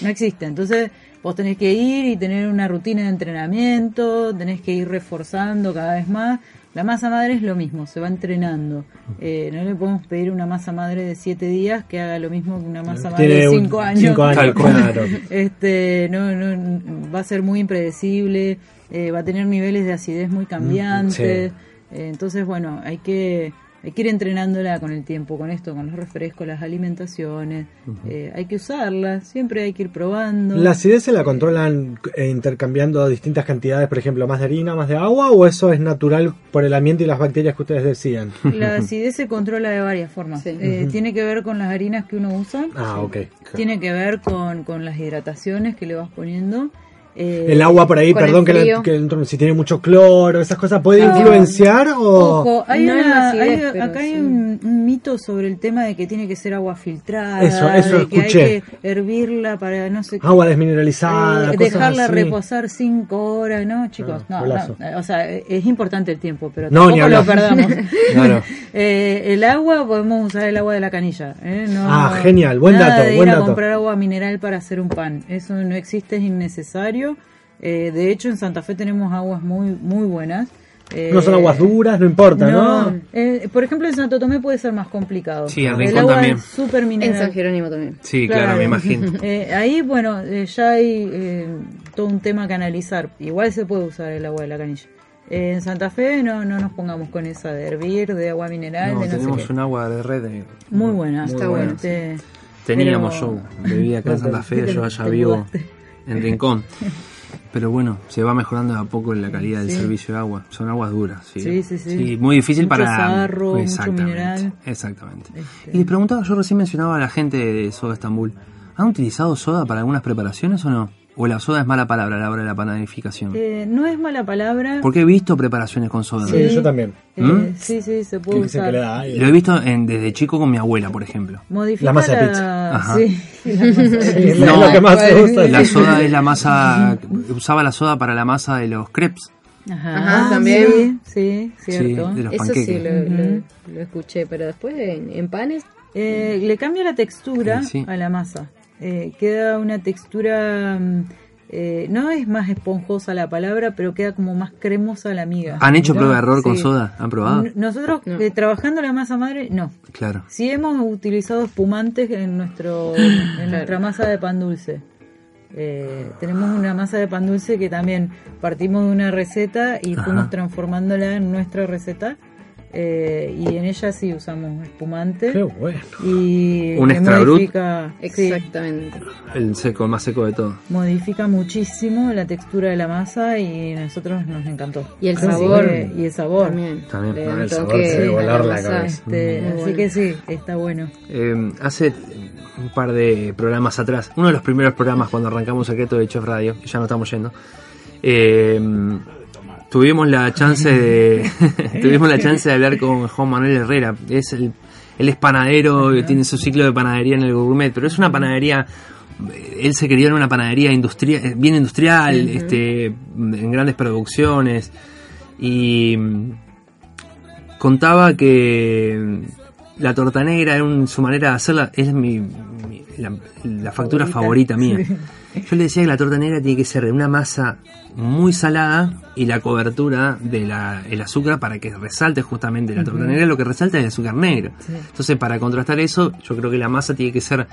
No existe. Entonces, vos tenés que ir y tener una rutina de entrenamiento, tenés que ir reforzando cada vez más. La masa madre es lo mismo, se va entrenando. Eh, no le podemos pedir una masa madre de 7 días que haga lo mismo que una masa madre de un- 5 años. cinco años, claro. Este, no, no, va a ser muy impredecible, eh, va a tener niveles de acidez muy cambiantes. sí. Eh, entonces, bueno, hay que, hay que ir entrenándola con el tiempo, con esto, con los refrescos, las alimentaciones. Eh, hay que usarla, siempre hay que ir probando. ¿La acidez se la controlan eh, intercambiando distintas cantidades, por ejemplo, más de harina, más de agua, o eso es natural por el ambiente y las bacterias que ustedes decían? La acidez se controla de varias formas. Sí. Eh, Tiene que ver con las harinas que uno usa. Ah, ok. Tiene que ver con, con las hidrataciones que le vas poniendo. Eh, El agua por ahí, perdón, que, la- que si tiene mucho cloro, esas cosas, ¿puede No. influenciar o...? Ojo, hay No una- acidez, hay- pero acá hay un, un mito sobre el tema de que tiene que ser agua filtrada, Eso, eso de que escuché. hay que hervirla para no sé qué, Agua desmineralizada, eh, cosas dejarla así. reposar cinco horas, ¿no, chicos? Ah, no, no, o sea, es importante el tiempo, pero No, tampoco ni lo perdamos. Eh, el agua, podemos usar el agua de la canilla. ¿eh? No, Ah, genial, buen nada dato, de buen ir a comprar agua mineral para hacer un pan. Eso no existe, es innecesario. Eh, de hecho, en Santa Fe tenemos aguas muy, muy buenas. Eh, No son aguas duras, no importa, ¿no? eh, por ejemplo, en Santo Tomé puede ser más complicado. Sí, en el agua también. es súper En mineral. San Jerónimo también. Sí, claro, me imagino. Eh, ahí, bueno, eh, ya hay eh, todo un tema que analizar. Igual se puede usar el agua de la canilla. Eh, en Santa Fe no, no nos pongamos con esa de hervir, de agua mineral, No, de no sé tenemos qué. un agua de red. Muy buena, muy está buena. bueno. Te- Teníamos pero- yo, vivía acá en Santa Fe, yo allá vivo. En Rincón. Pero bueno, se va mejorando de a poco la calidad del Sí. servicio de agua. Son aguas duras, sí. Sí, sí, sí. muy difícil Mucho para. sarro, mucho exactamente, mineral. Exactamente. Este. Y les preguntaba, yo recién mencionaba a la gente de Soda Estambul. ¿Han utilizado soda para algunas preparaciones o no? ¿O la soda es mala palabra a la hora de la panadificación? Eh, no es mala palabra. Porque he visto preparaciones con soda. Sí, yo también. Eh, ¿Mm? Sí, sí, se puede usar. que le da aire. Lo he visto en- desde chico con mi abuela, por ejemplo. Modifica La masa de la- pizza. Ajá. Sí, la masa de pizza. No, es lo que más se usa. La soda es la masa. Usaba la soda para la masa de los crepes. Ajá, Ajá, también. Sí, sí, cierto. Sí, de los Eso panqueques. sí lo, lo- escuché, pero después en, en panes Eh, le cambia la textura Sí, sí. a la masa. Eh, queda una textura, mm, eh, no es más esponjosa la palabra, pero queda como más cremosa la miga. ¿Han hecho prueba de error con soda? ¿Han probado? Nosotros No. eh, trabajando la masa madre, no. Claro. Sí hemos utilizado espumantes en nuestro en nuestra masa de pan dulce. Eh, tenemos una masa de pan dulce que también partimos de una receta y Ajá. fuimos transformándola en nuestra receta. Eh, y en ella sí usamos espumante. Qué bueno. Y Un extra brut. modifica, sí, Exactamente. El seco, el más seco de todo. modifica muchísimo la textura de la masa y a nosotros nos encantó. Y el sabor. y el sabor. También. También. El sabor se debe volar la masa. cabeza. Este, Muy así bueno. que sí, está bueno. Eh, hace un par de programas atrás, uno de los primeros programas cuando arrancamos Secreto de Chef Radio, que ya no estamos yendo, eh, tuvimos la chance de tuvimos la chance de hablar con Juan Manuel Herrera. Es el, él es panadero, tiene su ciclo de panadería en el gourmet, pero es una panadería él se crió en una panadería industrial, bien industrial, este, en grandes producciones y mm, contaba que mm, la torta negra un- su manera de hacerla es mi, mi- la, la factura favorita, Favorita, mía. Yo le decía que la torta negra tiene que ser de una masa muy salada y la cobertura del el azúcar para que resalte justamente la torta negra, lo que resalta es el azúcar negro. Entonces, para contrastar eso, yo creo que la masa tiene que ser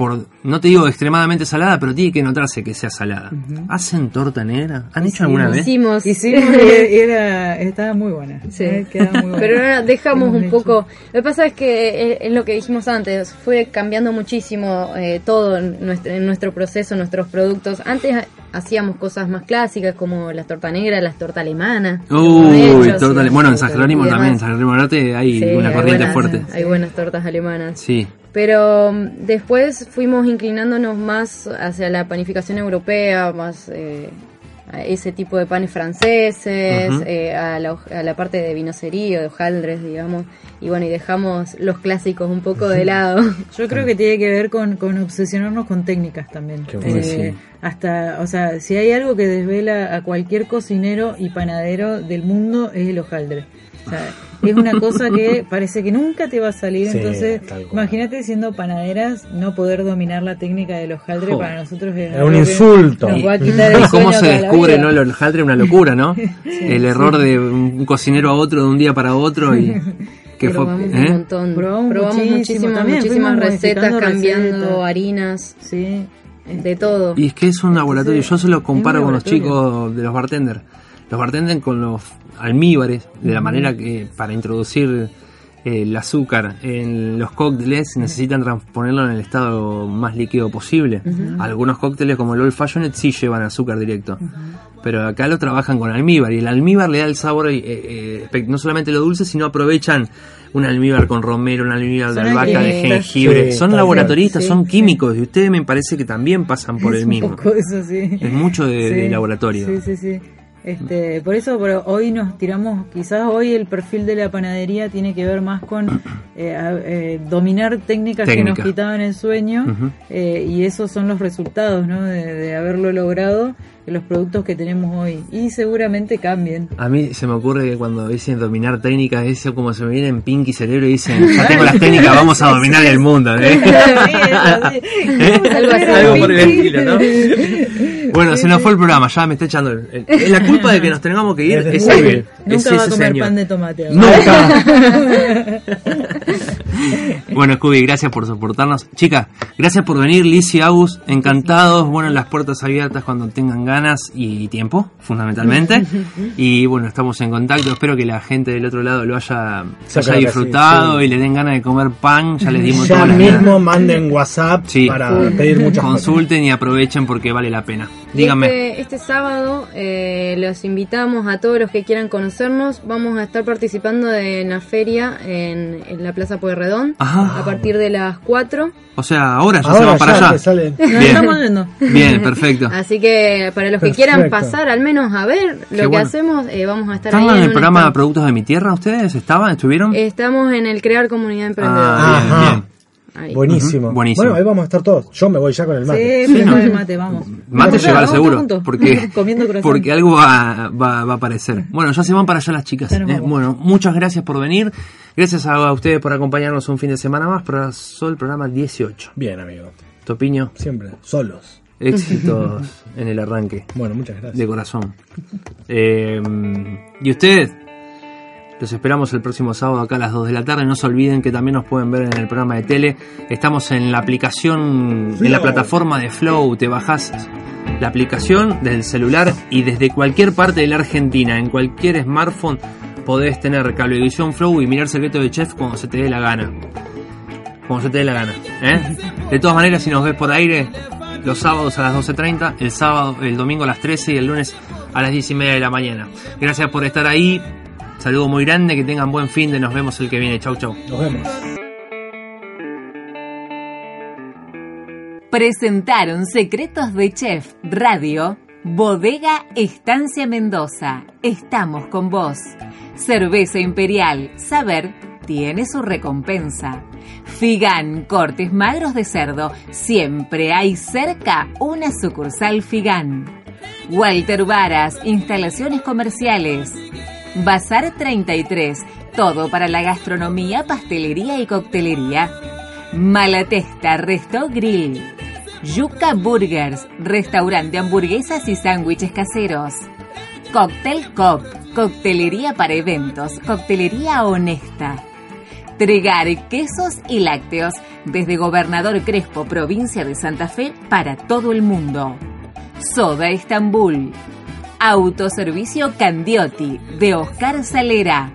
por, no te digo extremadamente salada, pero tiene que notarse que sea salada. ¿Hacen torta negra? ¿Han hecho alguna vez? Hicimos. Hicimos y era, estaba muy buena. Sí. eh, quedaba muy buena. Pero ahora dejamos un hecho. poco. Lo que pasa es que es, es lo que dijimos antes, fue cambiando muchísimo eh, todo en nuestro, en nuestro proceso, nuestros productos. Antes ha- hacíamos cosas más clásicas como las torta negra, las torta alemana. Uy, hechos, torta ale- Bueno, en San Jerónimo también, en San Jerónimo Norte hay Sí, una hay corriente buenas- fuerte. Hay buenas tortas alemanas. Sí. Pero mm, después fuimos inclinándonos más hacia la panificación europea, más eh, a ese tipo de panes franceses, eh, a, la, a la parte de vinocería, de hojaldres, digamos. Y bueno, y dejamos los clásicos un poco de lado. Yo creo que tiene que ver con, con obsesionarnos con técnicas también. Qué bueno, Eh, sí. Hasta, o sea, si hay algo que desvela a cualquier cocinero y panadero del mundo es el hojaldre. O sea, es una cosa que parece que nunca te va a salir. Sí, entonces, imagínate siendo panaderas, no poder dominar la técnica del hojaldre Jo. para nosotros es, un insulto. Nos va a quitar el ¿Y cómo se descubre no el hojaldre? Una locura, ¿no? el error de un cocinero a otro de un día para otro y que fue Probamos un ¿eh? montón. Probamos Probamos, muchísimo, muchísimas, también muchísimas recetas, cambiando recetas. harinas, Sí. de todo. Y es que es un laboratorio, yo se lo comparo un con los chicos de los bartenders. Los bartenders con los almíbares, de la manera que para introducir eh, el azúcar en los cócteles necesitan transponerlo en el estado más líquido posible. Algunos cócteles como el Old Fashioned sí llevan azúcar directo. Pero acá lo trabajan con almíbar y el almíbar le da el sabor, eh, eh, no solamente lo dulce, sino aprovechan un almíbar con romero, un almíbar de albahaca, de jengibre. Sí, son laboratoristas, son Sí, químicos y ustedes me parece que también pasan por Es el mismo. eso, sí. Es mucho de, laboratorio. Sí, sí, sí. Este, por eso pero hoy nos tiramos, quizás hoy el perfil de la panadería tiene que ver más con eh, eh, dominar técnicas que nos quitaban el sueño eh, y esos son los resultados ¿no? de, de haberlo logrado los productos que tenemos hoy y seguramente cambien. A mí se me ocurre que cuando dicen dominar técnicas, eso como se me viene en Pinky cerebro y dicen, ya tengo las técnicas, vamos a dominar el mundo. ¿eh? Algo por el estilo, ¿no? Bueno, se nos fue el programa, ya me está echando. el- el- la culpa de que nos tengamos que ir es, es Nunca va a comer señor. pan de tomate. ahora. Bueno, Scooby, gracias por soportarnos. Chicas, gracias por venir, Liz y Agus, encantados. Bueno, las puertas abiertas cuando tengan ganas y tiempo, fundamentalmente. Y bueno, estamos en contacto. Espero que la gente del otro lado lo haya, disfrutado sí, sí. y le den ganas de comer pan. Ya les dimos Ya todas las mismo manden WhatsApp Sí. para pedir muchas cosas. Consulten y aprovechen porque vale la pena. Díganme. Este, este sábado eh, los invitamos a todos los que quieran conocernos. Vamos a estar participando de una feria en, en la Plaza Pueyrredón Ajá. a partir de las 4. O sea, ahora ya se Ahora van para ya allá. sale. Nos Bien. estamos yendo. Bien, perfecto. Así que para los que Perfecto. quieran pasar al menos a ver lo Qué que bueno. hacemos, eh, vamos a estar ahí. ¿Estaban en el programa stand. Productos de mi Tierra ustedes? ¿Estaban? ¿Estuvieron? Estamos en el Crear Comunidad Emprendedora. Ah, bien, Ajá. bien. Ahí. Buenísimo. Bueno, ahí vamos a estar todos. Yo me voy ya con el mate. Sí, prepara el mate, vamos. Mate llevar vamos seguro, porque, porque algo va, va, va a aparecer. Bueno, ya se van para allá las chicas. ¿eh? Bueno, muchas gracias por venir. Gracias a, a ustedes por acompañarnos un fin de semana más. Para el programa 18. Bien, amigo. Topiño, Siempre. Solos. éxitos en el arranque, Bueno, muchas gracias. de corazón. Eh, y ustedes, los esperamos el próximo sábado acá a las 2 de la tarde. No se olviden que también nos pueden ver en el programa de tele. Estamos en la aplicación, en la plataforma de Flow. Te bajas la aplicación desde el celular y desde cualquier parte de la Argentina, en cualquier smartphone, podés tener Cablevisión Flow y mirar Secreto de Chef cuando se te dé la gana. Cuando se te dé la gana. ¿eh? De todas maneras, si nos ves por aire, los sábados a las 12.30, el sábado, el domingo a las 13 y el lunes a las 10 y media de la mañana. Gracias por estar ahí. Saludo muy grande, que tengan buen fin de nos vemos el que viene. Chau, chau. Nos vemos. Presentaron Secretos de Chef Radio, Bodega Estancia Mendoza. Estamos con vos. Cerveza Imperial, saber, tiene su recompensa. Figan, cortes magros de cerdo, siempre hay cerca una sucursal Figan. Walter Varas, instalaciones comerciales. Bazar 33, todo para la gastronomía, pastelería y coctelería. Malatesta Resto Grill. Yuca Burgers, restaurante de hamburguesas y sándwiches caseros. Cocktail Cop, coctelería para eventos, coctelería honesta. Tregar quesos y lácteos, desde Gobernador Crespo, provincia de Santa Fe, para todo el mundo. Soda Estambul. Autoservicio Candiotti, de Oscar Salera.